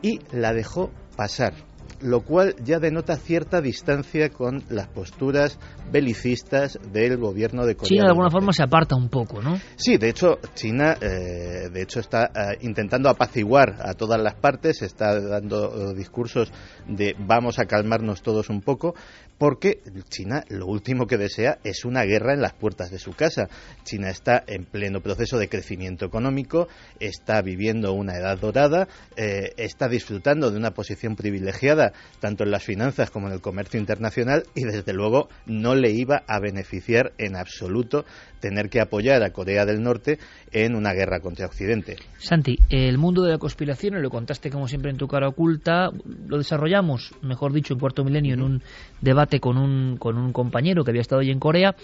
Y la dejó pasar lo cual ya denota cierta distancia con las posturas belicistas del gobierno de Corea. China de alguna forma se aparta un poco, ¿no? Sí, de hecho China, eh, de hecho está eh, intentando apaciguar a todas las partes, está dando eh, discursos de vamos a calmarnos todos un poco, porque China lo último que desea es una guerra en las puertas de su casa. China está en pleno proceso de crecimiento económico, está viviendo una edad dorada, está disfrutando de una posición privilegiada tanto en las finanzas como en el comercio internacional y desde luego no le iba a beneficiar en absoluto tener que apoyar a Corea del Norte en una guerra contra Occidente. Santi, el mundo de la conspiración, lo contaste como siempre en tu cara oculta, lo desarrollamos, mejor dicho, en cuarto milenio en un debate con un, con un compañero que había estado allí en Corea.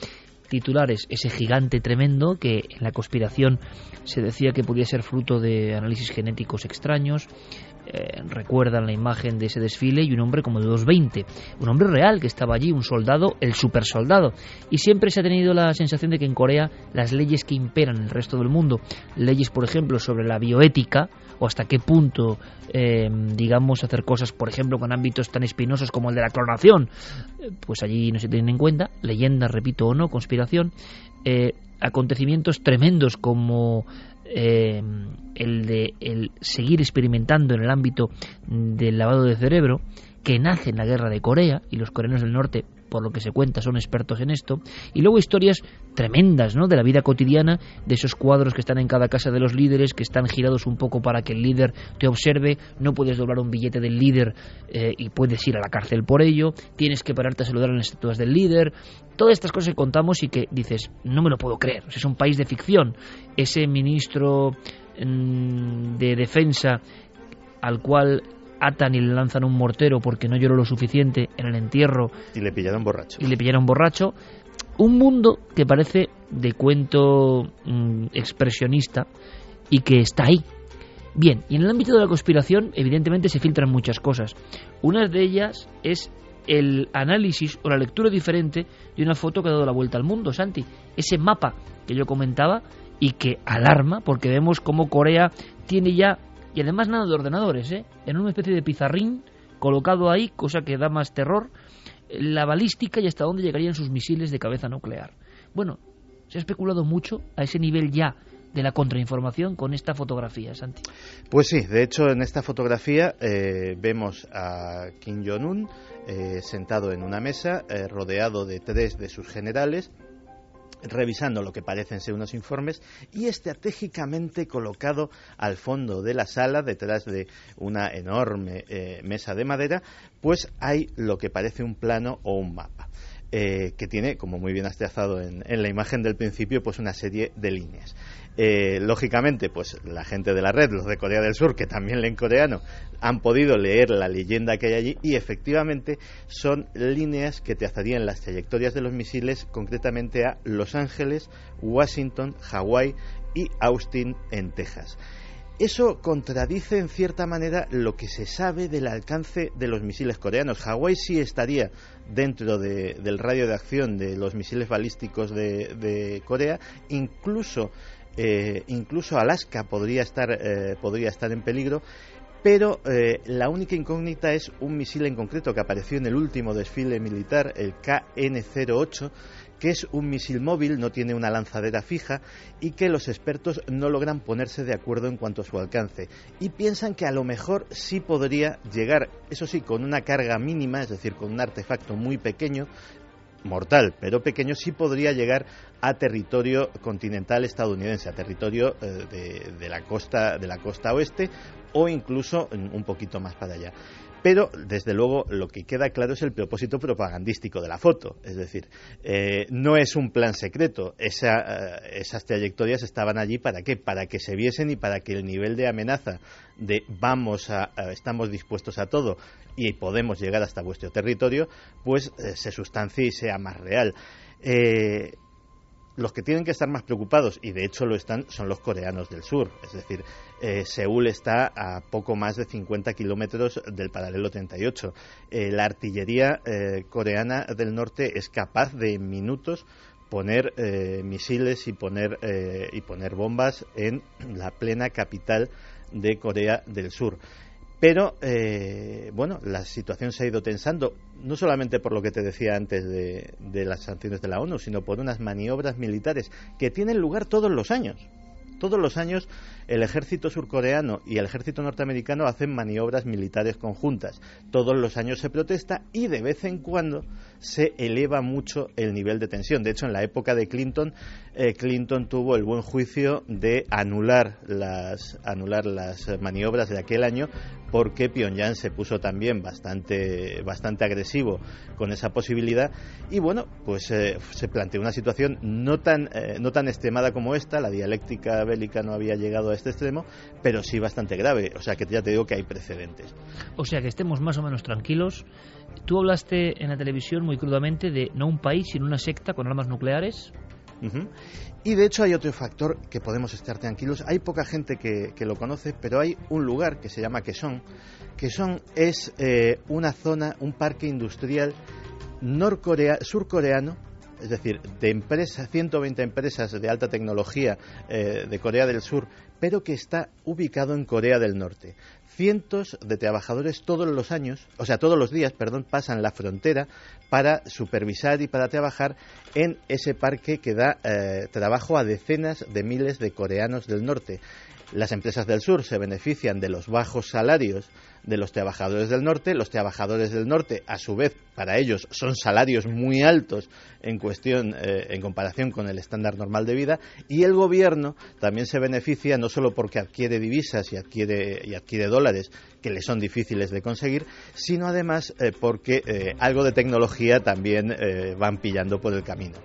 Titulares, ese gigante tremendo que en la conspiración se decía que podía ser fruto de análisis genéticos extraños, eh, recuerdan la imagen de ese desfile y un hombre como de 2,20, un hombre real que estaba allí, un soldado, el supersoldado. Y siempre se ha tenido la sensación de que en Corea las leyes que imperan en el resto del mundo, leyes por ejemplo sobre la bioética, o hasta qué punto, eh, digamos, hacer cosas, por ejemplo, con ámbitos tan espinosos como el de la clonación, eh, pues allí no se tienen en cuenta, leyendas, repito o no, conspiración, acontecimientos tremendos como eh, el de el seguir experimentando en el ámbito del lavado de cerebro, que nace en la guerra de Corea, y los coreanos del norte por lo que se cuenta, son expertos en esto. Y luego historias tremendas, ¿no? De la vida cotidiana, de esos cuadros que están en cada casa de los líderes, que están girados un poco para que el líder te observe. No puedes doblar un billete del líder eh, y puedes ir a la cárcel por ello. Tienes que pararte a saludar en las estatuas del líder. Todas estas cosas que contamos y que dices, no me lo puedo creer. es un país de ficción. Ese ministro mm, de defensa al cual atan y le lanzan un mortero porque no lloró lo suficiente en el entierro. Y le pillaron borracho. Y le pillaron borracho. Un mundo que parece de cuento mm, expresionista y que está ahí. Bien, y en el ámbito de la conspiración, evidentemente se filtran muchas cosas. Una de ellas es el análisis o la lectura diferente de una foto que ha dado la vuelta al mundo, Santi. Ese mapa que yo comentaba y que alarma porque vemos cómo Corea tiene ya y además nada de ordenadores, ¿eh? en una especie de pizarrín colocado ahí, cosa que da más terror, la balística y hasta dónde llegarían sus misiles de cabeza nuclear. Bueno, se ha especulado mucho a ese nivel ya de la contrainformación con esta fotografía, Santi. Pues sí, de hecho en esta fotografía eh, vemos a Kim Jong-un eh, sentado en una mesa, eh, rodeado de tres de sus generales, revisando lo que parecen ser unos informes y estratégicamente colocado al fondo de la sala, detrás de una enorme eh, mesa de madera, pues hay lo que parece un plano o un mapa. Eh, que tiene, como muy bien has trazado en, la imagen del principio, pues una serie de líneas. Eh, lógicamente, pues la gente de la red, los de Corea del Sur, que también leen coreano, han podido leer la leyenda que hay allí y efectivamente son líneas que trazarían las trayectorias de los misiles concretamente a Los Ángeles, Washington, Hawái y Austin en Texas. Eso contradice en cierta manera lo que se sabe del alcance de los misiles coreanos. Hawái sí estaría dentro del radio de acción de los misiles balísticos de Corea, incluso eh, incluso Alaska podría estar, eh, podría estar en peligro, pero eh, la única incógnita es un misil en concreto que apareció en el último desfile militar, el KN-08, que es un misil móvil, no tiene una lanzadera fija y que los expertos no logran ponerse de acuerdo en cuanto a su alcance. Y piensan que a lo mejor sí podría llegar, eso sí, con una carga mínima, es decir, con un artefacto muy pequeño, mortal, pero pequeño, sí podría llegar a territorio continental estadounidense, a territorio eh, de, la costa, de la costa oeste o incluso un poquito más para allá. Pero, desde luego, lo que queda claro es el propósito propagandístico de la foto. Es decir, eh, no es un plan secreto. Eh, esas trayectorias estaban allí para qué? Para que se viesen y para que el nivel de amenaza de vamos a, estamos dispuestos a todo y podemos llegar hasta vuestro territorio, pues eh, se sustancie y sea más real. Los que tienen que estar más preocupados, y de hecho lo están, son los coreanos del sur. Es decir, eh, Seúl está a poco más de 50 kilómetros del paralelo 38. la artillería coreana del norte es capaz de en minutos poner misiles y poner, y poner bombas en la plena capital de Corea del Sur Pero, eh, bueno, la situación se ha ido tensando, no solamente por lo que te decía antes de, de las sanciones de la ONU, sino por unas maniobras militares que tienen lugar todos los años. Todos los años el ejército surcoreano y el ejército norteamericano hacen maniobras militares conjuntas. Todos los años se protesta y de vez en cuando se eleva mucho el nivel de tensión. De hecho, en la época de Clinton, eh, Clinton tuvo el buen juicio de anular las, anular las maniobras de aquel año porque Pyongyang se puso también bastante, bastante agresivo con esa posibilidad y bueno, pues eh, se planteó una situación no tan, eh, no tan extremada como esta, la dialéctica bélica no había llegado a este extremo, pero sí bastante grave, o sea que ya te digo que hay precedentes. O sea que estemos más o menos tranquilos. Tú hablaste en la televisión muy crudamente de no un país, sino una secta con armas nucleares. Y de hecho hay otro factor que podemos estar tranquilos. Hay poca gente que, lo conoce, pero hay un lugar que se llama Quezón. Quezón es eh, una zona, un parque industrial norcorea, surcoreano, es decir, de empresas, 120 empresas de alta tecnología eh, de Corea del Sur, pero que está ubicado en Corea del Norte. Cientos de trabajadores todos los años, o sea, todos los días, perdón, pasan la frontera para supervisar y para trabajar en ese parque que da eh, trabajo a decenas de miles de coreanos del norte. Las empresas del sur se benefician de los bajos salarios de los trabajadores del norte. Los trabajadores del norte, a su vez, para ellos son salarios muy altos en cuestión, eh, en comparación con el estándar normal de vida. Y el gobierno también se beneficia no solo porque adquiere divisas y adquiere, y adquiere dólares que le son difíciles de conseguir, sino además eh, porque eh, algo de tecnología también eh, van pillando por el camino.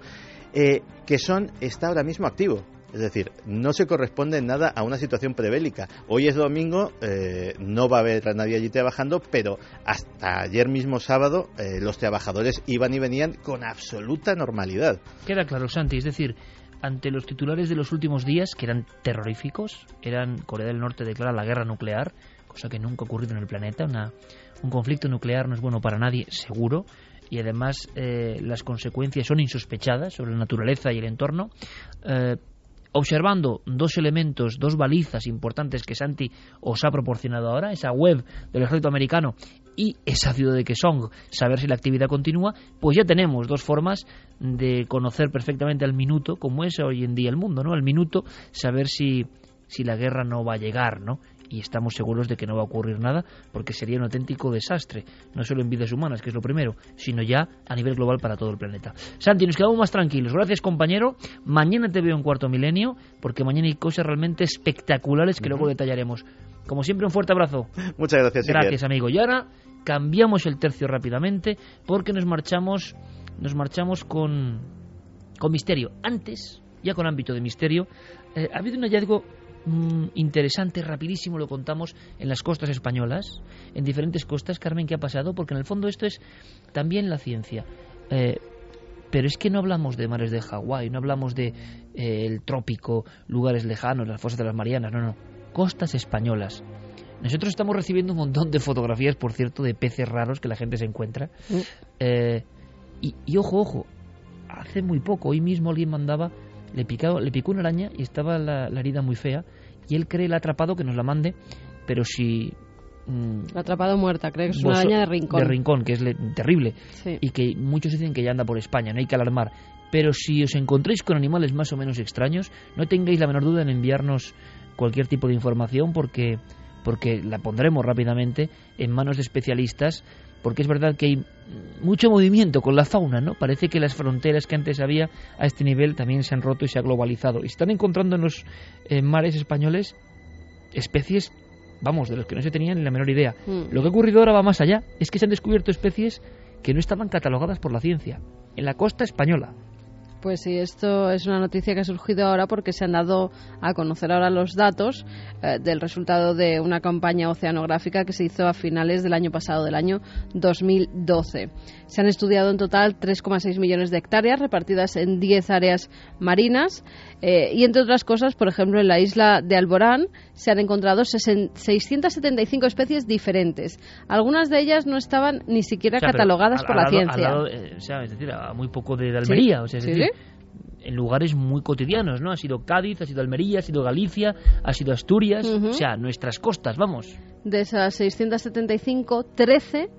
Que son está ahora mismo activo. Es decir, no se corresponde nada a una situación prebélica. Hoy es domingo, eh, no va a haber a nadie allí trabajando, pero hasta ayer mismo sábado eh, los trabajadores iban y venían con absoluta normalidad. Queda claro, Santi, es decir, ante los titulares de los últimos días, que eran terroríficos, eran Corea del Norte declara la guerra nuclear, cosa que nunca ha ocurrido en el planeta, una, un conflicto nuclear no es bueno para nadie, seguro, y además eh, las consecuencias son insospechadas sobre la naturaleza y el entorno. Observando dos elementos, dos balizas importantes que Santi os ha proporcionado ahora, esa web del ejército americano y esa ciudad de Kesong, saber si la actividad continúa, pues ya tenemos dos formas de conocer perfectamente al minuto, como es hoy en día el mundo, ¿no? Al minuto, saber si, si la guerra no va a llegar, ¿no? Y estamos seguros de que no va a ocurrir nada porque sería un auténtico desastre, no solo en vidas humanas, que es lo primero, sino ya a nivel global para todo el planeta. Santi, nos quedamos más tranquilos. Gracias, compañero. Mañana te veo en cuarto milenio porque mañana hay cosas realmente espectaculares que luego detallaremos. Como siempre, un fuerte abrazo. Muchas gracias. Iker. Gracias, amigo. Y ahora cambiamos el tercio rápidamente porque nos marchamos, nos marchamos con, con misterio. Antes, ya con ámbito de misterio, eh, ha habido un hallazgo mm, interesante, rapidísimo, lo contamos en las costas españolas, en diferentes costas. Carmen, ¿qué ha pasado? Porque en el fondo esto es también la ciencia. Eh, pero es que no hablamos de mares de Hawái, no hablamos de eh, el trópico, lugares lejanos, las fosas de las Marianas, no, no. Costas españolas. Nosotros estamos recibiendo un montón de fotografías, por cierto, de peces raros que la gente se encuentra. Eh, y, y ojo, ojo, hace muy poco, hoy mismo alguien mandaba, le, picado, le picó una araña y estaba la, la herida muy fea, y él cree el atrapado que nos la mande, pero si mm, La atrapado muerta, creo que es una Vos- araña de rincón. De rincón, que es le- terrible. Sí. Y que muchos dicen que ya anda por España, no hay que alarmar. Pero si os encontráis con animales más o menos extraños, no tengáis la menor duda en enviarnos cualquier tipo de información porque, porque la pondremos rápidamente en manos de especialistas. Porque es verdad que hay mucho movimiento con la fauna, ¿no? Parece que las fronteras que antes había a este nivel también se han roto y se ha globalizado. Y se están encontrando en los eh, mares españoles especies, vamos, de los que no se tenían ni la menor idea. Mm. Lo que ha ocurrido ahora va más allá. Es que se han descubierto especies que no estaban catalogadas por la ciencia. En la costa española. Pues sí, esto es una noticia que ha surgido ahora porque se han dado a conocer ahora los datos eh, del resultado de una campaña oceanográfica que se hizo a finales del año pasado, del año 2012. Se han estudiado en total 3,6 millones de hectáreas repartidas en 10 áreas marinas eh, y, entre otras cosas, por ejemplo, en la isla de Alborán se han encontrado sesen- 675 especies diferentes. Algunas de ellas no estaban ni siquiera O sea, pero catalogadas al- por al la ciencia. al lado, eh, o sea, es decir, a muy poco de, de Almería. O sea, es sí, decir, en lugares muy cotidianos, ¿no? Ha sido Cádiz, ha sido Almería, ha sido Galicia, ha sido Asturias. O sea, nuestras costas, vamos. de esas 675, 13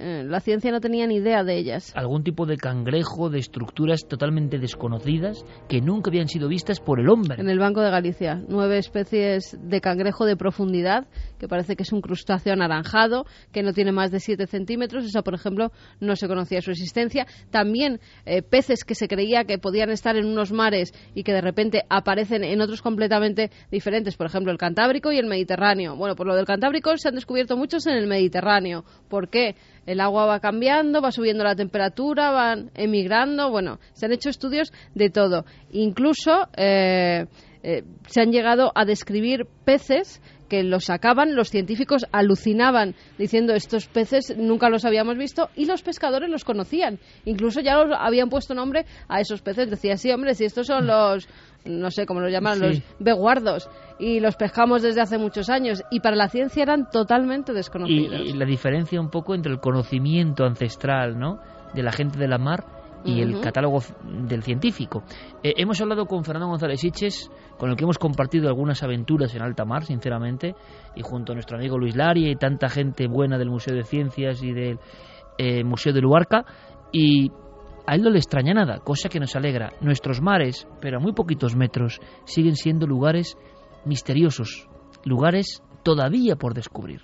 eh, la ciencia no tenía ni idea de ellas. Algún tipo de cangrejo, de estructuras totalmente desconocidas que nunca habían sido vistas por el hombre. En el Banco de Galicia, nueve especies de cangrejo de profundidad, que parece que es un crustáceo anaranjado, que no tiene más de 7 centímetros. Esa, por ejemplo, no se conocía su existencia. También eh, peces que se creía que podían estar en unos mares y que de repente aparecen en otros completamente diferentes, por ejemplo, el Cantábrico y el Mediterráneo. Bueno, por lo del Cantábrico se han descubierto muchos en el Mediterráneo. ¿Por qué? El agua va cambiando, va subiendo la temperatura, van emigrando, bueno, se han hecho estudios de todo. Incluso eh, eh, se han llegado a describir peces que los sacaban, los científicos alucinaban diciendo estos peces nunca los habíamos visto y los pescadores los conocían. Incluso ya los habían puesto nombre a esos peces. Decía, sí, hombre, si estos son los, no sé cómo los llaman, los beguardos y los pescamos desde hace muchos años y para la ciencia eran totalmente desconocidos. Y, la diferencia un poco entre el conocimiento ancestral, ¿no? de la gente de la mar y el catálogo del científico. Eh, hemos hablado con Fernando González Siches, con el que hemos compartido algunas aventuras en alta mar, sinceramente, y junto a nuestro amigo Luis Laria y tanta gente buena del Museo de Ciencias y del eh, Museo de Luarca, y a él no le extraña nada, cosa que nos alegra. Nuestros mares, pero a muy poquitos metros, siguen siendo lugares misteriosos, lugares todavía por descubrir.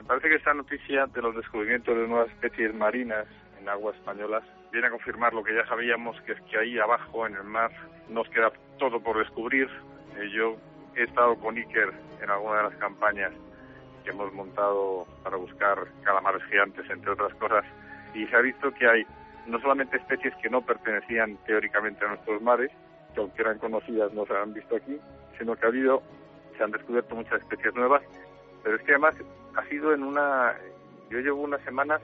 Me parece que esta noticia de los descubrimientos de nuevas especies marinas en aguas españolas viene a confirmar lo que ya sabíamos, que es que ahí abajo en el mar nos queda todo por descubrir. Eh, yo he estado con Iker en alguna de las campañas que hemos montado para buscar calamares gigantes, entre otras cosas, y se ha visto que hay no solamente especies que no pertenecían teóricamente a nuestros mares, que aunque eran conocidas no se han visto aquí, sino que ha habido, se han descubierto muchas especies nuevas, pero es que además ha sido en una, yo llevo unas semanas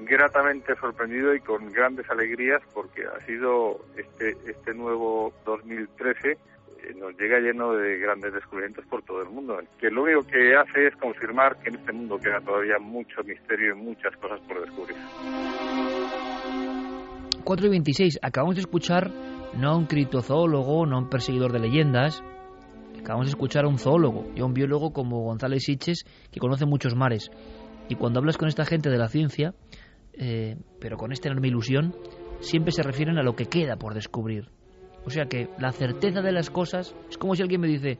gratamente sorprendido y con grandes alegrías porque ha sido este, este nuevo 2013 eh, nos llega lleno de grandes descubrimientos por todo el mundo, que lo único que hace es confirmar que en este mundo queda todavía mucho misterio y muchas cosas por descubrir. 4 y 26, acabamos de escuchar no a un criptozoólogo, no a un perseguidor de leyendas, acabamos de escuchar a un zoólogo y a un biólogo como González Siches que conoce muchos mares. Y cuando hablas con esta gente de la ciencia, eh, pero con esta enorme ilusión, siempre se refieren a lo que queda por descubrir. O sea que la certeza de las cosas es como si alguien me dice,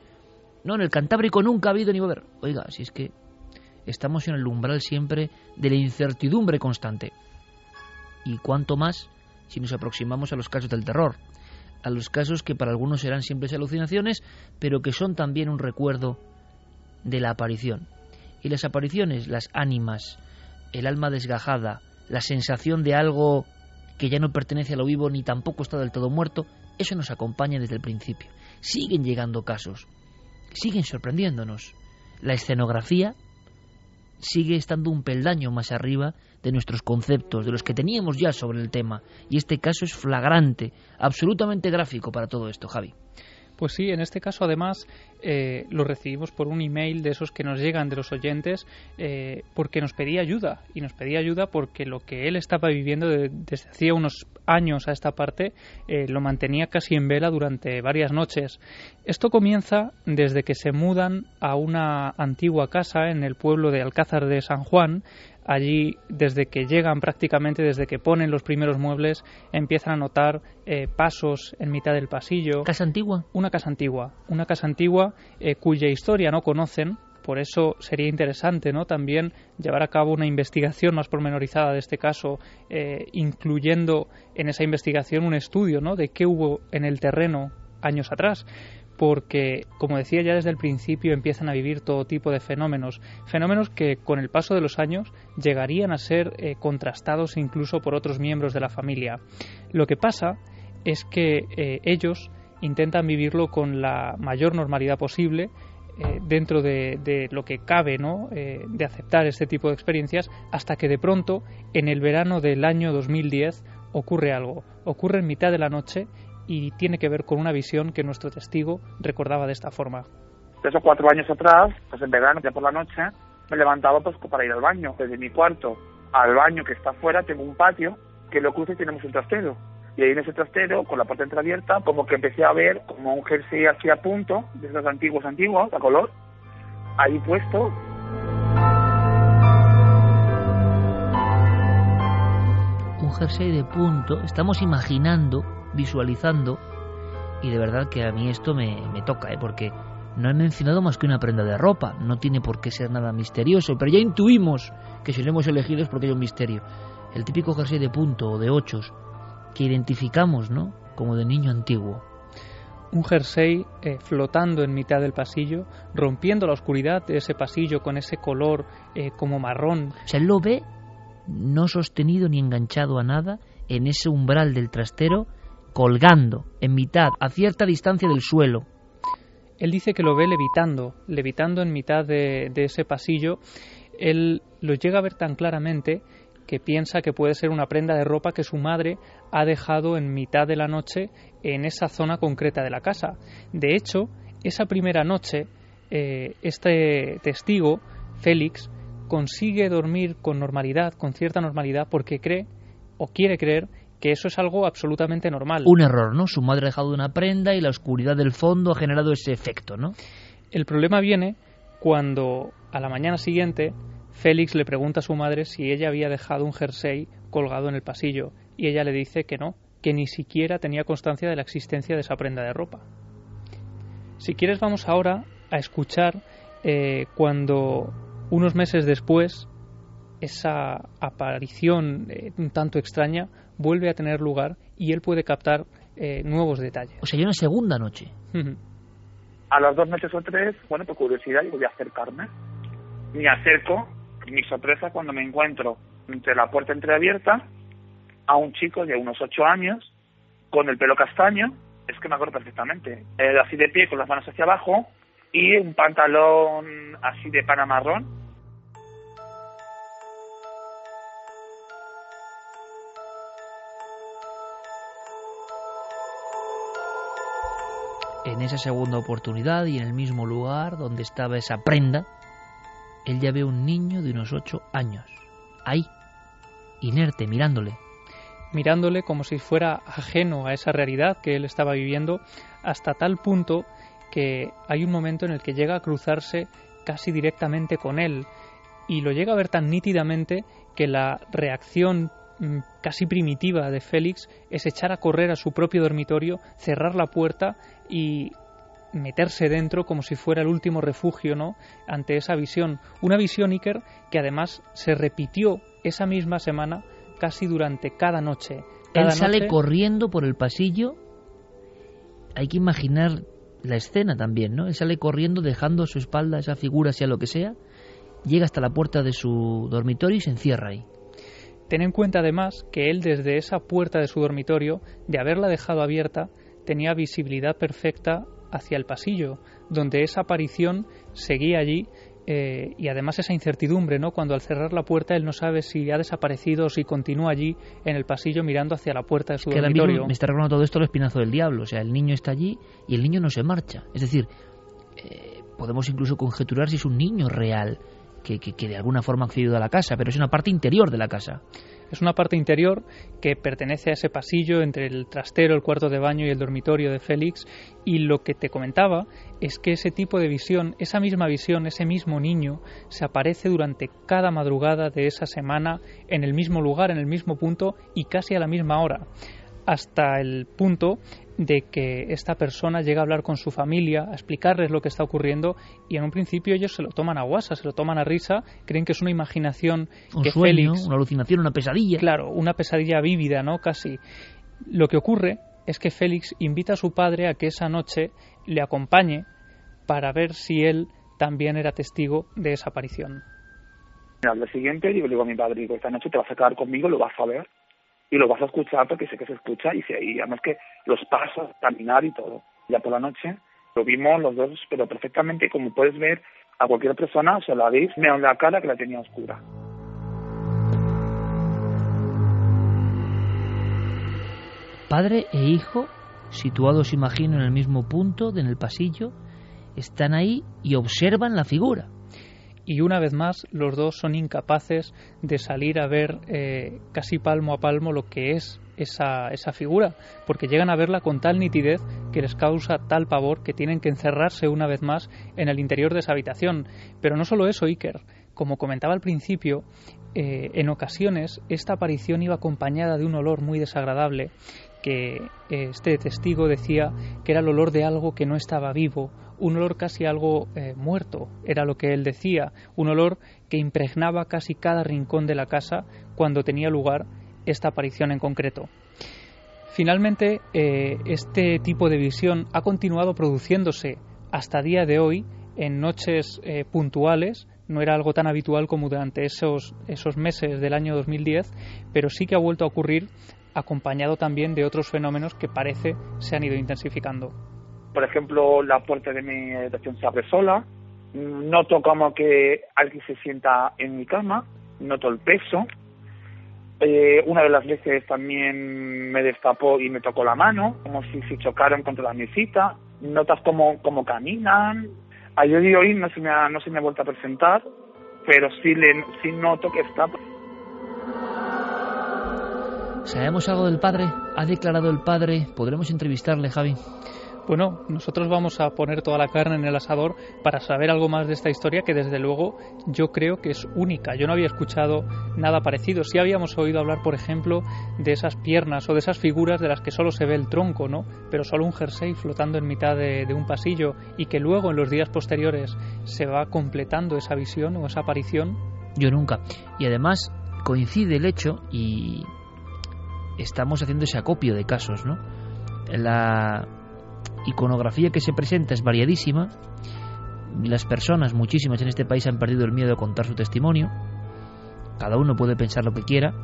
no, en el Cantábrico nunca ha habido ni va a haber. Oiga, si es que estamos en el umbral siempre de la incertidumbre constante. Y cuanto más si nos aproximamos a los casos del terror, a los casos que para algunos serán simples alucinaciones, pero que son también un recuerdo de la aparición. Y las apariciones, las ánimas, el alma desgajada, la sensación de algo que ya no pertenece a lo vivo ni tampoco está del todo muerto, eso nos acompaña desde el principio. Siguen llegando casos, siguen sorprendiéndonos. La escenografía sigue estando un peldaño más arriba de nuestros conceptos, de los que teníamos ya sobre el tema. Y este caso es flagrante, absolutamente gráfico para todo esto, Javi. Pues sí, en este caso además eh, lo recibimos por un email de esos que nos llegan de los oyentes eh, porque nos pedía ayuda y nos pedía ayuda porque lo que él estaba viviendo desde hacía unos años a esta parte eh, lo mantenía casi en vela durante varias noches. Esto comienza desde que se mudan a una antigua casa en el pueblo de Alcázar de San Juan allí desde que llegan prácticamente, desde que ponen los primeros muebles, empiezan a notar eh, pasos en mitad del pasillo. ¿Casa antigua? Una casa antigua, una casa antigua eh, cuya historia no conocen. Por eso sería interesante ¿no? también llevar a cabo una investigación más pormenorizada de este caso, eh, incluyendo en esa investigación un estudio ¿no? de qué hubo en el terreno años atrás porque, como decía ya desde el principio, empiezan a vivir todo tipo de fenómenos, fenómenos que con el paso de los años llegarían a ser eh, contrastados incluso por otros miembros de la familia. Lo que pasa es que eh, ellos intentan vivirlo con la mayor normalidad posible, eh, dentro de, lo que cabe ¿no? de aceptar este tipo de experiencias hasta que de pronto en el verano del año 2010 ocurre algo ocurre en mitad de la noche y tiene que ver con una visión que nuestro testigo recordaba de esta forma. Tres o cuatro años atrás, pues en verano, ya por la noche, me levantaba pues para ir al baño. Desde mi cuarto al baño que está afuera tengo un patio que lo cruce y tenemos un trastero. Y ahí en ese trastero, con la puerta entreabierta, como que empecé a ver como un jersey así a punto, de esos antiguos antiguos, a color, ahí puesto. Un jersey de punto, estamos imaginando, visualizando, y de verdad que a mí esto me, me toca, ¿eh? porque no han mencionado más que una prenda de ropa, no tiene por qué ser nada misterioso, pero ya intuimos que si lo hemos elegido es porque hay un misterio. El típico jersey de punto o de ochos que identificamos, ¿no? Como de niño antiguo. Un jersey eh, flotando en mitad del pasillo, rompiendo la oscuridad de ese pasillo con ese color eh, como marrón. O sea, él lo ve no sostenido ni enganchado a nada en ese umbral del trastero, colgando en mitad, a cierta distancia del suelo. Él dice que lo ve levitando, levitando en mitad de, ese pasillo. Él lo llega a ver tan claramente que piensa que puede ser una prenda de ropa que su madre ha dejado en mitad de la noche en esa zona concreta de la casa. De hecho, esa primera noche, eh, este testigo, Félix, consigue dormir con normalidad, con cierta normalidad, porque cree o quiere creer que eso es algo absolutamente normal. Un error, ¿no? Su madre ha dejado una prenda y la oscuridad del fondo ha generado ese efecto, ¿no? El problema viene cuando a la mañana siguiente Félix le pregunta a su madre si ella había dejado un jersey colgado en el pasillo y ella le dice que no, que ni siquiera tenía constancia de la existencia de esa prenda de ropa. Si quieres vamos ahora a escuchar eh, cuando unos meses después esa aparición eh, un tanto extraña vuelve a tener lugar y él puede captar eh, nuevos detalles. O sea, hay una segunda noche. A las dos noches o tres, bueno, por curiosidad, yo voy a acercarme. Me acerco, mi sorpresa cuando me encuentro entre la puerta entreabierta a un chico de unos ocho años con el pelo castaño, es que me acuerdo perfectamente, eh, así de pie con las manos hacia abajo y un pantalón así de pana marrón En esa segunda oportunidad y en el mismo lugar donde estaba esa prenda, él ya ve un niño de unos ocho años, ahí, inerte, mirándole. Mirándole como si fuera ajeno a esa realidad que él estaba viviendo, hasta tal punto que hay un momento en el que llega a cruzarse casi directamente con él y lo llega a ver tan nítidamente que la reacción mm, casi primitiva de Félix es echar a correr a su propio dormitorio, cerrar la puerta y meterse dentro como si fuera el último refugio, ¿no? Ante esa visión, una visión Iker que además se repitió esa misma semana casi durante cada noche. Él sale corriendo por el pasillo. Hay que imaginar la escena también, ¿no? Él sale corriendo dejando a su espalda esa figura, sea lo que sea, llega hasta la puerta de su dormitorio y se encierra ahí. Ten en cuenta además que él desde esa puerta de su dormitorio, de haberla dejado abierta, tenía visibilidad perfecta hacia el pasillo, donde esa aparición seguía allí eh, y además esa incertidumbre, ¿no? Cuando al cerrar la puerta él no sabe si ha desaparecido o si continúa allí en el pasillo mirando hacia la puerta de su que dormitorio. me está recordando todo esto el espinazo del diablo, o sea, el niño está allí y el niño no se marcha. Es decir, eh, podemos incluso conjeturar si es un niño real que, que, que de alguna forma ha accedido a la casa, pero es una parte interior de la casa. Es una parte interior que pertenece a ese pasillo entre el trastero, el cuarto de baño y el dormitorio de Félix. Y lo que te comentaba es que ese tipo de visión, esa misma visión, ese mismo niño, se aparece durante cada madrugada de esa semana en el mismo lugar, en el mismo punto y casi a la misma hora hasta el punto de que esta persona llega a hablar con su familia, a explicarles lo que está ocurriendo y en un principio ellos se lo toman a guasa, se lo toman a risa, creen que es una imaginación un que sueño, Félix, una alucinación, una pesadilla. claro, una pesadilla vívida, ¿no? Casi. Lo que ocurre es que Félix invita a su padre a que esa noche le acompañe para ver si él también era testigo de esa aparición. al día siguiente digo, le digo a mi padre, digo, esta noche te vas a quedar conmigo, lo vas a ver y lo vas a escuchar porque sé que se escucha y, se, y además que los pasos, caminar y todo. Ya por la noche lo vimos los dos, pero perfectamente como puedes ver a cualquier persona, se la veis, me en la cara que la tenía oscura. Padre e hijo, situados, imagino, en el mismo punto, en el pasillo, están ahí y observan la figura. Y una vez más los dos son incapaces de salir a ver eh, casi palmo a palmo lo que es esa, esa figura, porque llegan a verla con tal nitidez que les causa tal pavor que tienen que encerrarse una vez más en el interior de esa habitación. Pero no solo eso, Iker. Como comentaba al principio, eh, en ocasiones esta aparición iba acompañada de un olor muy desagradable que eh, este testigo decía que era el olor de algo que no estaba vivo, un olor casi algo eh, muerto, era lo que él decía, un olor que impregnaba casi cada rincón de la casa cuando tenía lugar esta aparición en concreto. Finalmente, eh, este tipo de visión ha continuado produciéndose hasta día de hoy en noches puntuales, no era algo tan habitual como durante esos, esos meses del año 2010, pero sí que ha vuelto a ocurrir acompañado también de otros fenómenos que parece se han ido intensificando. Por ejemplo, la puerta de mi habitación se abre sola, noto como que alguien se sienta en mi cama, noto el peso. Eh, una de las veces también me destapó y me tocó la mano, como si se chocaran contra la mesita. Notas como, como caminan. A día de hoy no se me ha, no se me ha vuelto a presentar, pero sí, le, sí noto que está ¿Sabemos algo del padre? ¿Ha declarado el padre? ¿Podremos entrevistarle, Javi? Bueno, nosotros vamos a poner toda la carne en el asador para saber algo más de esta historia que desde luego yo creo que es única. Yo no había escuchado nada parecido. Sí habíamos oído hablar, por ejemplo, de esas piernas o de esas figuras de las que solo se ve el tronco, ¿no? Pero solo un jersey flotando en mitad de, de un pasillo y que luego en los días posteriores se va completando esa visión o esa aparición. Yo nunca. Y además coincide el hecho y estamos haciendo ese acopio de casos, ¿no? La iconografía que se presenta es variadísima. Las personas, muchísimas en este país, han perdido el miedo a contar su testimonio. Cada uno puede pensar lo que quiera.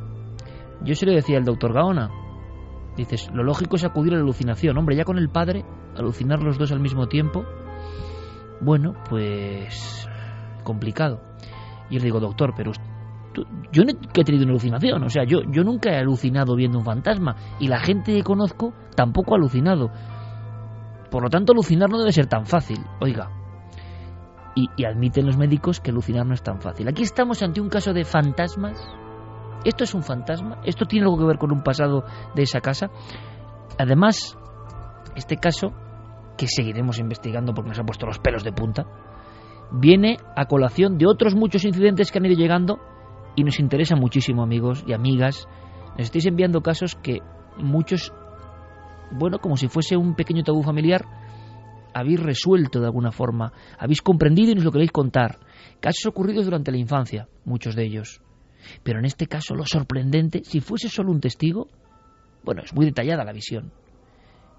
Yo se lo decía al doctor Gaona. Dices, lo lógico es acudir a la alucinación. Hombre, ya con el padre, alucinar los dos al mismo tiempo. Bueno, pues complicado. Y yo le digo, doctor, pero yo no he tenido una alucinación, o sea, yo, yo nunca he alucinado viendo un fantasma y la gente que conozco tampoco ha alucinado. Por lo tanto, alucinar no debe ser tan fácil, oiga. Y admiten los médicos que alucinar no es tan fácil. Aquí estamos ante un caso de fantasmas. ¿Esto es un fantasma? ¿Esto tiene algo que ver con un pasado de esa casa? Además, este caso, que seguiremos investigando porque nos ha puesto los pelos de punta, viene a colación de otros muchos incidentes que han ido llegando y nos interesa muchísimo, amigos y amigas. Nos estáis enviando casos que muchos, bueno, como si fuese un pequeño tabú familiar, habéis resuelto de alguna forma, habéis comprendido y nos lo queréis contar. Casos ocurridos durante la infancia, muchos de ellos. Pero en este caso, lo sorprendente, si fuese solo un testigo, bueno, es muy detallada la visión.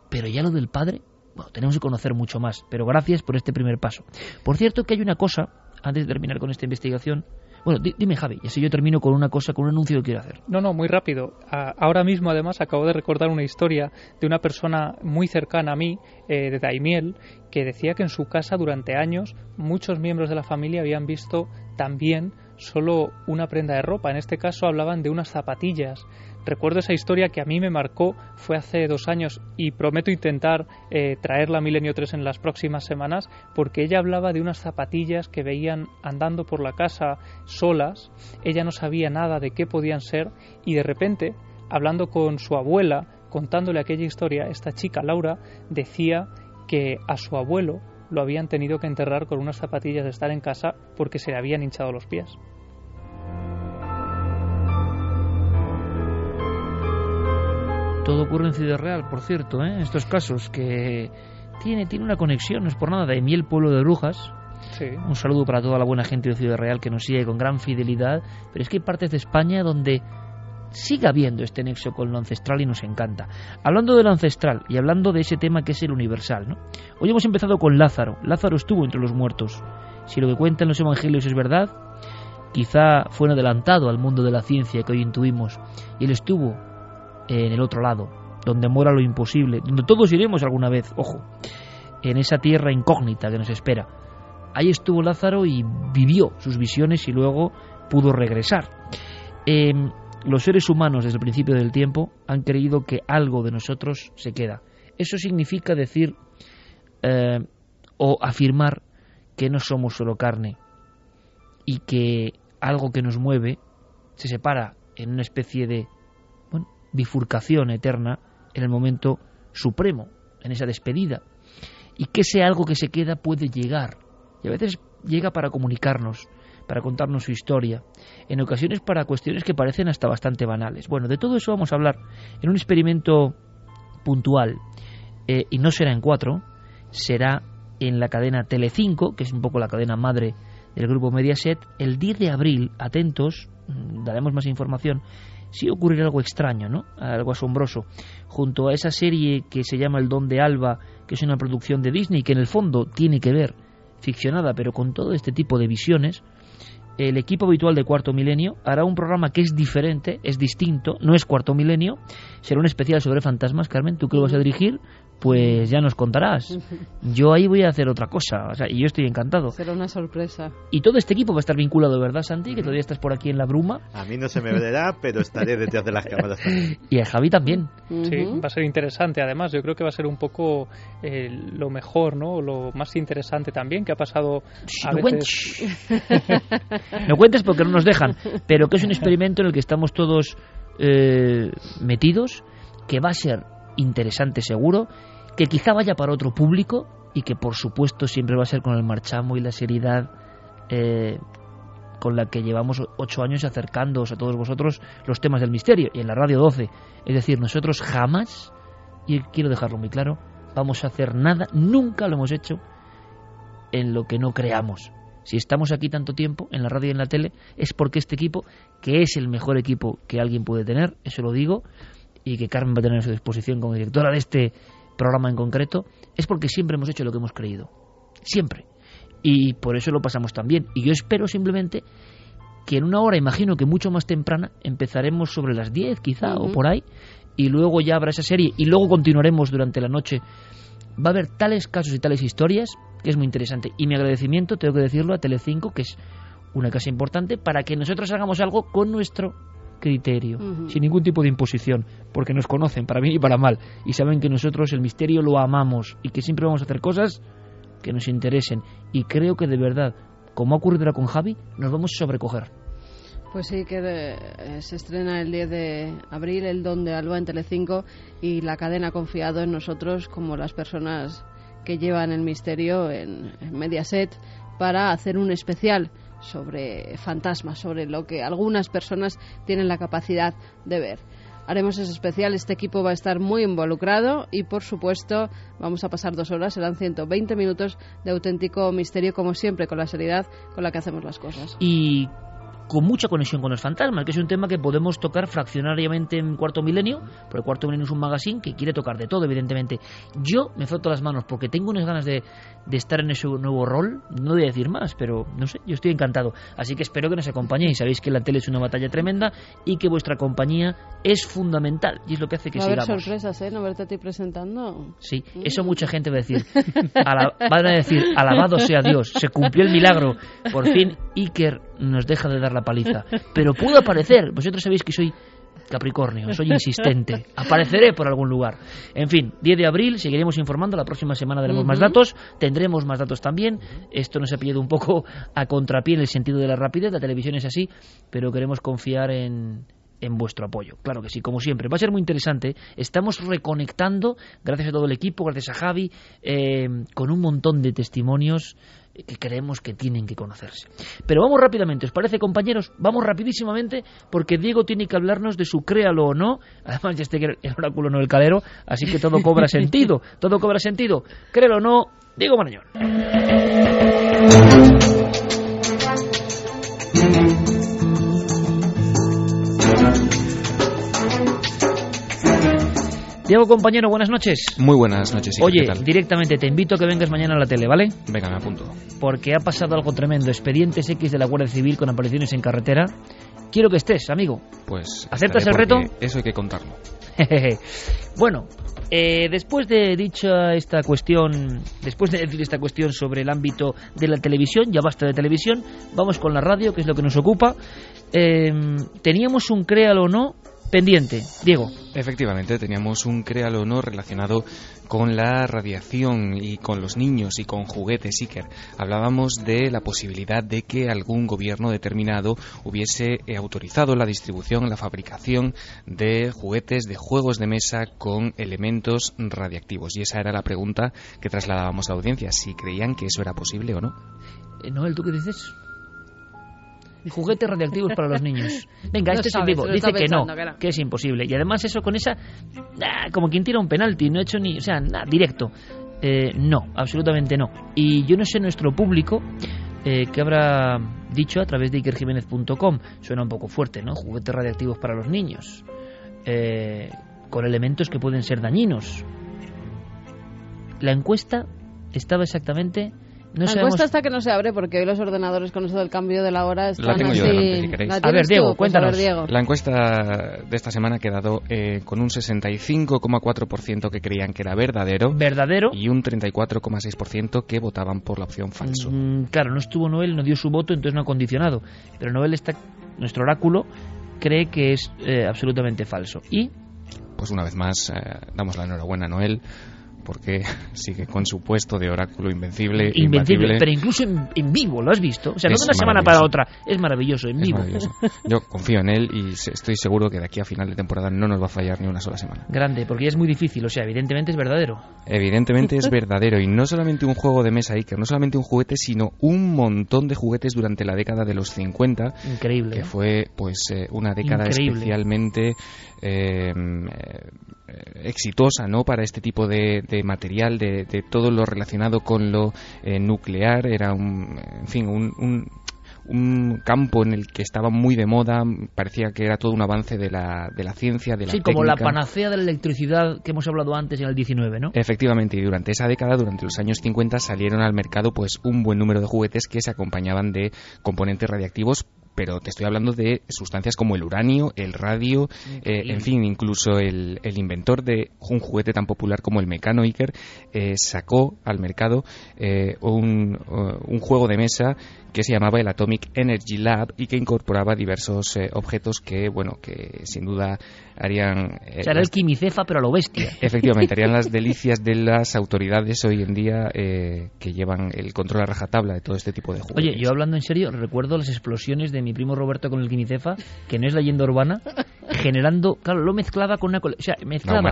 Pero ya lo del padre, bueno, tenemos que conocer mucho más. Pero gracias por este primer paso. Por cierto que hay una cosa, antes de terminar con esta investigación, bueno, dime Javi, y así yo termino con una cosa, con un anuncio que quiero hacer. No, no, muy rápido. ahora mismo además acabo de recordar una historia de una persona muy cercana a mí, eh, de Daimiel, que decía que en su casa durante años muchos miembros de la familia habían visto también solo una prenda de ropa. En este caso hablaban de unas zapatillas Recuerdo esa historia que a mí me marcó, fue hace dos años y prometo intentar eh, traerla a Milenio 3 en las próximas semanas, porque ella hablaba de unas zapatillas que veían andando por la casa solas, ella no sabía nada de qué podían ser y de repente, hablando con su abuela, contándole aquella historia, esta chica Laura decía que a su abuelo lo habían tenido que enterrar con unas zapatillas de estar en casa porque se le habían hinchado los pies. Todo ocurre en Ciudad Real, por cierto, ¿eh? estos casos que tiene, tiene una conexión, no es por nada, de Miel, pueblo de Brujas. Un saludo para toda la buena gente de Ciudad Real que nos sigue con gran fidelidad, pero es que hay partes de España donde sigue habiendo este nexo con lo ancestral y nos encanta. Hablando de lo ancestral y hablando de ese tema que es el universal, ¿no? Hoy hemos empezado con Lázaro. Lázaro estuvo entre los muertos. Si lo que cuentan los evangelios es verdad, quizá fue adelantado al mundo de la ciencia que hoy intuimos. Y él estuvo en el otro lado, donde mora lo imposible, donde todos iremos alguna vez, ojo, en esa tierra incógnita que nos espera. Ahí estuvo Lázaro y vivió sus visiones y luego pudo regresar. Em, los seres humanos desde el principio del tiempo han creído que algo de nosotros se queda. Eso significa decir eh, o afirmar que no somos solo carne y que algo que nos mueve se separa en una especie de bifurcación eterna en el momento supremo en esa despedida, y que ese algo que se queda puede llegar, y a veces llega para comunicarnos, para contarnos su historia, en ocasiones para cuestiones que parecen hasta bastante banales. Bueno, de todo eso vamos a hablar en un experimento puntual, eh, y no será en cuatro, será en la cadena Telecinco, que es un poco la cadena madre del grupo Mediaset, el 10 de abril, atentos, mm, daremos más información, si ocurrirá algo extraño, ¿no? Algo asombroso. Junto a esa serie que se llama El Don de Alba, que es una producción de Disney, que en el fondo tiene que ver, ficcionada, pero con todo este tipo de visiones, el equipo habitual de Cuarto Milenio hará un programa que es diferente, es distinto, no es Cuarto Milenio, será un especial sobre fantasmas. Carmen, ¿tú que lo vas a dirigir? Pues ya nos contarás. Yo ahí voy a hacer otra cosa, o sea, y yo estoy encantado. Será una sorpresa. Y todo este equipo va a estar vinculado, ¿verdad, Santi? Que todavía estás por aquí en la bruma. A mí no se me verá, pero estaré detrás de las cámaras también. Y a Javi también. Sí, va a ser interesante. Además, yo creo que va a ser un poco eh, lo mejor, ¿no? Lo más interesante también que ha pasado a no veces. no cuentes porque no nos dejan, pero que es un experimento en el que estamos todos eh, metidos, que va a ser interesante seguro, que quizá vaya para otro público y que por supuesto siempre va a ser con el marchamo y la seriedad eh, con la que llevamos ocho años acercándoos a todos vosotros los temas del misterio y en la radio 12. Es decir, nosotros jamás, y quiero dejarlo muy claro, vamos a hacer nada, nunca lo hemos hecho en lo que no creamos. Si estamos aquí tanto tiempo, en la radio y en la tele, es porque este equipo, que es el mejor equipo que alguien puede tener, eso lo digo, y que Carmen va a tener a su disposición como directora de este programa en concreto, es porque siempre hemos hecho lo que hemos creído. Siempre. Y por eso lo pasamos tan bien. Y yo espero simplemente que en una hora, imagino que mucho más temprana, empezaremos sobre las 10 quizá o por ahí, y luego ya habrá esa serie, y luego continuaremos durante la noche. Va a haber tales casos y tales historias que es muy interesante. Y mi agradecimiento, tengo que decirlo, a Telecinco, que es una casa importante, para que nosotros hagamos algo con nuestro criterio, sin ningún tipo de imposición, porque nos conocen para bien y para mal, y saben que nosotros el misterio lo amamos y que siempre vamos a hacer cosas que nos interesen. Y creo que de verdad, como ha ocurrido con Javi, nos vamos a sobrecoger. Pues sí, que de- eh, se estrena el 10 de abril el Don de Alba en Telecinco y la cadena ha confiado en nosotros como las personas que llevan el misterio en, en Mediaset para hacer un especial sobre fantasmas, sobre lo que algunas personas tienen la capacidad de ver. Haremos ese especial, este equipo va a estar muy involucrado y por supuesto vamos a pasar dos horas, serán 120 minutos de auténtico misterio como siempre, con la seriedad con la que hacemos las cosas. Con mucha conexión con los fantasmas, que es un tema que podemos tocar fraccionariamente en Cuarto Milenio, porque Cuarto Milenio es un magazine que quiere tocar de todo, evidentemente. Yo me froto las manos porque tengo unas ganas de, de estar en ese nuevo rol, no voy a decir más, pero no sé, yo estoy encantado. Así que espero que nos acompañéis. Sabéis que la tele es una batalla tremenda y que vuestra compañía es fundamental y es lo que hace que Va a haber sigamos. sorpresas, ¿eh? No verte a ti presentando. Sí, eso mucha gente va a decir. Ala- van a decir, alabado sea Dios, se cumplió el milagro. Por fin Iker nos deja de dar la paliza. Pero pudo aparecer. Vosotros sabéis que soy Capricornio, soy insistente. Apareceré por algún lugar. En fin, 10 de abril, seguiremos informando. La próxima semana daremos más datos. Tendremos más datos también. Esto nos ha pillado un poco a contrapié en el sentido de la rapidez. La televisión es así, pero queremos confiar en, en vuestro apoyo. Claro que sí, como siempre. Va a ser muy interesante. Estamos reconectando, gracias a todo el equipo, gracias a Javi, eh, con un montón de testimonios que creemos que tienen que conocerse. Pero vamos rápidamente, ¿os parece, compañeros? Vamos rapidísimamente, porque Diego tiene que hablarnos de su créalo o no. Además, ya esté el oráculo no el calero, así que todo cobra sentido. Todo cobra sentido. Créelo o no, Diego Marañón. Diego, compañero, buenas noches. Muy buenas noches. Iker, Oye, ¿qué tal? directamente te invito a que vengas mañana a la tele, ¿vale? Venga, me apunto. Porque ha pasado algo tremendo. Expedientes X de la Guardia Civil con apariciones en carretera. Quiero que estés, amigo. Pues. ¿Aceptas el reto? Eso hay que contarlo. bueno, eh, después de dicha esta cuestión, después de decir esta cuestión sobre el ámbito de la televisión, ya basta de televisión, vamos con la radio, que es lo que nos ocupa. Eh, teníamos un créalo o no pendiente. Diego. Efectivamente, teníamos un créalo no relacionado con la radiación y con los niños y con juguetes Iker. Hablábamos de la posibilidad de que algún gobierno determinado hubiese eh, autorizado la distribución, la fabricación de juguetes, de juegos de mesa con elementos radiactivos. Y esa era la pregunta que trasladábamos a la audiencia, si creían que eso era posible o no. Eh, Noel, ¿tú qué dices? Juguetes radiactivos para los niños. Venga, No este es sabe, en vivo. Dice que no, que es imposible. Y además eso con esa... ah, como quien tira un penalti, no ha hecho ni... O sea, nada, directo. Eh, no, absolutamente no. Y yo no sé nuestro público eh, que habrá dicho a través de ikerjiménez.com. Suena un poco fuerte, ¿no? Juguetes radiactivos para los niños. Eh, con elementos que pueden ser dañinos. La encuesta estaba exactamente... No la encuesta está que no se abre porque hoy los ordenadores con eso del cambio de la hora están La tengo yo así. delante, si queréis. ¿La A ver, Diego, tú? Pues a ver, cuéntanos. Diego. La encuesta de esta semana ha quedado eh, con un 65,4% que creían que era verdadero. Verdadero. Y un 34,6% que votaban por la opción falso. Mm, claro, no estuvo Noel, no dio su voto, entonces no ha condicionado. Pero Noel está, nuestro oráculo, cree que es eh, absolutamente falso. Y Pues una vez más, eh, damos la enhorabuena a Noel porque sigue con su puesto de oráculo invencible. invencible, pero incluso en, en vivo, ¿lo has visto? O sea, no de una semana para otra, es maravilloso, en Es vivo. maravilloso. Yo confío en él y estoy seguro que de aquí a final de temporada no nos va a fallar ni una sola semana. Grande, porque ya es muy difícil, o sea, evidentemente es verdadero. Evidentemente es verdadero y no solamente un juego de mesa Iker, no solamente un juguete, sino un montón de juguetes durante la década de los 50, Increíble. que ¿eh? fue pues eh, una década Increíble. especialmente eh, eh, exitosa, ¿no? Para este tipo de, de material, de, de todo lo relacionado con lo eh, nuclear, era un, en fin, un, un un campo en el que estaba muy de moda, parecía que era todo un avance de la, de la ciencia, de la Sí, como la panacea de la electricidad que hemos hablado antes en el 19, ¿no? Efectivamente, y durante esa década, durante los años 50, salieron al mercado pues un buen número de juguetes que se acompañaban de componentes radiactivos, pero te estoy hablando de sustancias como el uranio, el radio, eh, en fin, incluso el, el inventor de un juguete tan popular como el Mecano Iker eh, sacó al mercado eh, un, uh, un juego de mesa que se llamaba el Atomic Energy Lab y que incorporaba diversos eh, objetos que, bueno, que sin duda harían... eh, O sea, era el quimicefa, pero a lo bestia. Efectivamente, harían las delicias de las autoridades hoy en día eh, que llevan el control a rajatabla de todo este tipo de juguetes. Oye, yo hablando en serio, recuerdo las explosiones de mi primo Roberto con el quimicefa, que no es leyenda urbana, generando, claro, lo mezclaba con una, cole- o sea, mezclaba,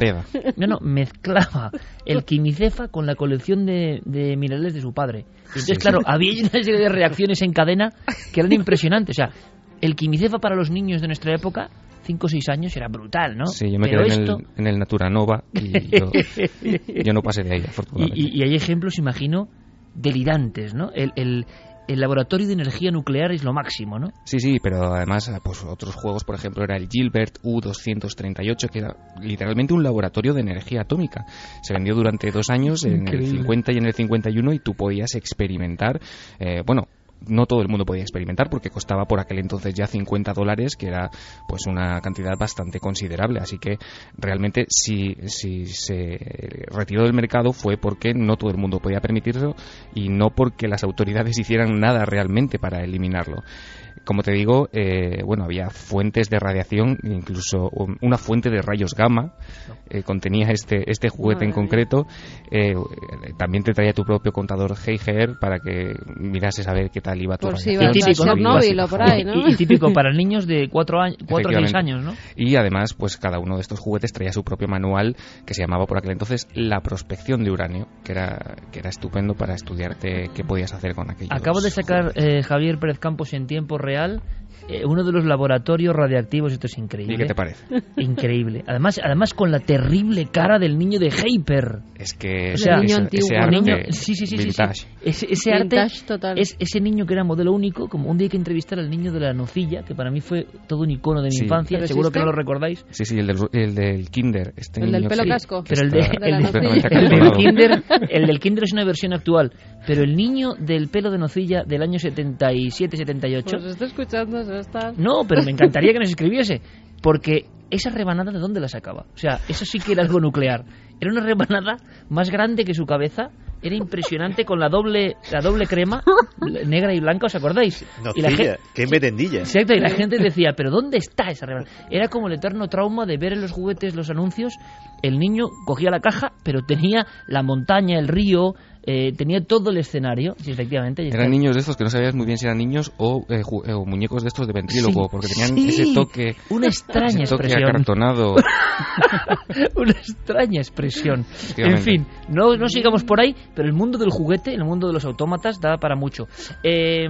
no, no, mezclaba el quimicefa con la colección de, de minerales de su padre. Y entonces, Sí, claro, había una serie de reacciones en cadena que eran impresionantes. O sea, el quimicefa para los niños de nuestra época, 5 o 6 años, era brutal, ¿no? Sí, yo me Pero quedé en, el, en el Naturanova y yo, yo no pasé de ahí, afortunadamente. Y, y- y hay ejemplos, imagino, delirantes, ¿no? El, el- el laboratorio de energía nuclear es lo máximo, ¿no? Sí, sí, pero además pues otros juegos, por ejemplo, era el Gilbert U-238, que era literalmente un laboratorio de energía atómica. Se vendió durante dos años, en el Increíble. 50 y en el 51, y tú podías experimentar, eh, bueno, no todo el mundo podía experimentar porque costaba por aquel entonces ya 50 dólares, que era pues una cantidad bastante considerable. Así que realmente si, si se retiró del mercado fue porque no todo el mundo podía permitirlo y no porque las autoridades hicieran nada realmente para eliminarlo. Como te digo, eh, bueno, había fuentes de radiación, incluso un- una fuente de rayos gamma eh, contenía este, este juguete en concreto. Eh, también te traía tu propio contador Geiger para que mirases a ver qué tal iba tu Por si radiación. a si Chernobyl ibas- o por ahí, ¿no? Y, y típico para niños de 4 años, cuatro o 6 Efectivamente. años, ¿no? Y además, pues cada uno de estos juguetes traía su propio manual que se llamaba por aquel entonces la prospección de uranio, que era, que era estupendo para estudiarte qué podías hacer con aquello. Acabo de sacar eh, Javier Pérez Campos en tiempo real real eh, uno de los laboratorios radiactivos. Esto es increíble. ¿Y qué te parece? Increíble. Además, además con la terrible cara del niño de Hyper. Es que O sea, niño ese, antiguo, ese arte niño- sí, sí, sí, sí, sí. vintage. Ese, ese arte Vintage total. es ese niño que era modelo único, como un día hay que entrevistar al niño de la nocilla, que para mí fue todo un icono de mi Sí. infancia, ¿Pero seguro que no lo recordáis. Sí, sí, el del, el del Kinder. Este El del niño pelo que- casco. Pero el, de, está de el, el del kinder, el del Kinder es una versión actual, pero el niño del pelo de nocilla del año 77-78 Pues estoy escuchando, eso está. No, pero me encantaría que nos escribiese, porque esa rebanada de dónde la sacaba. O sea, eso sí que era algo nuclear. Era una rebanada más grande que su cabeza, era impresionante con la doble la doble crema negra y blanca, ¿os acordáis? y la Nocilla, gente, qué merendilla. Exacto, y la gente decía, pero ¿dónde está esa rebanada? Era como el eterno trauma de ver en los juguetes los anuncios, el niño cogía la caja, pero tenía la montaña, el río, eh, tenía todo el escenario, sí, efectivamente. Eran niños de estos que no sabías muy bien si eran niños o, eh, eh, o muñecos de estos de ventrílogo, Sí, porque tenían sí, ese toque, una extraña ese toque expresión. acartonado. Una extraña expresión. En fin, no, no sigamos por ahí, pero el mundo del juguete, el mundo de los autómatas, da para mucho. Eh,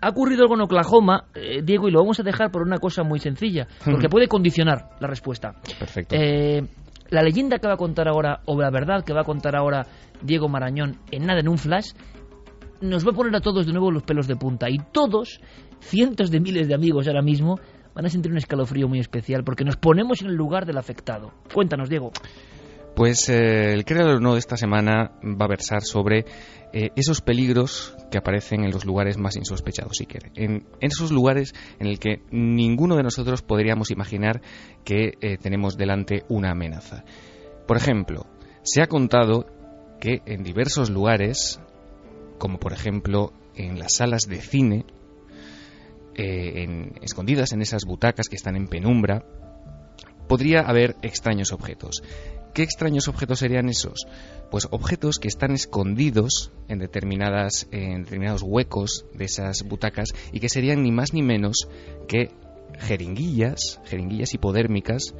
ha ocurrido algo en Oklahoma, eh, Diego, y lo vamos a dejar por una cosa muy sencilla, porque Ujú. puede condicionar la respuesta. Perfecto. Eh, la leyenda que va a contar ahora, o la verdad que va a contar ahora Diego Marañón en nada en un flash, nos va a poner a todos de nuevo los pelos de punta. Y todos, cientos de miles de amigos ahora mismo, van a sentir un escalofrío muy especial, porque nos ponemos en el lugar del afectado. Cuéntanos, Diego. Pues eh, el Créalo o no de esta semana va a versar sobre eh, esos peligros que aparecen en los lugares más insospechados, si en esos lugares en el que ninguno de nosotros podríamos imaginar que eh, tenemos delante una amenaza. Por ejemplo, se ha contado que en diversos lugares, como por ejemplo en las salas de cine, eh, en- escondidas en esas butacas que están en penumbra, podría haber extraños objetos. ¿Qué extraños objetos serían esos? Pues objetos que están escondidos en, determinadas, en determinados huecos de esas butacas y que serían ni más ni menos que jeringuillas, jeringuillas hipodérmicas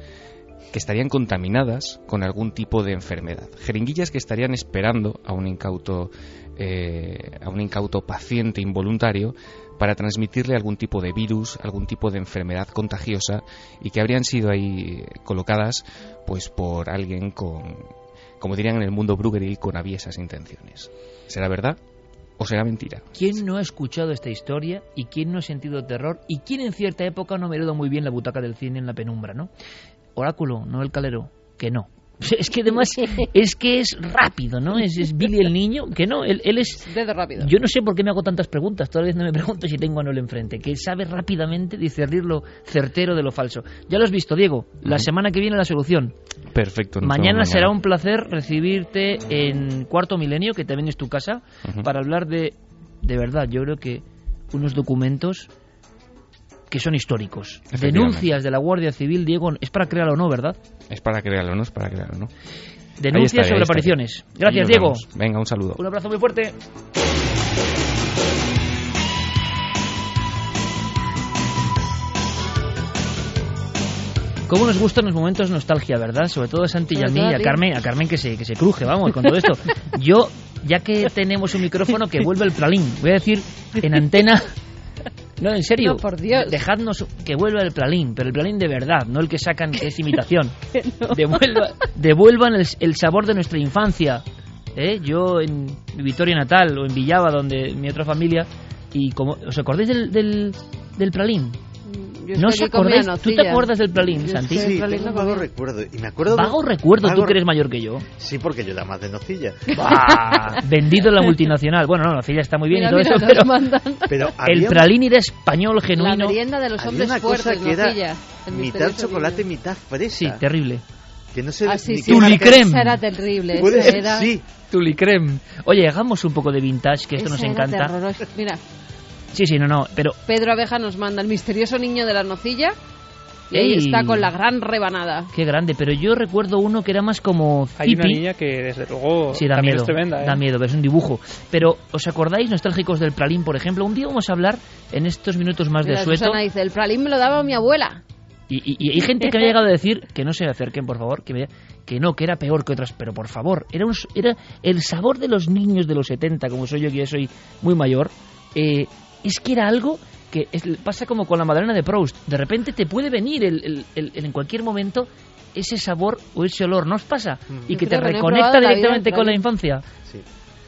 que estarían contaminadas con algún tipo de enfermedad. Jeringuillas que estarían esperando a un incauto, eh, a un incauto paciente involuntario para transmitirle algún tipo de virus, algún tipo de enfermedad contagiosa y que habrían sido ahí colocadas pues por alguien con, como dirían en el mundo brugeril, con aviesas intenciones. ¿Será verdad o será mentira? ¿Quién no ha escuchado esta historia y quién no ha sentido terror y quién en cierta época no ha mirado muy bien la butaca del cine en la penumbra, no? Oráculo, no el calero, que no. Es que además es que es rápido, ¿no? Es, es Billy el niño, que no, él, él es... Dedo rápido. Yo no sé por qué me hago tantas preguntas, todavía no me pregunto si tengo a Noel enfrente, que sabe rápidamente discernir lo certero de lo falso. Ya lo has visto, Diego, la semana que viene la solución. Perfecto. Mañana será un placer recibirte en Cuarto Milenio, que también es tu casa, para hablar de, de verdad, yo creo que unos documentos que son históricos. Denuncias de la Guardia Civil, Diego, es para crearlo o no, ¿verdad? Es para crearlo, ¿no? Es para crearlo, ¿no? Denuncias estaré, sobre apariciones. Gracias, Diego. vemos. Venga, un saludo. Un abrazo muy fuerte. ¿Cómo nos gustan los momentos de nostalgia, verdad? Sobre todo a Santi y a mí, a. Carmen, a Carmen que se, que se cruje, vamos, con todo esto. Yo, ya que tenemos un micrófono, que vuelva el pralín. Voy a decir en antena... No, en serio. No, por Dios. Dejadnos que vuelva el pralín, pero el pralín de verdad, no el que sacan que es imitación. Devuelva- devuelvan el, el sabor de nuestra infancia. ¿eh? Yo en mi Vitoria natal o en Villava, donde mi otra familia, y como ¿os acordáis del, del, del pralín? Yo ¿No os acordáis? ¿Tú te nocilla. acuerdas del pralín, Santi? Sí, pralín tengo vago recuerdo. Y me acuerdo de- Vago recuerdo, tú que eres mayor que yo. Sí, porque yo era más de nocilla. Bah, vendido en la multinacional. Bueno, no, la filla está muy bien Mira, y todo mira, eso, pero el había- pralín era español La genuino. merienda de los había hombres una cosa fuertes, que era nocilla. Mitad chocolate, mitad fresa. Sí, terrible. Que no sé Ah, sí, sí, Tulicrem. Esa era terrible. Puede esa ser, era... sí. Tulicrem. Oye, hagamos un poco de vintage, que esto esa nos encanta. Mira, Sí, sí, no, no, pero Pedro Abeja nos manda el misterioso niño de la nocilla. Y ahí está con la gran rebanada. qué grande. Pero yo recuerdo uno que era más como Hay una niña que desde luego Sí, da también miedo. es tremenda. ¿eh? Da miedo, es un dibujo. Pero, ¿os acordáis, nostálgicos del pralín, por ejemplo? Un día vamos a hablar en estos minutos más Mira, de sueto. Susana dice, el pralín me lo daba mi abuela. Y, y- y hay gente que me ha llegado a decir que no se acerquen, por favor, que, me- que no, que era peor que otras. Pero, por favor, era, un, s- era el sabor de los niños de los 70, como soy yo, que ya soy muy mayor. eh, es que era algo que es- pasa como con la Madalena de Proust. De repente te puede venir el, el- el- el- en cualquier momento ese sabor o ese olor, ¿no os pasa? Y Yo que te no reconecta directamente con la infancia.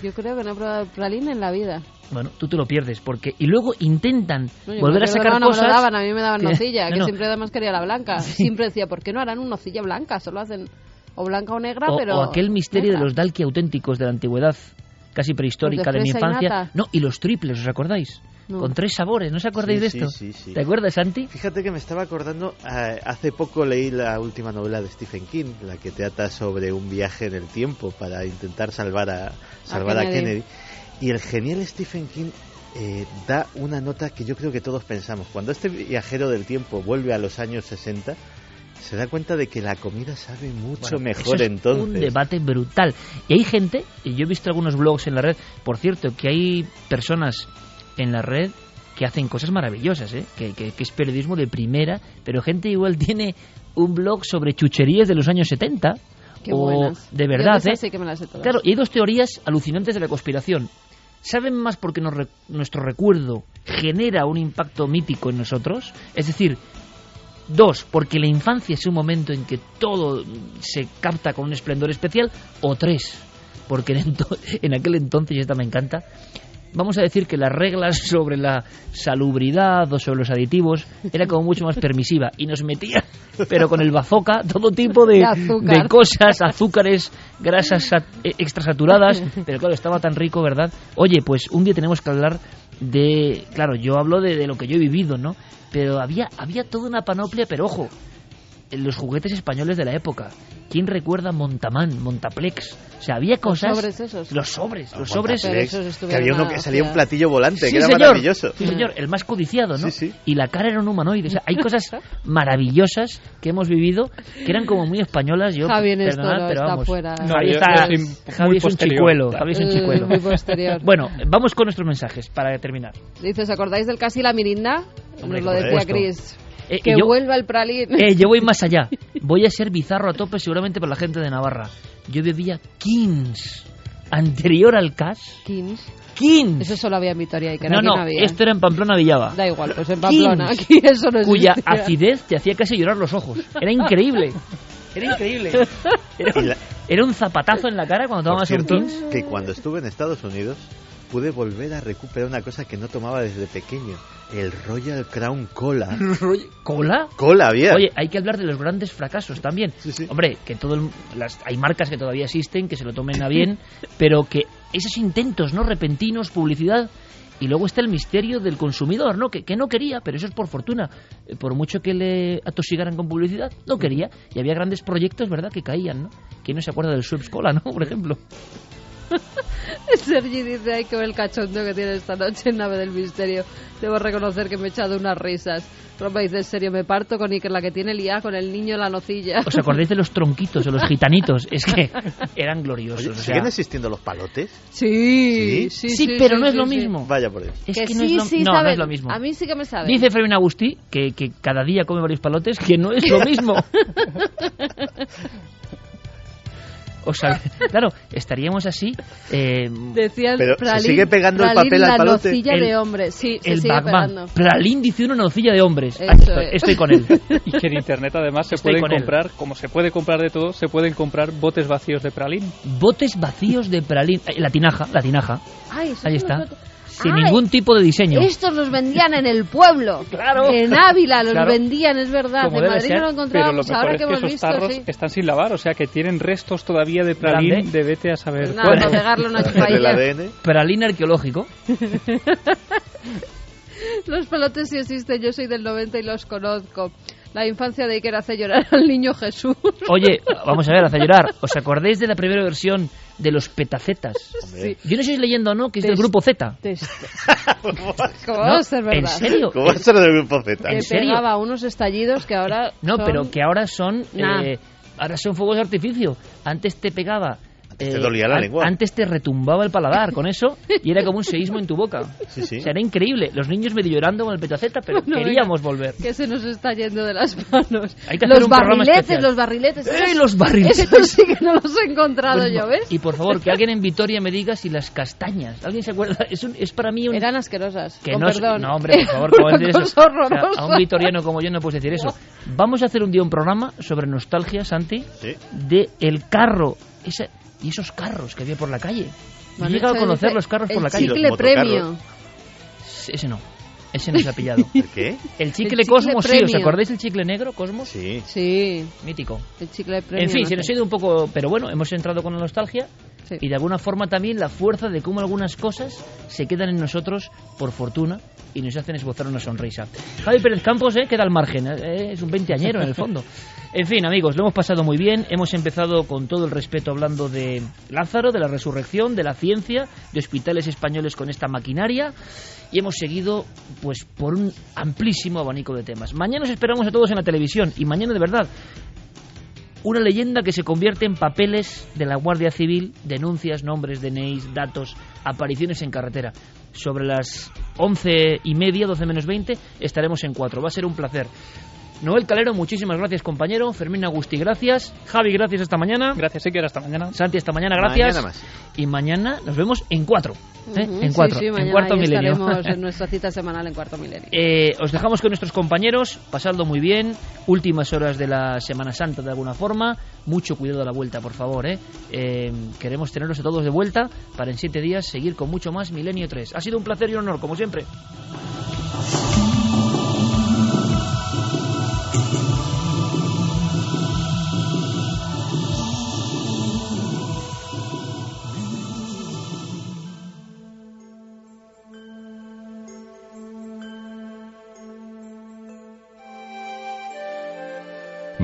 Yo creo que no he probado el pralín en la vida. Bueno, tú te lo pierdes, porque y luego intentan No, volver a sacar no cosas. me lo daban, a mí me daban que- nocilla, no, que no. siempre además quería la blanca. Siempre decía, ¿por qué no harán un nocilla blanca? Solo hacen o blanca o negra, o, pero... o aquel misterio negra. de los Dalki auténticos de la antigüedad. Casi prehistórica de de mi y infancia. No, y los triples, ¿os acordáis? No. Con tres sabores, ¿no os acordáis Sí, de esto? sí, sí. ¿Te acuerdas, Santi? Fíjate que me estaba acordando, eh, hace poco leí la última novela de Stephen King, la que trata sobre un viaje en el tiempo para intentar salvar a, salvar a Kennedy. Kennedy. Y el genial Stephen King eh, da una nota que yo creo que todos pensamos. Cuando este viajero del tiempo vuelve a los años 60, se da cuenta de que la comida sabe mucho Bueno, mejor eso es entonces. un debate brutal. Y hay gente, y yo he visto algunos blogs en la red, por cierto, que hay personas en la red que hacen cosas maravillosas, ¿eh? que, que- que es periodismo de primera, pero gente igual tiene un blog sobre chucherías de los años 70. Qué o buenas. de verdad, ¿eh? sí que me las todas. Claro, y hay dos teorías alucinantes de la conspiración. ¿Saben más porque nos re- nuestro recuerdo genera un impacto mítico en nosotros? Es decir, dos, porque la infancia es un momento en que todo se capta con un esplendor especial, o tres, porque en, en aquel entonces, y esta me encanta, vamos a decir que las reglas sobre la salubridad o sobre los aditivos era como mucho más permisiva y nos metía, pero con el bazooka, todo tipo de, De cosas, azúcares, grasas sat- eh, extrasaturadas, pero claro, estaba tan rico, ¿verdad? Oye, pues un día tenemos que hablar de, claro, yo hablo de, de lo que yo he vivido, ¿no? Pero había, había toda una panoplia, pero ojo, los juguetes españoles de la época. ¿Quién recuerda Montamán, Montaplex? O sea, había cosas... sobres esos. Los sobres, Ah, los sobres... Que estuvieron había uno que salía un platillo volante, Sí, que era señor. maravilloso. Sí, señor, el más codiciado, ¿no? Sí, sí. Y la cara era un humanoide. O sea, hay cosas maravillosas que hemos vivido que eran como muy españolas. Yo, Javi en esto perdonad, no pero vamos. fuera. No, Javi, está- yo soy muy Javi es un posterior. chicuelo. Javi es un Eh, chicuelo. muy posterior. Bueno, vamos con nuestros mensajes para terminar. Dice, ¿os acordáis del casi la mirinda? Hombre, Nos lo decía supuesto. Eh, que yo- vuelva el pralín. Eh, yo voy más allá. Voy a ser bizarro a tope seguramente para la gente de Navarra. Yo bebía Kings. Anterior al Cash. Kings. Kings. Eso solo había en Vitoria y que No, no, no había. esto era en Pamplona Villaba. Da igual, pues en Pamplona. Kings, Aquí eso no cuya existía. acidez te hacía casi llorar los ojos. Era increíble. Era increíble. Era un, era un zapatazo en la cara cuando Por tomabas un Kings. que cuando estuve en Estados Unidos pude volver a recuperar una cosa que no tomaba desde pequeño, el Royal Crown Cola. ¿Cola? Cola había. Oye, hay que hablar de los grandes fracasos también. Hombre, que todo el- las, hay marcas que todavía existen, que se lo tomen a bien, pero que esos intentos no repentinos, publicidad, y luego está el misterio del consumidor, ¿no? Que, que no quería, pero eso es por fortuna. Eh, Por mucho que le atosigaran con publicidad, no quería. Y había grandes proyectos, ¿verdad?, que caían, ¿no? ¿Quién no se acuerda del Schweppes Cola, no? Por ejemplo. Sergi dice, ay, que ver el cachondo que tiene esta noche en Nave del Misterio. Debo reconocer que me he echado unas risas. Roma dice, en serio, me parto con Iker, la que tiene liá con el niño en la nocilla. ¿Os acordáis de los tronquitos o los gitanitos? Es que eran gloriosos. Oye, o sea- ¿Siguen existiendo los palotes? Sí, sí, Sí, sí, pero sí, no es sí, lo sí. mismo. Vaya por Dios. Es que, que no sí, es lo- sí, no, no es lo mismo. A mí sí que me sabe. Dice Fermín Agustí que, que cada día come varios palotes, que no es lo mismo. O sea, claro, estaríamos así. eh, Decía el Pero se sigue pegando el papel al la palote. nocilla El- de hombre. Sí, se el sigue Batman. pegando. Pralín dice una nocilla de hombres. Estoy, es. estoy con él. Y que en internet además se Estoy pueden con él. comprar, como se puede comprar de todo, se pueden comprar botes vacíos de pralín. Botes vacíos de pralín. Eh, La tinaja, la tinaja. Ay, Ahí está. los Sin Ay, ningún tipo de diseño. Estos los vendían en el pueblo. Claro. En Ávila los Claro. vendían, es verdad. Como en Madrid ser. no lo Pero lo encontrábamos. mejor Ahora es que hemos esos visto, tarros sí. están sin lavar, o sea que tienen restos todavía de pralín Grande. de vete a saber. Pues pegarle una Del chupadilla. ADN. Pralín arqueológico. Los pelotes sí existen, yo soy del 90 y los conozco. La infancia de Iker hace llorar al niño Jesús. Oye, vamos a ver, hace llorar. ¿Os acordáis de la primera versión de los petacetas? Yo no sé si es leyendo o no, que es del grupo Z. ¿Cómo va a ser verdad? ¿En serio? ¿Cómo va a ser del grupo Z? Que ¿En serio? pegaba unos estallidos que ahora No, son- pero que ahora son Nah. eh, ahora son fuegos de artificio. Antes te pegaba te dolía la lengua. Antes te retumbaba el paladar con eso y era como un seísmo en tu boca. Sí, sí. O sea, era increíble. Los niños medio llorando con el petaceta, pero No, queríamos volver. que se nos está yendo de las manos. Hay que hacer los un programa barriletes, los barriletes. ¡Eh, los barriletes! Estos sí que no los he encontrado Pues, yo, ¿ves? Y por favor, que alguien en Vitoria me diga si las castañas. ¿Alguien se acuerda? Es, un- es para mí un. Eran asquerosas. Que con no, es- perdón. no, hombre, por favor, ¿cómo decir eso? O sea, a un vitoriano como yo no puedes decir eso. Vamos a hacer un día un programa sobre nostalgia, Santi, Sí. de el carro ese- y esos carros que había por la calle. He Manuel llegado a se conocer los carros por el la calle. chicle Los motocarros. premio. Ese no. Ese no se ha pillado. ¿El qué? El chicle, chicle Cosmos, sí. ¿Os acordáis del chicle negro, Cosmos? Sí. Sí, Mítico. el chicle premio. En fin, no se nos ha ido un poco, pero bueno, hemos entrado con la nostalgia y de alguna forma también la fuerza de cómo algunas cosas se quedan en nosotros por fortuna y nos hacen esbozar una sonrisa. Javi Pérez Campos eh, queda al margen, eh, es un veinteañero en el fondo. En fin, amigos, lo hemos pasado muy bien. Hemos empezado con todo el respeto hablando de Lázaro, de la resurrección, de la ciencia, de hospitales españoles con esta maquinaria y hemos seguido pues por un amplísimo abanico de temas. Mañana os esperamos a todos en la televisión y mañana de verdad una leyenda que se convierte en papeles de la Guardia Civil, denuncias, nombres, DNIs, datos, apariciones en carretera. Sobre las once y media, doce menos veinte, estaremos en cuatro. Va a ser un placer. Noel Calero, muchísimas gracias, compañero. Fermín Agusti, gracias. Javi, gracias esta mañana. Gracias, sí que hasta mañana. Santi, esta mañana, gracias. Mañana más. Y mañana nos vemos en cuatro. ¿eh? En cuatro, sí, sí, mañana en cuarto ahí milenio. estaremos en nuestra cita semanal en cuarto milenio. Eh, os dejamos con nuestros compañeros, pasadlo muy bien, últimas horas de la Semana Santa de alguna forma, mucho cuidado a la vuelta, por favor. ¿eh? Eh, queremos tenerlos a todos de vuelta para en siete días seguir con mucho más Milenio 3. Ha sido un placer y un honor, como siempre.